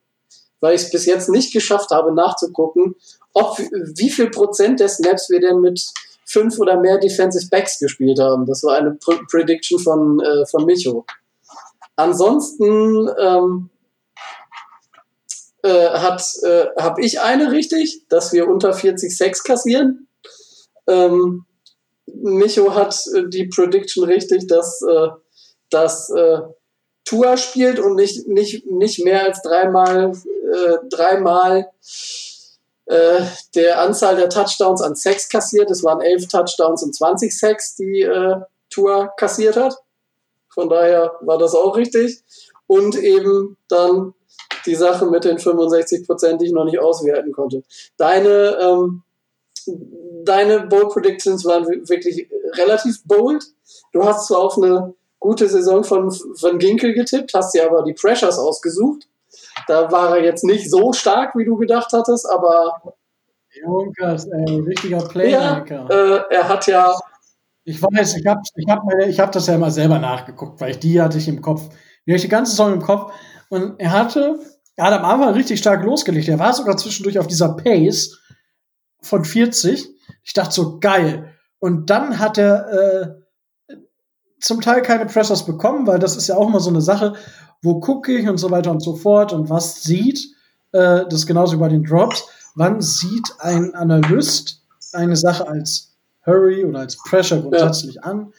Weil ich es bis jetzt nicht geschafft habe, nachzugucken, ob wie viel Prozent der Snaps wir denn mit fünf oder mehr Defensive Backs gespielt haben. Das war eine Pr Prediction von, äh, von Micho. Ansonsten ähm, äh, hat äh, habe ich eine richtig, dass wir unter 40 Sex kassieren. Ähm, Micho hat äh, die Prediction richtig, dass, äh, dass äh, Tua spielt und nicht, nicht, nicht mehr als dreimal, äh, dreimal äh, der Anzahl der Touchdowns an Sex kassiert. Es waren elf Touchdowns und 20 Sex, die äh, Tua kassiert hat. Von daher war das auch richtig. Und eben dann die Sache mit den 65 Prozent, die ich noch nicht auswerten konnte. Deine, ähm, deine Bold Predictions waren wirklich relativ bold. Du hast zwar auf eine gute Saison von, von Ginkel getippt, hast dir aber die Pressures ausgesucht. Da war er jetzt nicht so stark, wie du gedacht hattest, aber. Junkers, ey, richtiger Playmaker. Ja, äh, er hat ja. Ich weiß, ich habe ich hab, ich hab das ja immer selber nachgeguckt, weil ich die hatte ich im Kopf. Die hatte ich die ganze Saison im Kopf. Und er hatte er hat am Anfang richtig stark losgelegt. Er war sogar zwischendurch auf dieser Pace von 40. Ich dachte so, geil. Und dann hat er äh, zum Teil keine Pressures bekommen, weil das ist ja auch immer so eine Sache, wo gucke ich und so weiter und so fort und was sieht, äh, das ist genauso wie bei den Drops, wann sieht ein Analyst eine Sache als Hurry oder als Pressure grundsätzlich ja. an.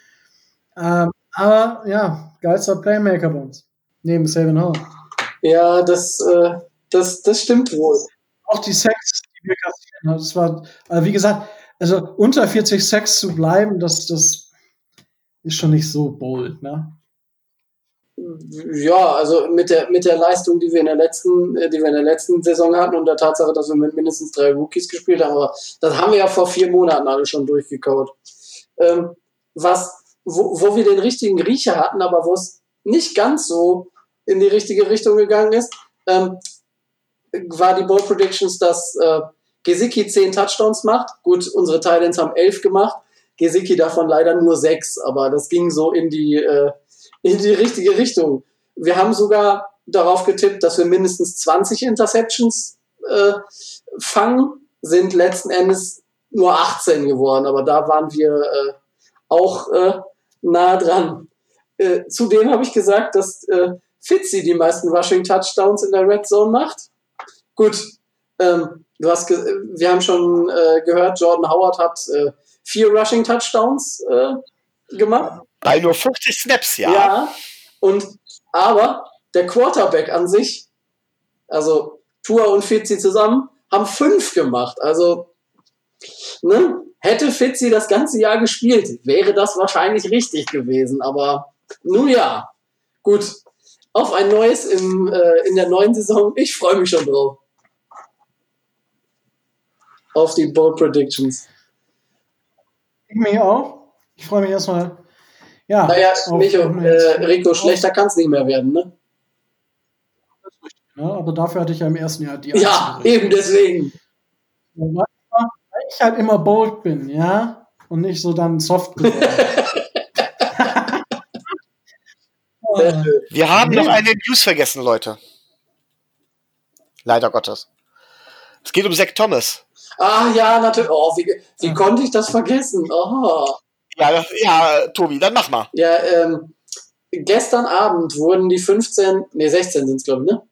Ähm, Aber ja, geilster Playmaker bei uns. Neben Savin Hall. Ja, das, äh, das, das stimmt wohl. Auch die Sex, die wir kassieren. Das war, also wie gesagt, also unter 40 Sex zu bleiben, das, das ist schon nicht so bold, ne? Ja, also mit der, mit der Leistung, die wir in der letzten, äh, die wir in der letzten Saison hatten und der Tatsache, dass wir mit mindestens drei Rookies gespielt haben, aber das haben wir ja vor vier Monaten alle schon durchgekaut. Ähm, was, wo, wo wir den richtigen Riecher hatten, aber wo es nicht ganz so in die richtige Richtung gegangen ist, ähm, war die Bold Predictions, dass äh, Gesicki zehn Touchdowns macht. Gut, unsere Titans haben elf gemacht. Gesicki davon leider nur sechs, aber das ging so in die, äh, in die richtige Richtung. Wir haben sogar darauf getippt, dass wir mindestens 20 Interceptions äh, fangen, sind letzten Endes nur 18 geworden, aber da waren wir äh, auch äh, nah dran. Äh, zudem habe ich gesagt, dass äh, Fitzy die meisten Rushing Touchdowns in der Red Zone macht. Gut, ähm, du hast wir haben schon äh, gehört, Jordan Howard hat äh, vier Rushing Touchdowns äh, gemacht. Bei nur 50 Snaps, ja. Ja, und aber der Quarterback an sich, also Tua und Fitzy zusammen, haben fünf gemacht. Also, ne, hätte Fitzy das ganze Jahr gespielt, wäre das wahrscheinlich richtig gewesen. Aber nun ja, gut. Auf ein neues im, äh, in der neuen Saison. Ich freue mich schon drauf. Auf die Bold Predictions. Ich mich auch. Ich freue mich erstmal. Ja, naja, Micho, äh, Rico, schlechter kann es nicht mehr werden, ne? Ja, aber dafür hatte ich ja im ersten Jahr die Ja, eben deswegen. Weil ich halt immer bold bin, ja? Und nicht so dann soft Wir haben noch eine News vergessen, Leute. Leider Gottes. Es geht um Zach Thomas. Ah ja, natürlich. Oh, wie, wie konnte ich das vergessen? Oh. Ja, ja, Tobi, dann mach mal. Ja, ähm, gestern Abend wurden die 15, nee, 16 sind es, glaube ich, ne?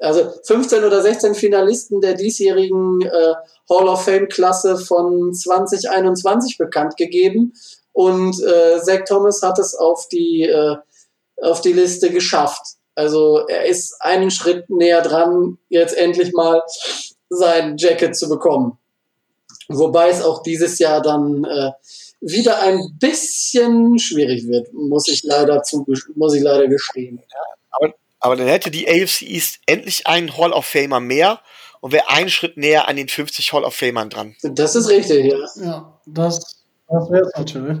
Also 15 oder 16 Finalisten der diesjährigen äh, Hall of Fame-Klasse von 2021 bekannt gegeben. Und äh, Zach Thomas hat es auf die, äh, auf die Liste geschafft. Also er ist einen Schritt näher dran, jetzt endlich mal sein Jacket zu bekommen. Wobei es auch dieses Jahr dann äh, wieder ein bisschen schwierig wird, muss ich leider zu, muss ich leider gestehen. aber, aber dann hätte die AFC East endlich einen Hall of Famer mehr und wäre einen Schritt näher an den 50 Hall of Famern dran. Das ist richtig, ja. Ja, das das wäre es natürlich.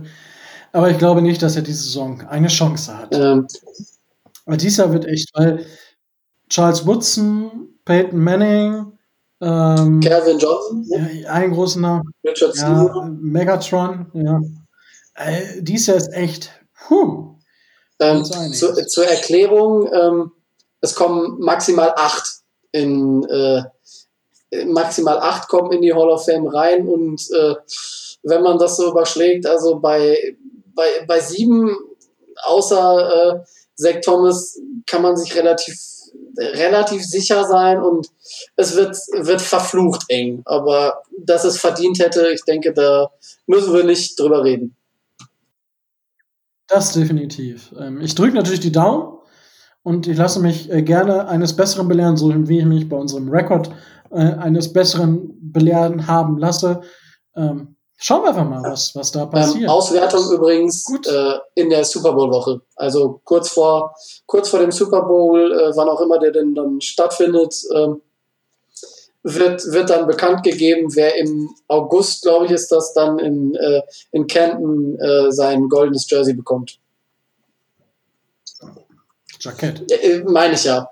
Aber ich glaube nicht, dass er diese Saison eine Chance hat. Ähm. Aber dieses Jahr wird echt, weil Charles Woodson, Peyton Manning, ähm, Calvin Johnson, ja, einen großen Namen. Richard ja, Megatron, ja. Äh, dies Jahr ist echt, puh. Ähm, zu, zur Erklärung, ähm, es kommen maximal acht in, äh, maximal acht kommen in die Hall of Fame rein und äh, wenn man das so überschlägt. Also bei, bei, bei sieben, außer äh, Zach Thomas, kann man sich relativ, relativ sicher sein und es wird, wird verflucht eng. Aber dass es verdient hätte, ich denke, da müssen wir nicht drüber reden. Das definitiv. Ähm, ich drücke natürlich die Daumen und ich lasse mich äh, gerne eines Besseren belehren, so wie ich mich bei unserem Rekord äh, eines Besseren belehren haben lasse. Ähm, Schauen wir einfach mal, was, was da ähm, passiert. Ähm, Auswertung übrigens äh, in der Super Bowl-Woche. Also kurz vor, kurz vor dem Super Bowl, äh, wann auch immer der denn dann stattfindet, äh, wird, wird dann bekannt gegeben, wer im August, glaube ich, ist das dann in, äh, in Canton äh, sein goldenes Jersey bekommt. Jackett. Äh, meine ich ja.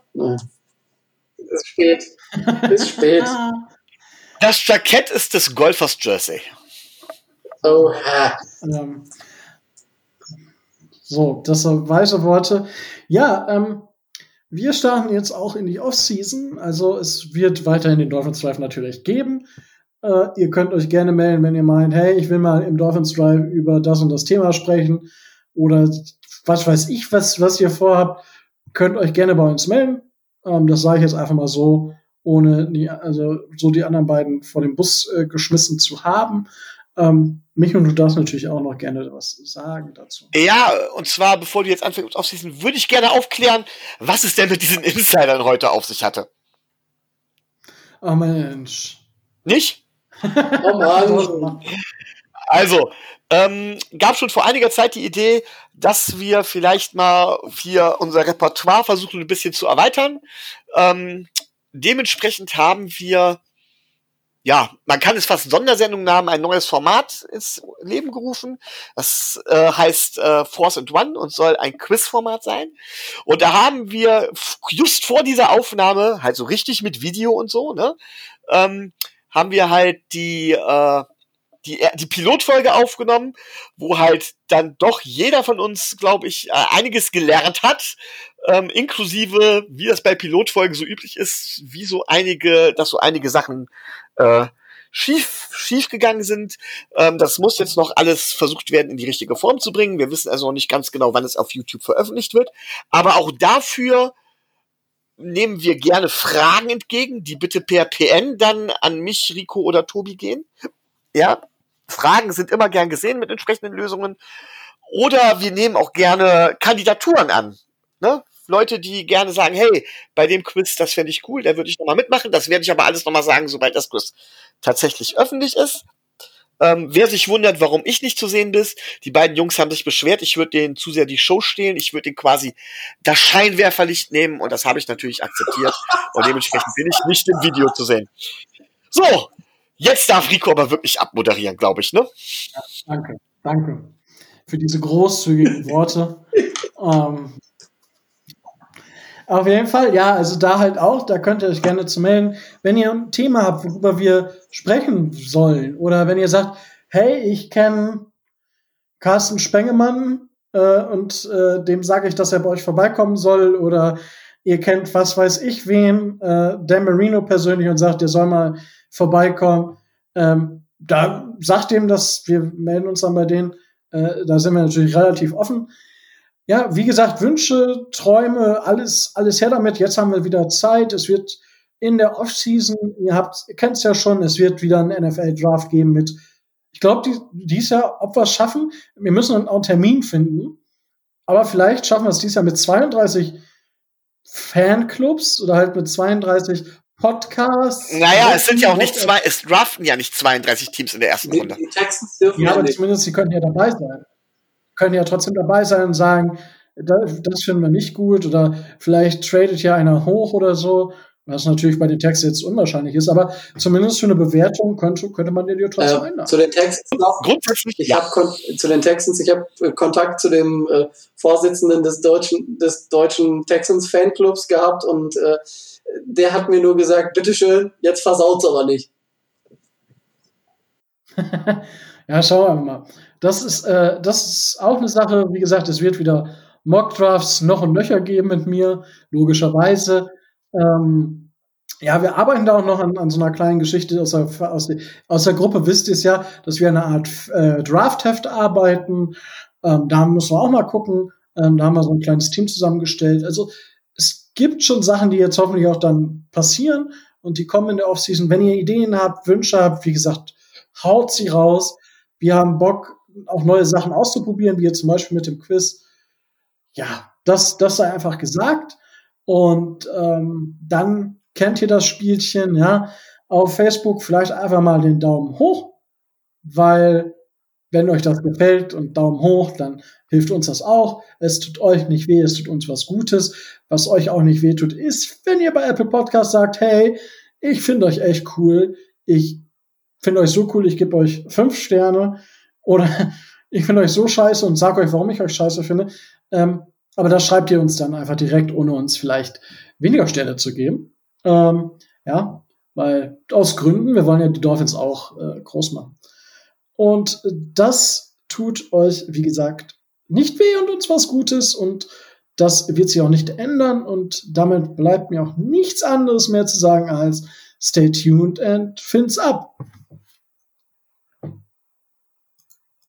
Ist spät. Ist spät. Das Jackett ist des Golfers Jersey. Oh, ähm, so, das sind weise Worte. Ja, ähm, wir starten jetzt auch in die Off-Season. Also es wird weiterhin den Dolphins Drive natürlich geben. Äh, ihr könnt euch gerne melden, wenn ihr meint, hey, ich will mal im Dolphins Drive über das und das Thema sprechen. Oder was weiß ich, was, was ihr vorhabt, könnt euch gerne bei uns melden. Ähm, das sage ich jetzt einfach mal so, ohne die, also so die anderen beiden vor den Bus äh, geschmissen zu haben. Ähm, mich und du darfst natürlich auch noch gerne was sagen dazu. Ja, und zwar, bevor du jetzt anfängst aufzuschließen, würde ich gerne aufklären, was es denn mit diesen Insidern heute auf sich hatte. Oh Mensch. Nicht? Oh Mann. Also, ähm, gab schon vor einiger Zeit die Idee, dass wir vielleicht mal hier unser Repertoire versuchen, ein bisschen zu erweitern. Ähm, dementsprechend haben wir, ja, man kann es fast Sondersendung namen, ein neues Format ins Leben gerufen. Das äh, heißt äh, Force and One und soll ein Quizformat sein. Und da haben wir just vor dieser Aufnahme, halt so richtig mit Video und so, ne, ähm, haben wir halt die äh, die, die Pilotfolge aufgenommen, wo halt dann doch jeder von uns, glaube ich, äh, einiges gelernt hat, ähm, inklusive, wie das bei Pilotfolgen so üblich ist, wie so einige, dass so einige Sachen äh, schief, schief gegangen sind. Ähm, das muss jetzt noch alles versucht werden, in die richtige Form zu bringen. Wir wissen also noch nicht ganz genau, wann es auf YouTube veröffentlicht wird. Aber auch dafür nehmen wir gerne Fragen entgegen, die bitte per PN dann an mich, Rico oder Tobi gehen. Ja, Fragen sind immer gern gesehen mit entsprechenden Lösungen. Oder wir nehmen auch gerne Kandidaturen an. Ne? Leute, die gerne sagen, hey, bei dem Quiz, das fände ich cool, da würde ich nochmal mitmachen. Das werde ich aber alles nochmal sagen, sobald das Quiz tatsächlich öffentlich ist. Ähm, wer sich wundert, warum ich nicht zu sehen bin, die beiden Jungs haben sich beschwert, ich würde denen zu sehr die Show stehlen, ich würde denen quasi das Scheinwerferlicht nehmen und das habe ich natürlich akzeptiert und dementsprechend bin ich nicht im Video zu sehen. So, Jetzt darf Rico aber wirklich abmoderieren, glaube ich, ne? Ja, danke, danke für diese großzügigen Worte. ähm, auf jeden Fall, ja, also da halt auch, da könnt ihr euch gerne zu melden, wenn ihr ein Thema habt, worüber wir sprechen sollen. Oder wenn ihr sagt, hey, ich kenne Carsten Spengemann äh, und äh, dem sage ich, dass er bei euch vorbeikommen soll. Oder ihr kennt, was weiß ich wen, äh, Dan Marino persönlich und sagt, der soll mal vorbeikommen. Ähm, da sagt dem, dass wir melden uns dann bei denen. Äh, da sind wir natürlich relativ offen. Ja, wie gesagt, Wünsche, Träume, alles, alles her damit. Jetzt haben wir wieder Zeit. Es wird in der Offseason, ihr habt, ihr kennt es ja schon, es wird wieder einen NFL-Draft geben mit, ich glaube, die, dies Jahr, ob wir es schaffen, wir müssen auch einen Termin finden. Aber vielleicht schaffen wir es dieses Jahr mit 32 Fanclubs oder halt mit 32 Podcasts. Naja, es sind ja auch nicht zwei, es draften ja nicht 32 Teams in der ersten Runde. Die, Texans dürfen ja, aber nicht. zumindest sie können ja dabei sein. Können ja trotzdem dabei sein und sagen, das, finden wir nicht gut oder vielleicht tradet ja einer hoch oder so. Was natürlich bei den Texans jetzt unwahrscheinlich ist, aber zumindest für eine Bewertung könnte, könnte man den ja trotzdem äh, einladen. Zu den Texans noch. Grundsätzlich. Ich ja. habe zu den Texans, ich habe äh, Kontakt zu dem äh, Vorsitzenden des deutschen, des deutschen Texans Fanclubs gehabt und äh, der hat mir nur gesagt, bitteschön, jetzt versaut's aber nicht. ja, schauen wir mal. Das ist, äh, das ist auch eine Sache, wie gesagt, es wird wieder Mockdrafts noch und nöcher geben mit mir, logischerweise. Ähm, ja, wir arbeiten da auch noch an, an so einer kleinen Geschichte aus der, aus, der, aus der Gruppe. Wisst ihr es ja, dass wir eine Art äh, Draftheft arbeiten. Ähm, da müssen wir auch mal gucken. Ähm, da haben wir so ein kleines Team zusammengestellt. Also gibt schon Sachen, die jetzt hoffentlich auch dann passieren und die kommen in der Offseason. Wenn ihr Ideen habt, Wünsche habt, wie gesagt, haut sie raus. Wir haben Bock, auch neue Sachen auszuprobieren, wie jetzt zum Beispiel mit dem Quiz. Ja, das, das sei einfach gesagt. Und ähm, dann kennt ihr das Spielchen, ja. Auf Facebook vielleicht einfach mal den Daumen hoch, weil wenn euch das gefällt und Daumen hoch, dann hilft uns das auch. Es tut euch nicht weh, es tut uns was Gutes. Was euch auch nicht weh tut, ist, wenn ihr bei Apple Podcast sagt, hey, ich finde euch echt cool. Ich finde euch so cool, ich gebe euch fünf Sterne. Oder ich finde euch so scheiße und sag euch, warum ich euch scheiße finde. Ähm, aber da schreibt ihr uns dann einfach direkt, ohne uns vielleicht weniger Sterne zu geben. Ähm, ja, weil aus Gründen, wir wollen ja die Dolphins auch äh, groß machen. Und das tut euch, wie gesagt, nicht weh und uns was Gutes und das wird sich auch nicht ändern und damit bleibt mir auch nichts anderes mehr zu sagen als stay tuned and fins up.